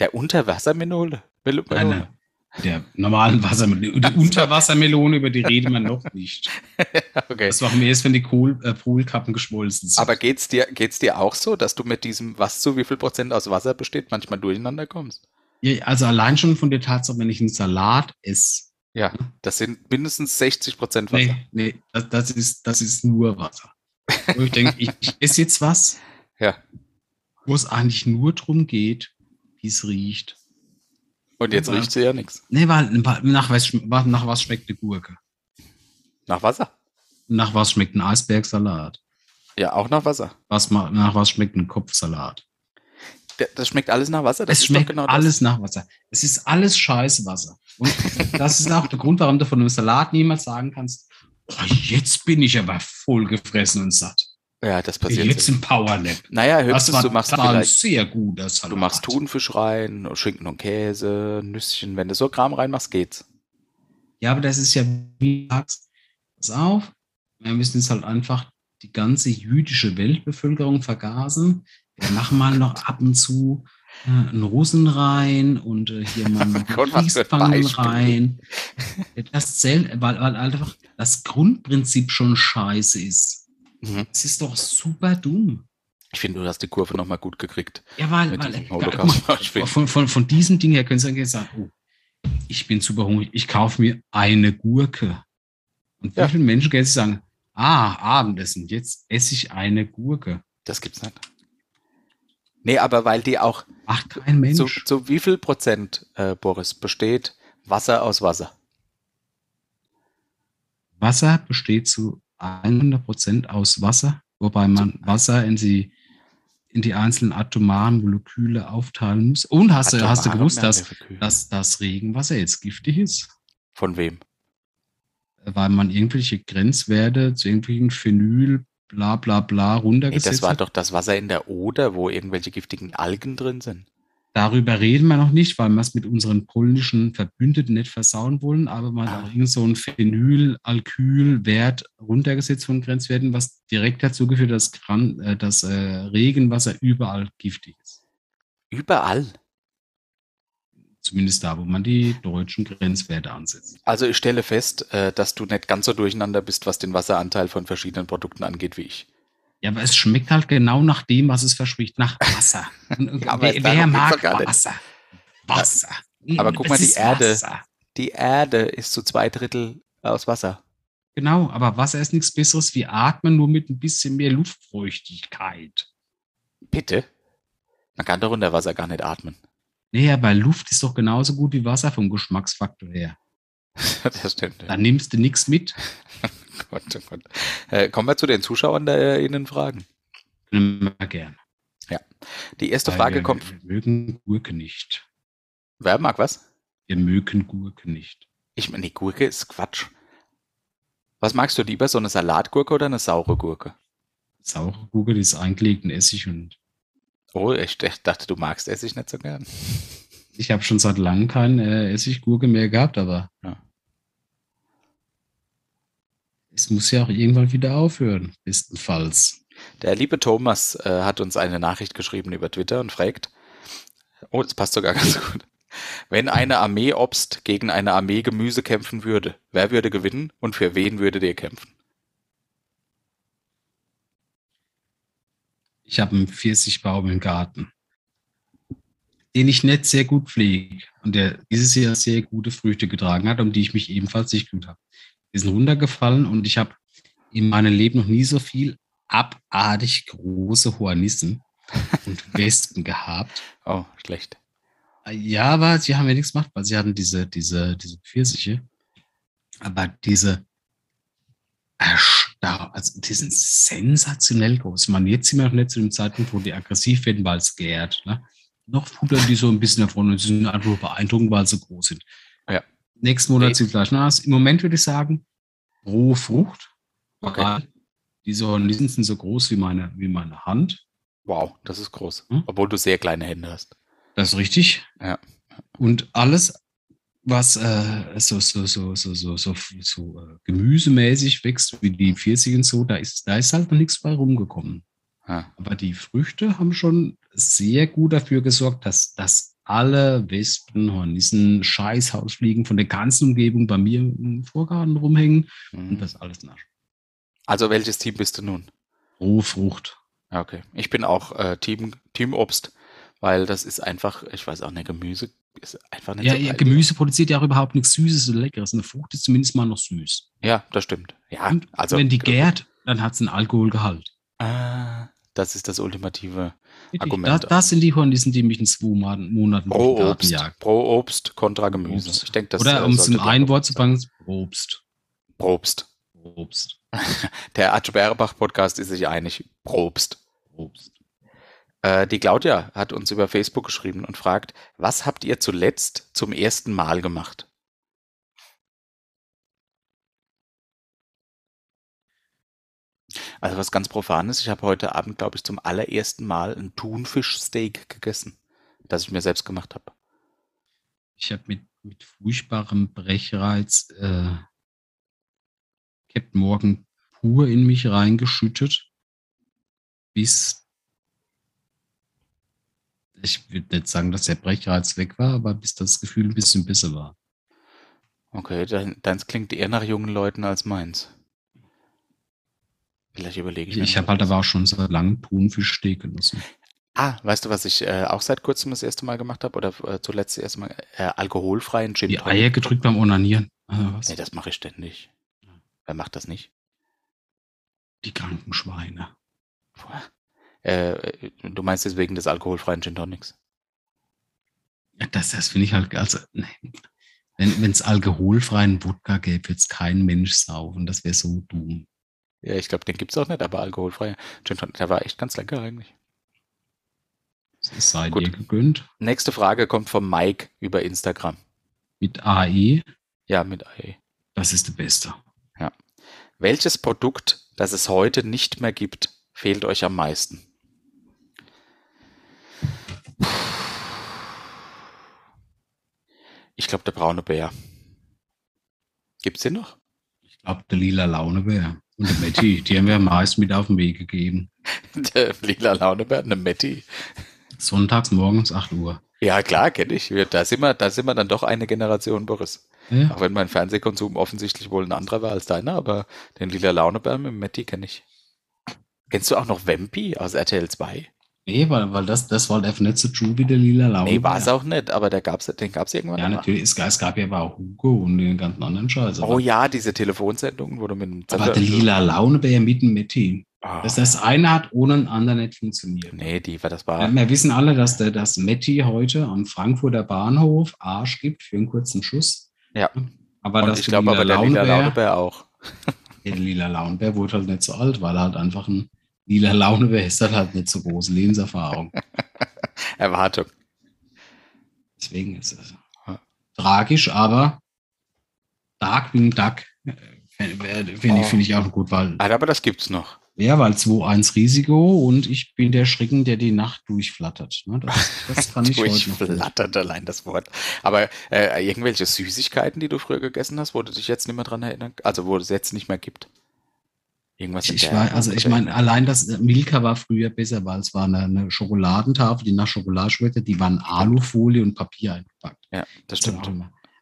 Der Unterwassermelone? Mel- Eine, der normalen Wassermelone. Die Unterwassermelone, über die reden wir noch nicht. Okay. Das machen wir erst, wenn die Kohl, äh, Polkappen geschmolzen sind. Aber geht's dir, geht's dir auch so, dass du mit diesem, was zu wie viel Prozent aus Wasser besteht, manchmal durcheinander kommst? ja, also allein schon von der Tatsache, wenn ich einen Salat esse. Ja, das sind mindestens 60 Prozent Wasser. Nee, nee, das, das, ist, das ist nur Wasser. Wo ich denke, ich, ich esse jetzt was, Ja. wo es eigentlich nur darum geht, wie es riecht. Und jetzt riecht sie ja nichts. Nee, weil, nach, was, nach was schmeckt eine Gurke? Nach Wasser. Nach was schmeckt ein Eisbergsalat? Ja, auch nach Wasser. Was, nach was schmeckt ein Kopfsalat? Das schmeckt alles nach Wasser. Das es schmeckt genau das. alles nach Wasser. Es ist alles Scheißwasser. Und das ist auch der Grund, warum du von einem Salat niemals sagen kannst, oh, jetzt bin ich aber voll gefressen und satt. Ja, das passiert. Jetzt ein Powernap. Naja, Das höchstens war, du machst das vielleicht, sehr guter Salat. du machst Thunfisch rein, Schinken und Käse, Nüsschen. Wenn du so Kram reinmachst, geht's. Ja, aber das ist ja, wie du sagst, pass auf, wir müssen jetzt halt einfach die ganze jüdische Weltbevölkerung vergasen. Wir machen mal noch ab und zu äh, einen Russen rein und äh, hier mal noch Gott, was für ein Kriegsgefangenen Beispiel. rein. Das zählt, weil, weil einfach das Grundprinzip schon scheiße ist. Mhm. Es ist doch super dumm. Ich finde, du hast die Kurve nochmal gut gekriegt. Ja, weil, weil von, von, von diesem Ding her können Sie eigentlich sagen, oh, Ich bin super hungrig. Ich kaufe mir eine Gurke. Und wie Ja. viele Menschen können sich sagen, ah, Abendessen, jetzt esse ich eine Gurke. Das gibt's nicht. Nee, aber weil die auch, Macht kein Mensch. zu, zu wie viel Prozent, äh, Boris, besteht Wasser aus Wasser? Wasser besteht zu 100% aus Wasser, wobei man Wasser in die, in die einzelnen atomaren Moleküle aufteilen muss. Und hast, du, hast du gewusst, dass, dass das Regenwasser jetzt giftig ist? Von wem? Weil man irgendwelche Grenzwerte zu irgendwelchen Phenyl, bla bla bla Nee, runtergesetzt das war hat. doch das Wasser in der Oder, wo irgendwelche giftigen Algen drin sind. Darüber reden wir noch nicht, weil wir es mit unseren polnischen Verbündeten nicht versauen wollen, aber man Ah. hat auch irgend so einen Phenylalkylwert runtergesetzt von Grenzwerten, was direkt dazu geführt hat, dass, Gran, äh, dass äh, Regenwasser überall giftig ist. Überall. Zumindest da, wo man die deutschen Grenzwerte ansetzt. Also ich stelle fest, äh, dass du nicht ganz so durcheinander bist, was den Wasseranteil von verschiedenen Produkten angeht wie ich. Ja, aber es schmeckt halt genau nach dem, was es verspricht, nach Wasser. Und, Ja, aber wer, wer mag. Wasser? Wasser. Aber Mm, guck mal, die Erde. Wasser. Die Erde ist zu zwei Drittel aus Wasser. Genau, aber Wasser ist nichts Besseres wie Atmen, nur mit ein bisschen mehr Luftfeuchtigkeit. Bitte? Man kann doch unter Wasser gar nicht atmen. Nee, aber Luft ist doch genauso gut wie Wasser vom Geschmacksfaktor her. das stimmt. Da nimmst du nichts mit. Gott, oh Gott. Äh, kommen wir zu den Zuschauern der äh, Ihnen Fragen. Können wir gern. Die erste Weil Frage wir, kommt. Wir mögen Gurke nicht. Wer mag was? Wir mögen Gurke nicht. Ich meine, die Gurke ist Quatsch. Was magst du lieber, so eine Salatgurke oder eine saure Gurke? Saure Gurke, die ist eingelegt in Essig und Oh, ich dachte, du magst Essig nicht so gern. ich habe schon seit langem keine äh, Essiggurke mehr gehabt, aber Ja. es muss ja auch irgendwann wieder aufhören, bestenfalls. Der liebe Thomas äh, hat uns eine Nachricht geschrieben über Twitter und fragt, oh, das passt sogar ganz gut. Wenn eine Armee Obst gegen eine Armee Gemüse kämpfen würde, wer würde gewinnen und für wen würdet ihr kämpfen? Ich habe einen Pfirsichbaum im Garten, den ich nicht sehr gut pflege und der dieses Jahr sehr gute Früchte getragen hat, um die ich mich ebenfalls nicht gut habe. Die sind runtergefallen und ich habe in meinem Leben noch nie so viel abartig große Hornissen und Wespen gehabt. Oh, schlecht. Ja, aber sie haben ja nichts gemacht, weil sie hatten diese, diese, diese Pfirsiche. Aber diese Erstar also die sind sensationell groß. Man, jetzt sind wir noch nicht zu dem Zeitpunkt, wo die aggressiv werden, weil es gärt. Ne? Noch futtern die so ein bisschen davon und sie sind einfach beeindruckend, weil sie groß sind. Ja. Nächsten Monat Nee. sieht gleich nach. Im Moment würde ich sagen, rohe Frucht. Okay. Diese Hornissen sind so groß wie meine, wie meine Hand. Wow, das ist groß. Hm? Obwohl du sehr kleine Hände hast. Das ist richtig. Ja. Und alles, was äh, so, so, so, so, so, so, so äh, gemüsemäßig wächst, wie die Pfirsiche und so, da ist, da ist halt noch nichts bei rumgekommen. Ah, Aber die Früchte haben schon sehr gut dafür gesorgt, dass, dass alle Wespen, Hornissen, Scheißhausfliegen von der ganzen Umgebung bei mir im Vorgarten rumhängen und hm. das alles nach. Also welches Team bist du nun? Rohe Frucht. Ja, Okay. Ich bin auch äh, Team, Team Obst, weil das ist einfach, ich weiß auch nicht, Gemüse ist einfach nicht Ja, so ja. Gemüse produziert ja auch überhaupt nichts Süßes oder Leckeres. Eine Frucht ist zumindest mal noch süß. Ja, das stimmt. Ja, Und also wenn die gärt, dann hat es einen Alkoholgehalt. Ah, das ist das ultimative Richtig. Argument. Da, das sind die Hornissen, die mich in zwei Monaten, pro Obst. jagen. Pro Obst kontra Gemüse. Obst. Ich denke, das Oder um es in ein Wort zu packen, Probst. Probst. Probst. Der Atsch Berbach Podcast ist sich einig. Probst. Probst. Äh, die Claudia hat uns über Facebook geschrieben und fragt, was habt ihr zuletzt zum ersten Mal gemacht? Also was ganz Profanes, ich habe heute Abend, glaube ich, zum allerersten Mal ein Thunfischsteak gegessen, das ich mir selbst gemacht habe. Ich habe mit, mit furchtbarem Brechreiz äh, Captain Morgan pur in mich reingeschüttet, bis ich würde nicht sagen, dass der Brechreiz weg war, aber bis das Gefühl ein bisschen besser war. Okay, dein, deins klingt eher nach jungen Leuten als meins. Vielleicht überlege ich Ich, mir ich noch habe halt aber auch schon seit langem Thunfischsteak genossen. Ah, weißt du, was ich äh, auch seit kurzem das erste Mal gemacht habe oder äh, zuletzt das erste Mal? Äh, alkoholfreien Gin Die Eier gedrückt beim Onanieren. Was? Nee, das mache ich ständig. Wer macht das nicht? Die kranken Schweine. Boah. Äh, du meinst jetzt wegen des alkoholfreien Gin Tonics? Ja, das, das finde ich halt, also, nee. wenn es alkoholfreien Wodka gäbe, würde es kein Mensch saufen. Das wäre so dumm. Ja, ich glaube, den gibt es auch nicht, aber alkoholfreier Gin Tonic, der war echt ganz lecker eigentlich. Das sei Gut. dir gegönnt. Nächste Frage kommt vom Mike über Instagram. Mit AE, Ja, mit AE. das ist der Beste. Welches Produkt, das es heute nicht mehr gibt, fehlt euch am meisten? Ich glaube, der braune Bär. Gibt's den noch? Ich glaube, der lila Launebär und der Matti, die haben wir meist mit auf den Weg gegeben. Der lila Launebär, eine Metti. Sonntags morgens 8 Uhr. Ja, klar, kenne ich. Da sind, wir, da sind wir dann doch eine Generation, Boris. Ja, Auch wenn mein Fernsehkonsum offensichtlich wohl ein anderer war als deiner, aber den lila Launebär mit Metti kenne ich. Kennst du auch noch Vampi aus RTL 2? Nee, weil, weil das, das war einfach nicht so true wie der lila Launebär. Nee, war es auch nicht, aber der gab's, den gab es irgendwann. Ja, mal. natürlich. Es, es gab ja aber auch Hugo und den ganzen anderen Scheiß. Oh ja, diese Telefonsendungen, wo du mit dem Aber der lila Launebär mit dem Matti. Ah, Dass das eine hat ohne ein andere nicht funktioniert. nee, die war das Ja, war. Wir wissen alle, dass der das Matti heute am Frankfurter Bahnhof Arsch gibt für einen kurzen Schuss. Ja. Aber Und das ich glaube aber der lila Launebär auch. der lila Launebär wurde halt nicht so alt, weil er halt einfach ein lila Launebär ist, hat halt nicht so große Lebenserfahrung. Erwartung. Deswegen ist es tragisch, aber Darkwing Duck äh, finde find ich, Oh. find ich auch gut, weil Ah, Aber das gibt's noch. Ja, weil 2-1 Risiko und ich bin der Schrecken, der die Nacht durchflattert. Ne? Das, das kann ich. Durchflattert allein das Wort. Aber äh, irgendwelche Süßigkeiten, die du früher gegessen hast, wo du dich jetzt nicht mehr dran erinnern, also wo es jetzt nicht mehr gibt. Irgendwas Ich war, Art also ich meine, allein das äh, Milka war früher besser, weil es war eine, eine Schokoladentafel, die nach Schokolade schmeckte, die waren Alufolie und Papier eingepackt. Ja, das stimmt.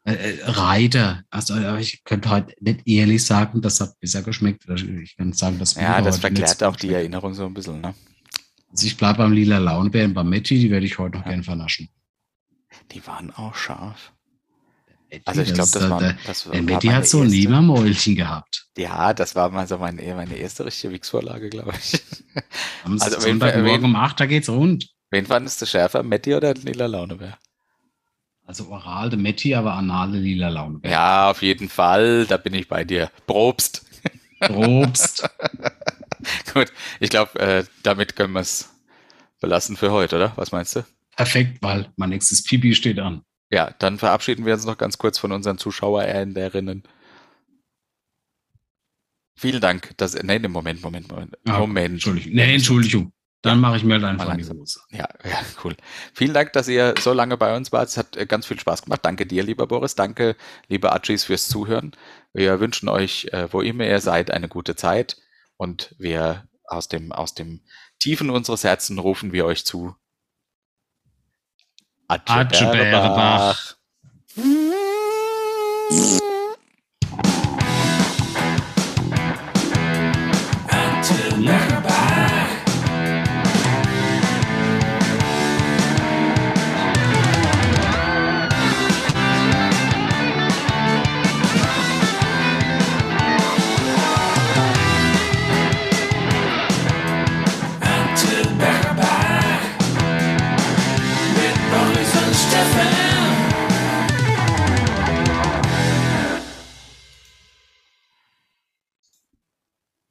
Äh, äh, Reiter, also äh, ich könnte heute nicht ehrlich sagen, das hat besser geschmeckt. Oder Ich kann sagen, das Ja, das verklärt auch die schmeckt. Erinnerung so ein bisschen, ne? Also ich bleibe beim lila Launebär und beim Metti, die werde ich heute noch Ja. gern vernaschen. Die waren auch scharf. Also ich glaube, das, halt war, der, das war hat so ein Nebenmäulchen gehabt. Ja, das war mal so meine, meine erste richtige Wix-Vorlage, glaube ich. Am Also, Sonntagmorgen um 8, da geht's rund. Wen fandest du schärfer, Matti oder lila Launebär? Also oral der Metti, aber anale lila Launebär. Ja, auf jeden Fall, da bin ich bei dir. Probst. Probst. Gut, ich glaube, äh, damit können wir es belassen für heute, oder? Was meinst du? Perfekt, weil mein nächstes Pipi steht an. Ja, dann verabschieden wir uns noch ganz kurz von unseren Zuschauerinnen. Vielen Dank. Dass, nee, Moment, Moment, Moment. Ah, Moment. Entschuldigung. Nee, Entschuldigung. Dann mache ich mir Mal einfach die. Hose. Ja, ja, cool. Vielen Dank, dass ihr so lange bei uns wart. Es hat äh, ganz viel Spaß gemacht. Danke dir, lieber Boris. Danke, liebe Achis, fürs Zuhören. Wir wünschen euch, äh, wo immer ihr seid, eine gute Zeit. Und wir aus dem, aus dem Tiefen unseres Herzens rufen wir euch zu. Atje Atje Bärbach. Bärbach.